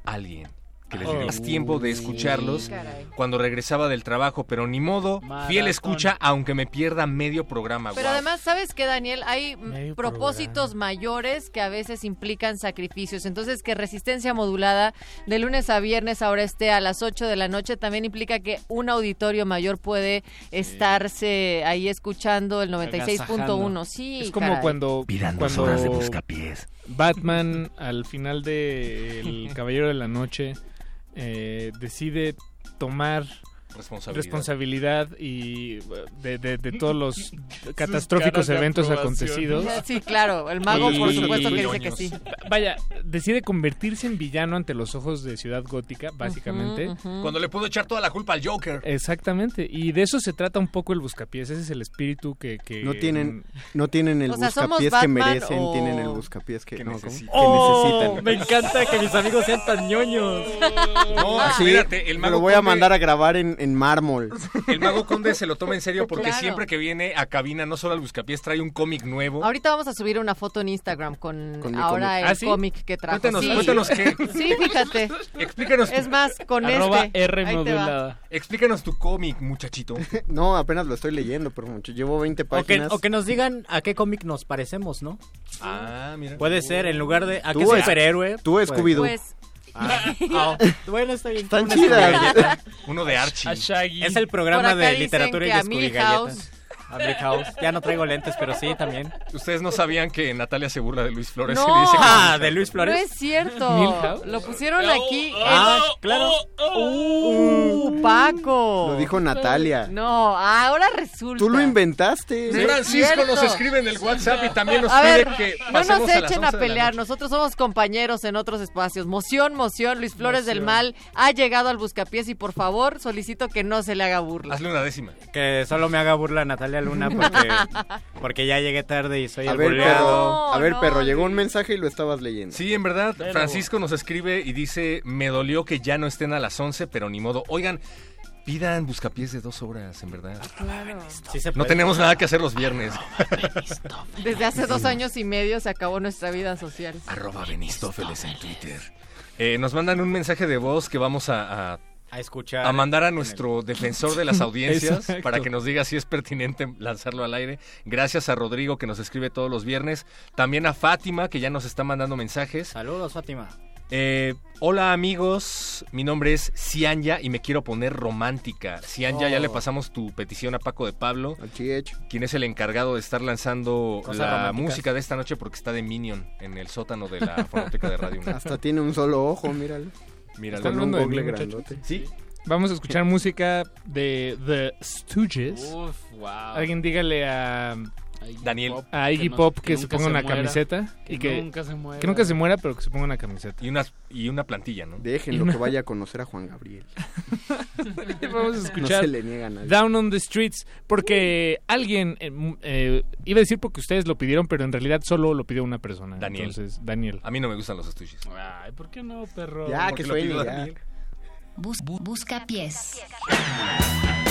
alguien. Que les Oh. dio más tiempo de Sí, escucharlos cuando regresaba del trabajo, pero ni modo, fiel escucha, aunque me pierda medio programa. Pero además, ¿sabes qué, Daniel? Hay Medio propósitos mayores que a veces implican sacrificios. Entonces, que resistencia modulada de lunes a viernes ahora esté a las 8 de la noche también implica que un auditorio mayor puede estarse ahí escuchando el 96.1. Sí, Es como caray. cuando, Pidan dos cuando horas de buscapiés. Batman al final de El Caballero de la Noche eh, decide tomar Responsabilidad. responsabilidad y de, de- de todos los catastróficos eventos acontecidos. Sí, claro, el mago por supuesto que dice que sí. Vaya, decide convertirse en villano ante los ojos de Ciudad Gótica, básicamente. Cuando le pudo echar toda la culpa al Joker. Exactamente, y de eso se trata un poco el buscapiés, ese es el espíritu que... que No tienen, no tienen el O sea, ¿somos buscapiés que merecen, o- tienen el buscapiés que, Que no, necesitan. que ¡Oh! necesitan. Me encanta que mis amigos sean tan ñoños. No, Así, espérate, el me mago lo voy a mandar a grabar en, en mármol. El mago conde se lo toma en serio porque Claro. siempre que viene a cabina, no solo al buscapiés, trae un cómic nuevo. Ahorita vamos a subir una foto en Instagram con, ahora cómic. el ¿Ah, sí? cómic que trajo. Cuéntanos, sí. cuéntanos qué. Sí, fíjate. Explícanos. Es más, con Arroba este. R Ahí te va. modulada. Explícanos tu cómic, muchachito. No, apenas lo estoy leyendo, pero mucho. Llevo 20 O que, páginas. o que nos digan a qué cómic nos parecemos, ¿no? Ah, mira. Puede ser, en lugar de a Tú qué superhéroe. tú es Scooby-Doo. Pues, Ah, ah, bueno, está bien. Están chidas. Uno de Archie. A Shaggy. Es el programa de literatura y de Scooby. Galletas. A Milhouse. Ya no traigo lentes, pero sí, también. Ustedes no sabían que Natalia se burla de Luis Flores No. y le dice Ah, de Luis no Flores. es cierto. Milhouse. Lo pusieron aquí. Ah, claro. ¡Uh, Paco! Lo dijo Natalia. No, ahora resulta. Tú lo inventaste. Sí. Francisco nos escribe en el WhatsApp y también nos A pide ver, que no nos a las echen 11 a pelear, nosotros somos compañeros en otros espacios. Moción, moción, Luis Flores del Mal ha llegado al Buscapiés y por favor solicito que no se le haga burla. Hazle una décima. Que solo me haga burla Natalia Luna porque, porque ya llegué tarde y soy A el ver, buleado. perro. A ver, no, perro. Llegó un mensaje y lo estabas leyendo. Sí, en verdad, Francisco nos escribe y dice, me dolió que ya no estén a las 11, pero ni modo. Oigan, pidan buscapiés de dos horas, en verdad. Claro. Sí No tenemos nada que hacer los viernes. Desde hace dos años y medio se acabó nuestra vida social. Arroba Benistófeles en Twitter. Eh, nos mandan un mensaje de voz que vamos a, a- A escuchar. a mandar a nuestro defensor de las audiencias para que nos diga si es pertinente lanzarlo al aire. Gracias a Rodrigo que nos escribe todos los viernes. También a Fátima que ya nos está mandando mensajes. Saludos, Fátima. Eh, hola amigos, mi nombre es Cianya y me quiero poner romántica. Cianya, ya Oh. le pasamos tu petición a Paco de Pablo, Aquí hecho. quien es el encargado de estar lanzando Cosas la románticas. música de esta noche porque está de Minion en el sótano de la fonoteca de Radio. Hasta tiene un solo ojo, míralo. Mira, Están hablando de mí, grandote. Sí, Vamos a escuchar música de The Stooges. Uf, wow. Alguien dígale a, Daniel. a Iggy no- Pop que, se ponga una muera. camiseta. Que y que, nunca se muera. que nunca se muera, pero que se ponga una camiseta. Y una, y una plantilla, ¿no? Déjenlo que vaya a conocer a Juan Gabriel. Vamos a No escuchar se le niega a nadie. Down on the Streets, porque alguien, eh, m- eh, iba a decir porque ustedes lo pidieron, pero en realidad solo lo pidió una persona. Daniel. Entonces, Daniel. A mí no me gustan los estuches. Ay, ¿por qué no, perro? Ya, Porque que lo pidió ya. Daniel. Bus- bu- busca pies. Down on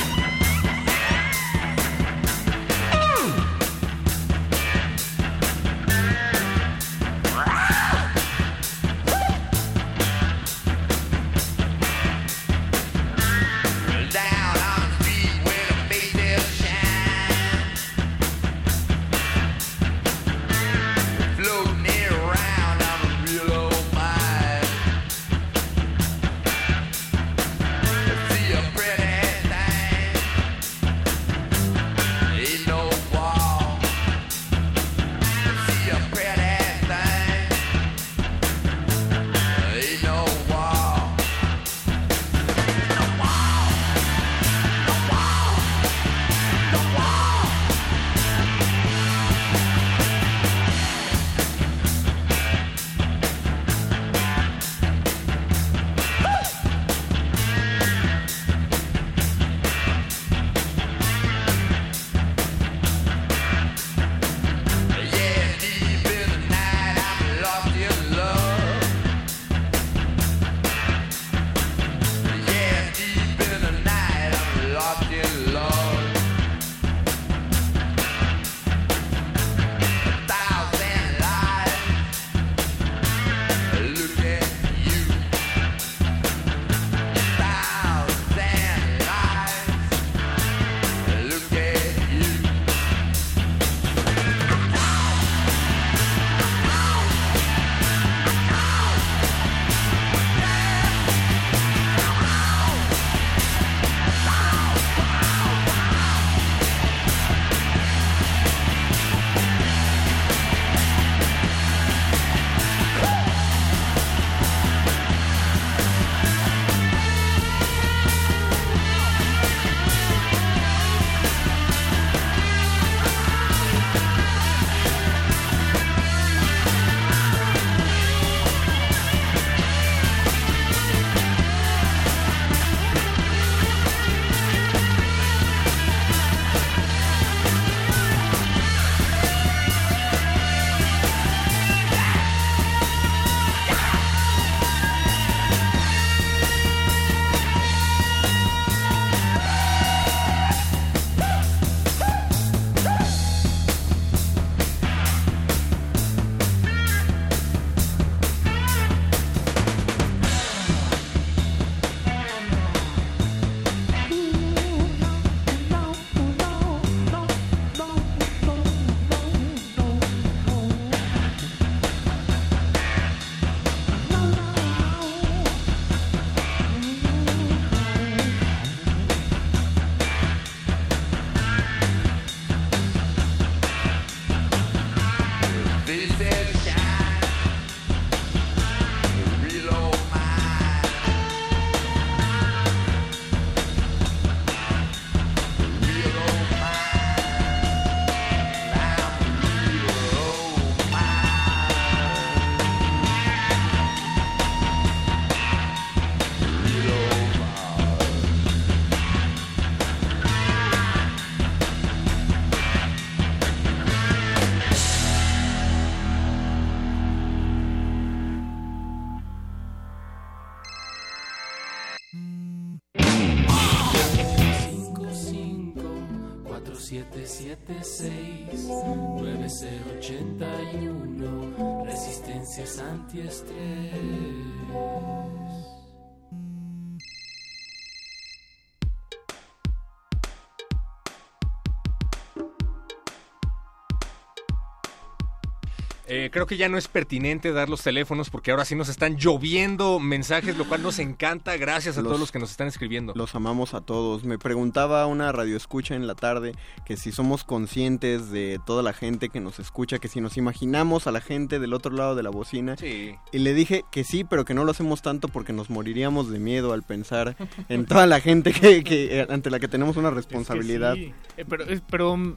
creo que ya no es pertinente dar los teléfonos porque ahora sí nos están lloviendo mensajes, lo cual nos encanta. Gracias a Los- todos los que nos están escribiendo. Los amamos a todos. Me preguntaba una radioescucha en la tarde que si somos conscientes de toda la gente que nos escucha, que si nos imaginamos a la gente del otro lado de la bocina. Sí. Y le dije que sí, pero que no lo hacemos tanto porque nos moriríamos de miedo al pensar en toda la gente que, que, eh, ante la que tenemos una responsabilidad. Sí. Eh, pero, eh, pero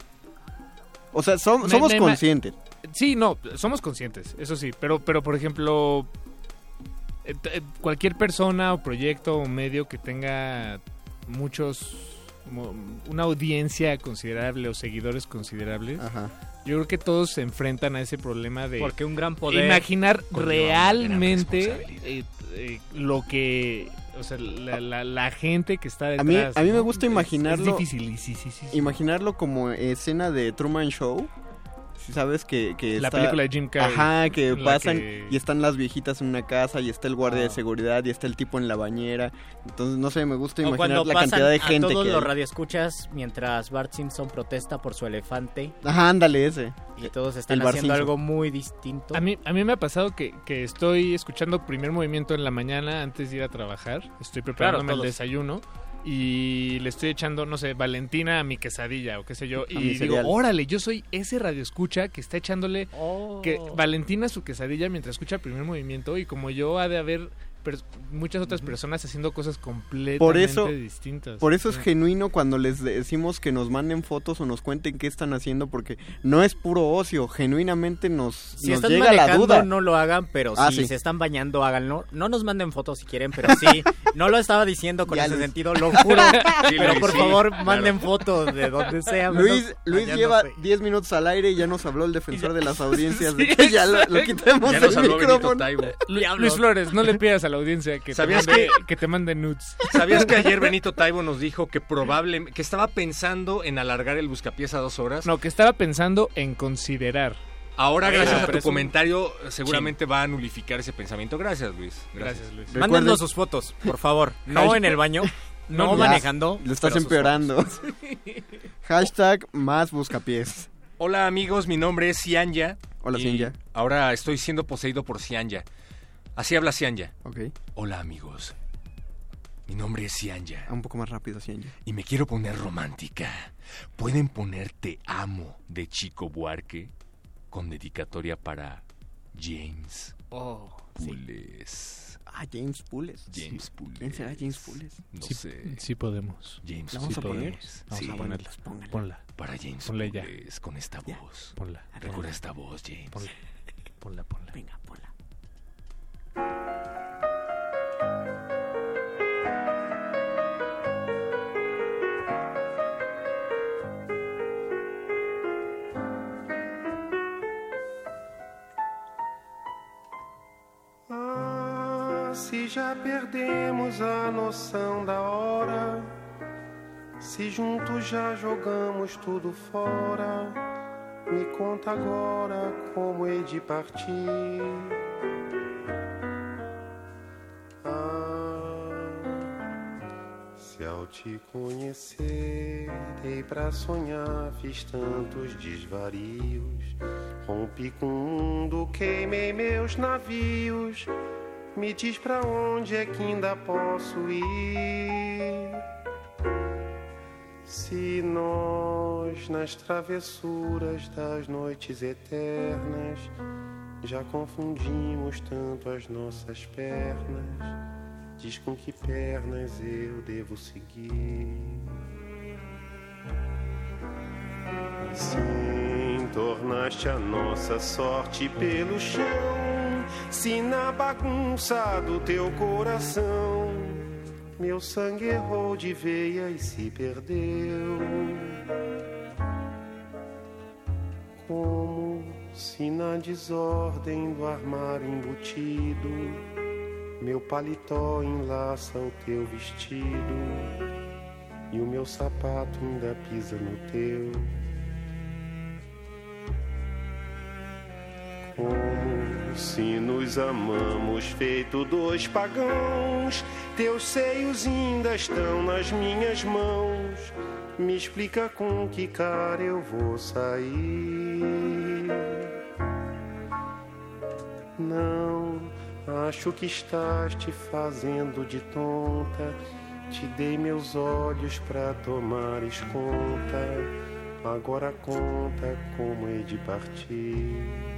O sea, som- Me- somos me- conscientes. Sí, no, somos conscientes, eso sí, pero, pero por ejemplo, eh, eh, cualquier persona o proyecto o medio que tenga muchos, una audiencia considerable o seguidores considerables, yo creo que todos se enfrentan a ese problema de Porque un gran poder imaginar realmente eh, eh, lo que, o sea, la, la- la gente que está A mí, detrás. a mí me ¿no? gusta Es- imaginarlo. Es, difícil, sí, sí, sí. Imaginarlo como escena de Truman Show. Si sabes que, que La está- película de Jim Carrey, Ajá, que pasan que- y están las viejitas en una casa y está el guardia Ah. de seguridad y está el tipo en la bañera. Entonces, no sé, me gusta imaginar la cantidad de a gente todos que los hay. radioescuchas mientras Bart Simpson protesta por su elefante. Ajá, ándale ese. Y todos están El haciendo Simpson. algo muy distinto. A mí, a mí me ha pasado que, que estoy escuchando primer movimiento en la mañana antes de ir a trabajar. Estoy preparándome el todos. desayuno y le estoy echando, no sé, Valentina a mi quesadilla o qué sé yo. A Y digo, órale, yo soy ese radioescucha que está echándole Oh. que Valentina su quesadilla mientras escucha el primer movimiento y como yo ha de haber muchas otras personas haciendo cosas completamente Por eso, distintas. por eso es Sí. genuino cuando les decimos que nos manden fotos o nos cuenten qué están haciendo, porque no es puro ocio, genuinamente nos, Si nos están llega la duda. no lo hagan, pero Ah, si sí. se están bañando, háganlo. No nos manden fotos si quieren, pero sí. no lo estaba diciendo con Ya, ese Luis. sentido, lo juro. Sí, pero Luis, por sí, favor, claro. manden fotos de donde sea. Luis, Luis lleva 10 minutos al aire y ya nos habló el defensor de las audiencias de que ya lo, lo quitemos Ya micrófono. Luis Flores, no le pidas a la audiencia que te ¿Sabías mande, que- que te mande nudes. ¿Sabías que ayer Benito Taibo nos dijo que probablemente que estaba pensando en alargar el buscapiés a dos horas? No, que estaba pensando en considerar. Ahora, Ah, gracias a tu comentario, seguramente va a nulificar ese pensamiento. Gracias, Luis. Gracias, Luis. Mándenos sus fotos, por favor. No en el baño, no, Ya, manejando. Lo estás empeorando. Hashtag más buscapiés. Hola amigos, mi nombre es Cianya. Hola, Cianya. Ahora estoy siendo poseído por Cianya. Así habla Cianya. Ok. Hola amigos. Mi nombre es Cianya. Un poco más rápido, Cianya. Y me quiero poner romántica. ¿Pueden poner Te amo de Chico Buarque? Con dedicatoria para James Oh, Pules. Ah, James Pules. James Pules. ¿Quién será James Pules? No sí, sé. sí podemos. James ¿La vamos a poner? Pules. Vamos Sí. a ponerla. Ponla. Para James Ponla ya. Pules con esta voz. Ponla. Recuerda esta voz, James. Ponla. Ponla, ponla. Venga, ponla. Ah, se já perdemos a noção da hora, se juntos já jogamos tudo fora, me conta agora como hei de partir. Se ao te conhecer, dei pra sonhar, fiz tantos desvarios. Rompi com o mundo, queimei meus navios. Me diz pra onde é que ainda posso ir? Se nós, nas travessuras das noites eternas, já confundimos tanto as nossas pernas, diz com que pernas eu devo seguir. Sim, tornaste a nossa sorte pelo chão. Se na bagunça do teu coração meu sangue errou de veia e se perdeu. Como se na desordem do armário embutido meu paletó enlaça o teu vestido e o meu sapato ainda pisa no teu. Como se nos amamos, feito dois pagãos, teus seios ainda estão nas minhas mãos. Me explica com que cara eu vou sair. Não, acho que estás te fazendo de tonta. Te dei meus olhos pra tomares conta. Agora conta como hei de partir.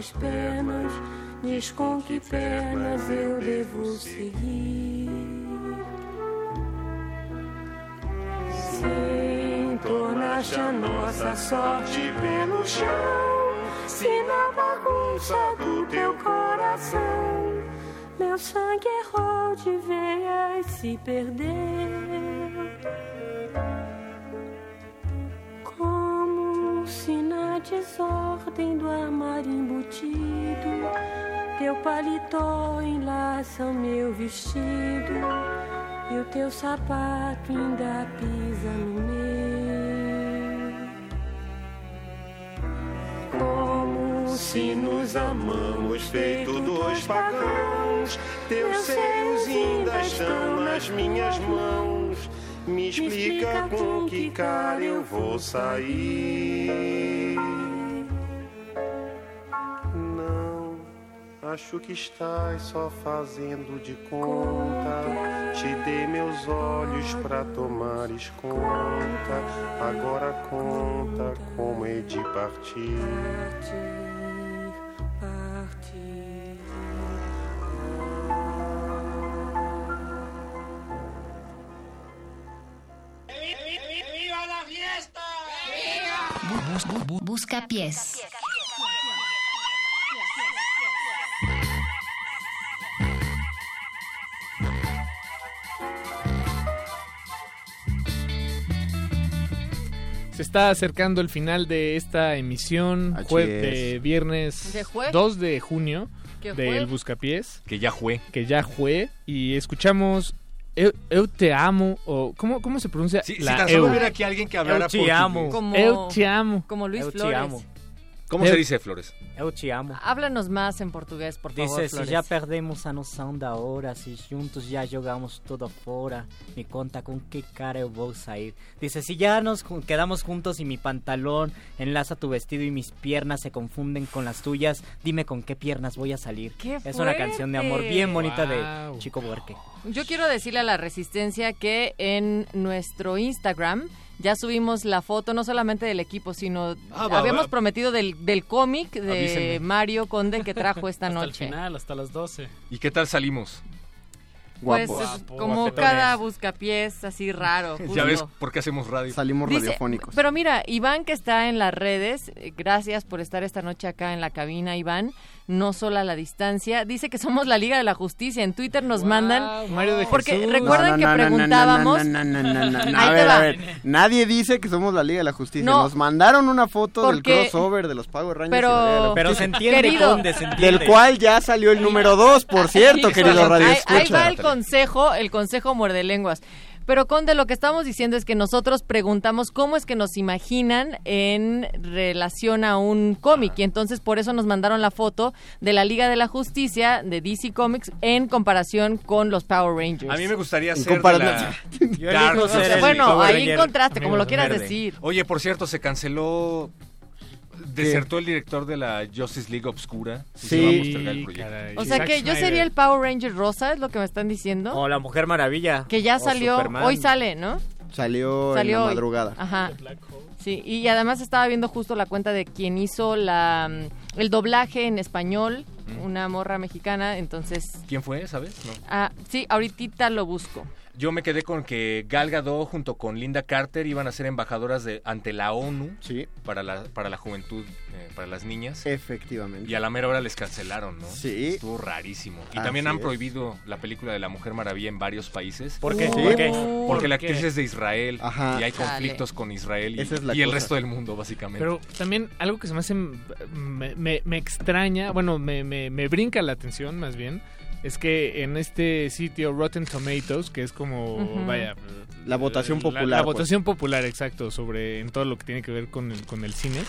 Nossas penas, diz com que pernas eu devo seguir. Se tornaste a nossa sorte pelo chão, se na bagunça do teu coração meu sangue errou de veias se perdeu. Desordem do armário embutido, teu paletó enlaça o meu vestido e o teu sapato ainda pisa no meu. Como Se nos amamos, feito dois pagãos, teus seios ainda estão nas minhas mãos. Me explica com que cara eu vou sair. Acho que estás só fazendo de conta. Te dei meus olhos pra tomares conta. Agora conta como hei de partir. Busca pies. Está acercando el final de esta emisión Así jue- es. de viernes ¿De jue? 2 de junio ¿Qué del jue? Buscapiés. Que ya fue. Que ya fue. Y escuchamos Eu, Eu te amo o ¿cómo, cómo se pronuncia? Sí, si la tan solo Eu. hubiera aquí alguien que hablara Eu te amo. Como, Eu te amo. como Luis Eu te Flores. amo. ¿Cómo Eu- se dice, Flores? Eu te amo. Háblanos más en portugués, por favor, Dice, Flores. já perdemos a noção da hora, se juntos já jogamos tudo fora, me conta com que cara eu vou sair. Dice, si ya nos quedamos juntos y mi pantalón enlaza tu vestido y mis piernas se confunden con las tuyas, dime con qué piernas voy a salir. ¡Qué es una canción de amor bien bonita Wow. de Chico Buarque. Yo quiero decirle a la Resistencia que en nuestro Instagram ya subimos la foto no solamente del equipo, sino Ah, va, habíamos va. prometido del, del cómic de Avísenme. Mario Conde que trajo esta Hasta el noche. final, hasta las 12. ¿Y qué tal salimos? Pues como cada buscapiés así raro. Ya ves por qué hacemos radio. Salimos Dice- radiofónicos. Pero mira, Iván que está en las redes, eh, gracias por estar esta noche acá en la cabina, Iván. No solo a la distancia, dice que somos la Liga de la Justicia. En Twitter nos mandan. Mario de porque Jesús. recuerdan No, que no, no, no, no, preguntábamos. no, no, no, no, no, no. Ahí A ver, va. a ver. Nadie dice que somos la Liga de la Justicia. No. Nos mandaron una foto Porque- del crossover de los Power Rangers. Pero- y la Liga de la Pero se entiende Querido. dónde se entiende. Del cual ya salió el número 2, por cierto, querido Radio ahí, ahí Escucha. va el consejo, el consejo muerde lenguas. Pero Conde, lo que estamos diciendo es que nosotros preguntamos cómo es que nos imaginan en relación a un cómic y entonces por eso nos mandaron la foto de la Liga de la Justicia de DC Comics en comparación con los Power Rangers. A mí me gustaría En ser de comparación- la Yo Dark elijo ser Justice. el bueno, Power ahí Ranger encontraste, como lo quieras verde. decir. Oye, por cierto, se canceló. Desertó el director de la Justice League Obscura. y se va a Sí, postergar el proyecto. caray. O sea Zack que yo sería el Power Ranger rosa, es lo que me están diciendo. O la Mujer Maravilla. que ya o salió, Superman. hoy sale, ¿no? Salió, Salió en la hoy. madrugada. Ajá. Sí, y además estaba viendo justo la cuenta de quien hizo la el doblaje en español, una morra mexicana, entonces ¿Quién fue, sabes? No. ah, sí, ahorita lo busco. Yo me quedé con que Gal Gadot junto con Linda Carter iban a ser embajadoras de, ante la ONU Sí, para la, para la juventud, eh, para las niñas. efectivamente. Y a la mera hora les cancelaron, ¿no? Sí. Estuvo rarísimo. Y Así también han es. prohibido la película de la Mujer Maravilla en varios países. ¿Por qué? Sí. ¿Por qué? Porque la ¿Por qué? actriz es de Israel Ajá. y hay conflictos con Israel y, Esa es la y el resto del mundo, básicamente. Pero también algo que se me hace, me, me- me extraña, bueno, me, me, me brinca la atención más bien, es que en este sitio Rotten Tomatoes, que es como, vaya... La votación la- popular, La, pues. votación popular, exacto, sobre en todo lo que tiene que ver con el, con el cine.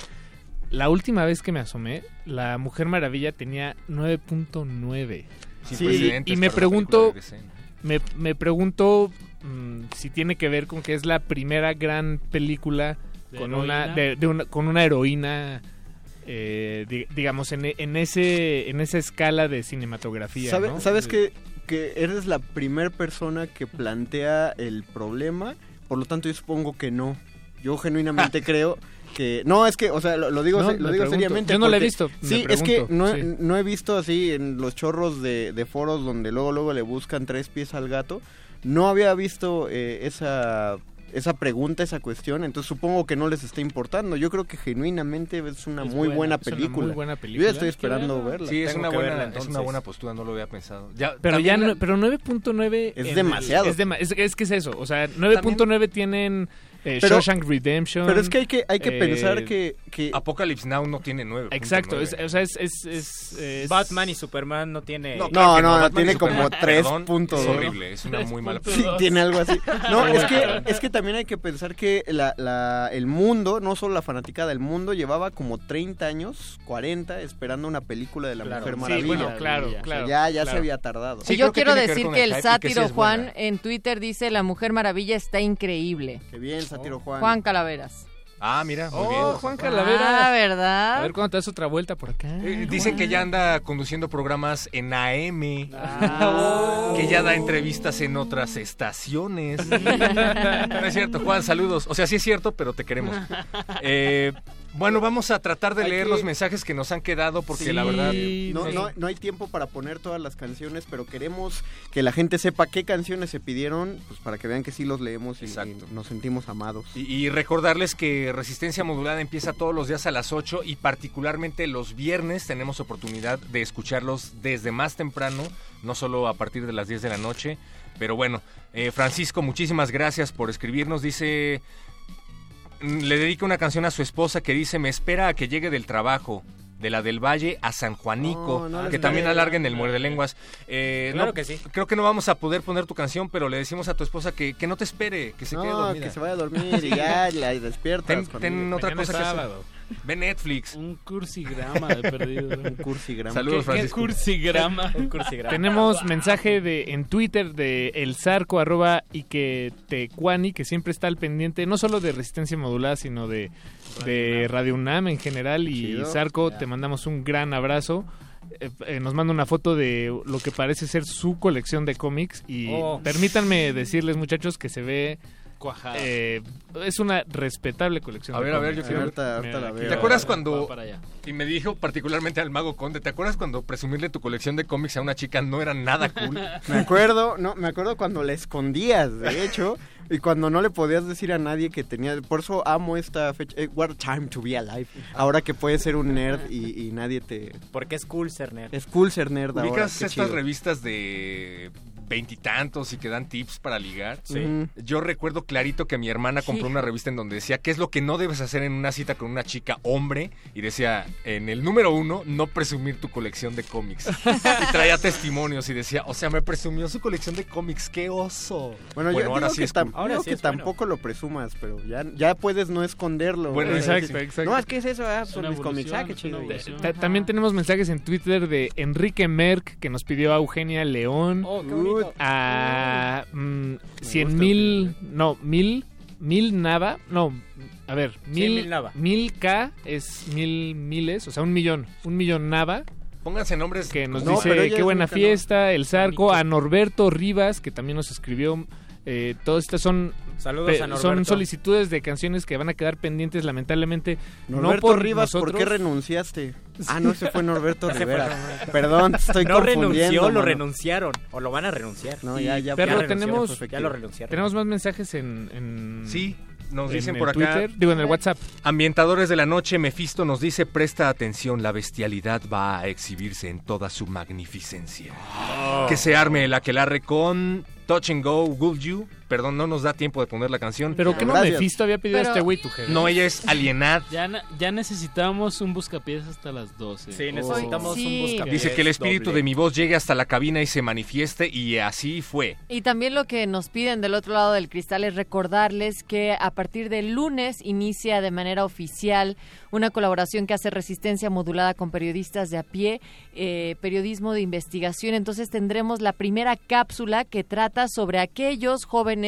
La última vez que me asomé, la Mujer Maravilla tenía 9.9. Sin sí, y me pregunto-. Me, me pregunto mm, si tiene que ver con que es la primera gran película ¿De con una, de, de una con una heroína eh, di- digamos en, en ese en esa escala de cinematografía ¿Sabe- ¿no? ¿Sabes que, que eres la primera persona que plantea el problema? Por lo tanto, yo supongo que no. Yo genuinamente creo que... No, es que, o sea, lo, lo digo, No, lo digo pregunto. seriamente. Yo no la he visto, Sí, es que no, sí. no he visto así en los chorros de, de foros donde luego luego le buscan tres pies al gato. No había visto eh, esa esa pregunta, esa cuestión, entonces supongo que no les está importando. Yo creo que genuinamente es una Es muy buena, buena, es una película. muy buena Yo película. ya estoy esperando verla. verla. Sí, es una, buena, verla, es una buena postura, no lo había pensado. Ya, pero ya la- no- pero 9.9 Es demasiado. es, es, es que es eso o sea 9.9 tienen eh, Pero- Shawshank Redemption Pero es que hay que, hay que eh, pensar que, que Apocalypse Now no tiene nueve. exacto es, o sea es, es, es- es- Batman y Superman no tiene... No, claro no, no, tiene como tres puntos, Es ¿no? horrible, es una muy mala Sí, tiene algo así. No, es que, es que también hay que pensar que la, la- el mundo, no solo la fanática del mundo, llevaba como 30 años, 40, esperando una película de la Claro. Mujer Sí, Maravilla. bueno, claro, O sea, claro, ya ya se había tardado. Sí, y yo quiero que decir que el que sí sátiro. Juan en Twitter dice La Mujer Maravilla está increíble. Qué bien, Juan Calaveras. Ah, mira, muy oh bien. Juan Ah, Calavera ¿verdad? a ver cuándo te das otra vuelta por acá Eh, dicen que ya anda conduciendo programas en AM, Ah. que ya da entrevistas en otras estaciones. no es cierto, Juan, saludos. O sea, sí es cierto, pero te queremos. Eh, bueno, vamos a tratar de Hay leer que- los mensajes que nos han quedado porque la verdad... No, no, no hay tiempo para poner todas las canciones, pero queremos que la gente sepa qué canciones se pidieron, pues para que vean que sí los leemos y, nos sentimos amados. Y, y recordarles que Resistencia Modulada empieza todos los días a las 8 y particularmente los viernes tenemos oportunidad de escucharlos desde más temprano, no solo a partir de las 10 de la noche. Pero bueno, eh, Francisco, muchísimas gracias por escribirnos. Dice, mm, le dedica una canción a su esposa que dice, me espera a que llegue del trabajo. De la del Valle a San Juanico, No, no les que también alarguen el muerde lenguas. Eh, Claro no, que sí. Creo que no vamos a poder poner tu canción, pero le decimos a tu esposa que, que no te espere, que se quede dormida. que se vaya a dormir y ya la despiertas. Ten, otra Mañana cosa que hacer. Ve Netflix. Un cursigrama de perdido. Un cursigrama. Saludos, ¿Qué, qué Francisco. cursigrama? Un cursigrama. Tenemos mensaje de en Twitter de el zarco arroba y que tecuani que siempre está al pendiente no solo de resistencia modulada sino de, de Radio UNAM en general y. Zarco te mandamos un gran abrazo Eh, eh, nos manda una foto de lo que parece ser su colección de cómics y Oh. permítanme decirles muchachos que se ve cuajada. Eh, es una respetable colección. A de ver, a ver, yo quiero Ahorita- ahorita la veo. ¿Te acuerdas cuando para allá. y me dijo particularmente al mago Conde, ¿te acuerdas cuando presumirle tu colección de cómics a una chica no era nada cool? Me acuerdo, no, me acuerdo cuando la escondías, de hecho, y cuando no le podías decir a nadie que tenía, por eso amo esta fecha, eh, what a time to be alive, ahora que puedes ser un nerd y, y nadie te... Porque es cool ser nerd. Es cool ser nerd ahora, ¿Ubicas estas chido. revistas de veintitantos y que dan tips para ligar? Sí. Yo recuerdo clarito que mi hermana compró una revista en donde decía qué es lo que no debes hacer en una cita con una chica hombre y decía en el número uno no presumir tu colección de cómics y traía testimonios y decía o sea me presumió su colección de cómics qué oso Bueno, yo ahora digo sí que, es cool. digo que tampoco lo presumas, pero ya, ya puedes no esconderlo. Bueno, exacto, exacto. No, es que es eso, ah, una mis cómics, ah, qué chido. También tenemos mensajes en Twitter de Enrique Merck que nos pidió a Eugenia León, Oh, qué bonito. a mm, cien mil, no, mil, mil nava, no, a ver, mil, mil nava. mil K es mil miles, o sea, un millón, un millón nava. pónganse nombres que nos No, dice qué buena fiesta, el Zarco, a Norberto Rivas, que también nos escribió. Eh, todas estas son, Saludos pe- a Norberto. son solicitudes de canciones que van a quedar pendientes, lamentablemente. Norberto no por Rivas, ¿por qué nosotros. renunciaste? Ah, no, ese fue Norberto Rivera. Perdón, te estoy no confundiendo. renunció, lo mano. renunciaron. O lo van a renunciar. No, ya, ya. Renunció, tenemos-. Ya lo renunciaron. Tenemos más mensajes en, en- sí nos en dicen el por acá Twitter, digo en el WhatsApp. Ambientadores de la noche, Mephisto nos dice, presta atención, la bestialidad va a exhibirse en toda su magnificencia. Que se arme el aquelarre con Touch and Go, Will You. Perdón, no nos da tiempo de poner la canción. Pero que no Gracias. Mephisto había pedido Pero- este güey tu jefe. No, ella es Alienad. Ya, ya necesitábamos un buscapiés hasta las 12. Sí, necesitamos Sí. un buscapiés Dice que el espíritu doble. de mi voz llegue hasta la cabina y se manifieste y así fue. Y también lo que nos piden del otro lado del cristal es recordarles que a partir del lunes inicia de manera oficial una colaboración que hace resistencia modulada con periodistas de a pie, eh, periodismo de investigación. Entonces tendremos la primera cápsula que trata sobre aquellos jóvenes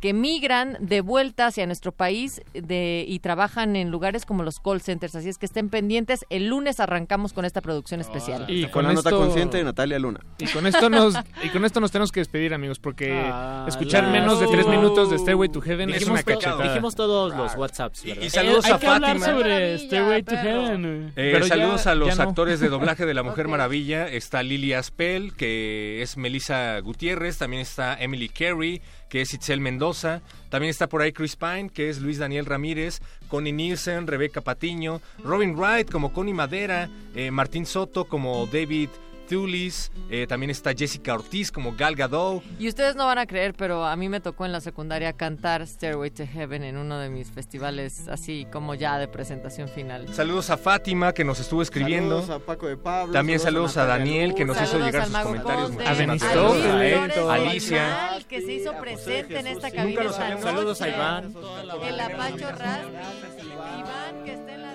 que migran de vuelta hacia nuestro país de, y trabajan en lugares como los call centers. Así es que estén pendientes. El lunes arrancamos con esta producción especial. Y Con con, la nota consciente de Natalia Luna. y con esto nos y con esto nos tenemos que despedir, amigos, porque Ah, escuchar la- menos de tres minutos de Stairway to Heaven es una to- cachetada. dijimos todos los WhatsApps, ¿verdad? Y saludos Eh, hay a que hablar Fátima. sobre Maravilla, Stairway to perro. Heaven. Eh, Pero ya- saludos a los no. actores de doblaje de La Mujer. Maravilla. Está Lily Aspel, que es Melissa Gutiérrez. También está Emily Carey, que es Itzel Mendoza. También está por ahí Chris Pine, que es Luis Daniel Ramírez. Connie Nielsen, Rebeca Patiño. Robin Wright como Connie Madera. eh, Martín Soto como David Tulis. eh, también está Jessica Ortiz como Gal Gadot. Y ustedes no van a creer, pero a mí me tocó en la secundaria cantar Stairway to Heaven en uno de mis festivales, así como ya de presentación final. Saludos a Fátima, que nos estuvo escribiendo. Saludos a Paco de Pablo. También saludos a Daniel, que nos hizo llegar sus Mago comentarios. Conde, Muchísimas a Alicia. Que se hizo presente en esta cabina Nunca. Saludos a Iván. El Apacho Raspi. Iván, que está en las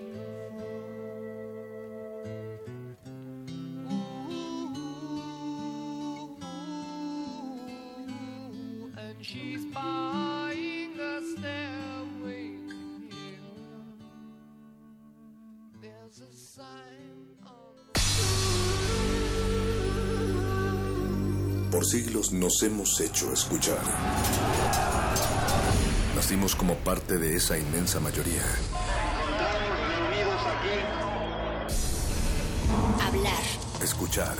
Por siglos nos hemos hecho escuchar. Nacimos como parte de esa inmensa mayoría. Hablar. Escuchar.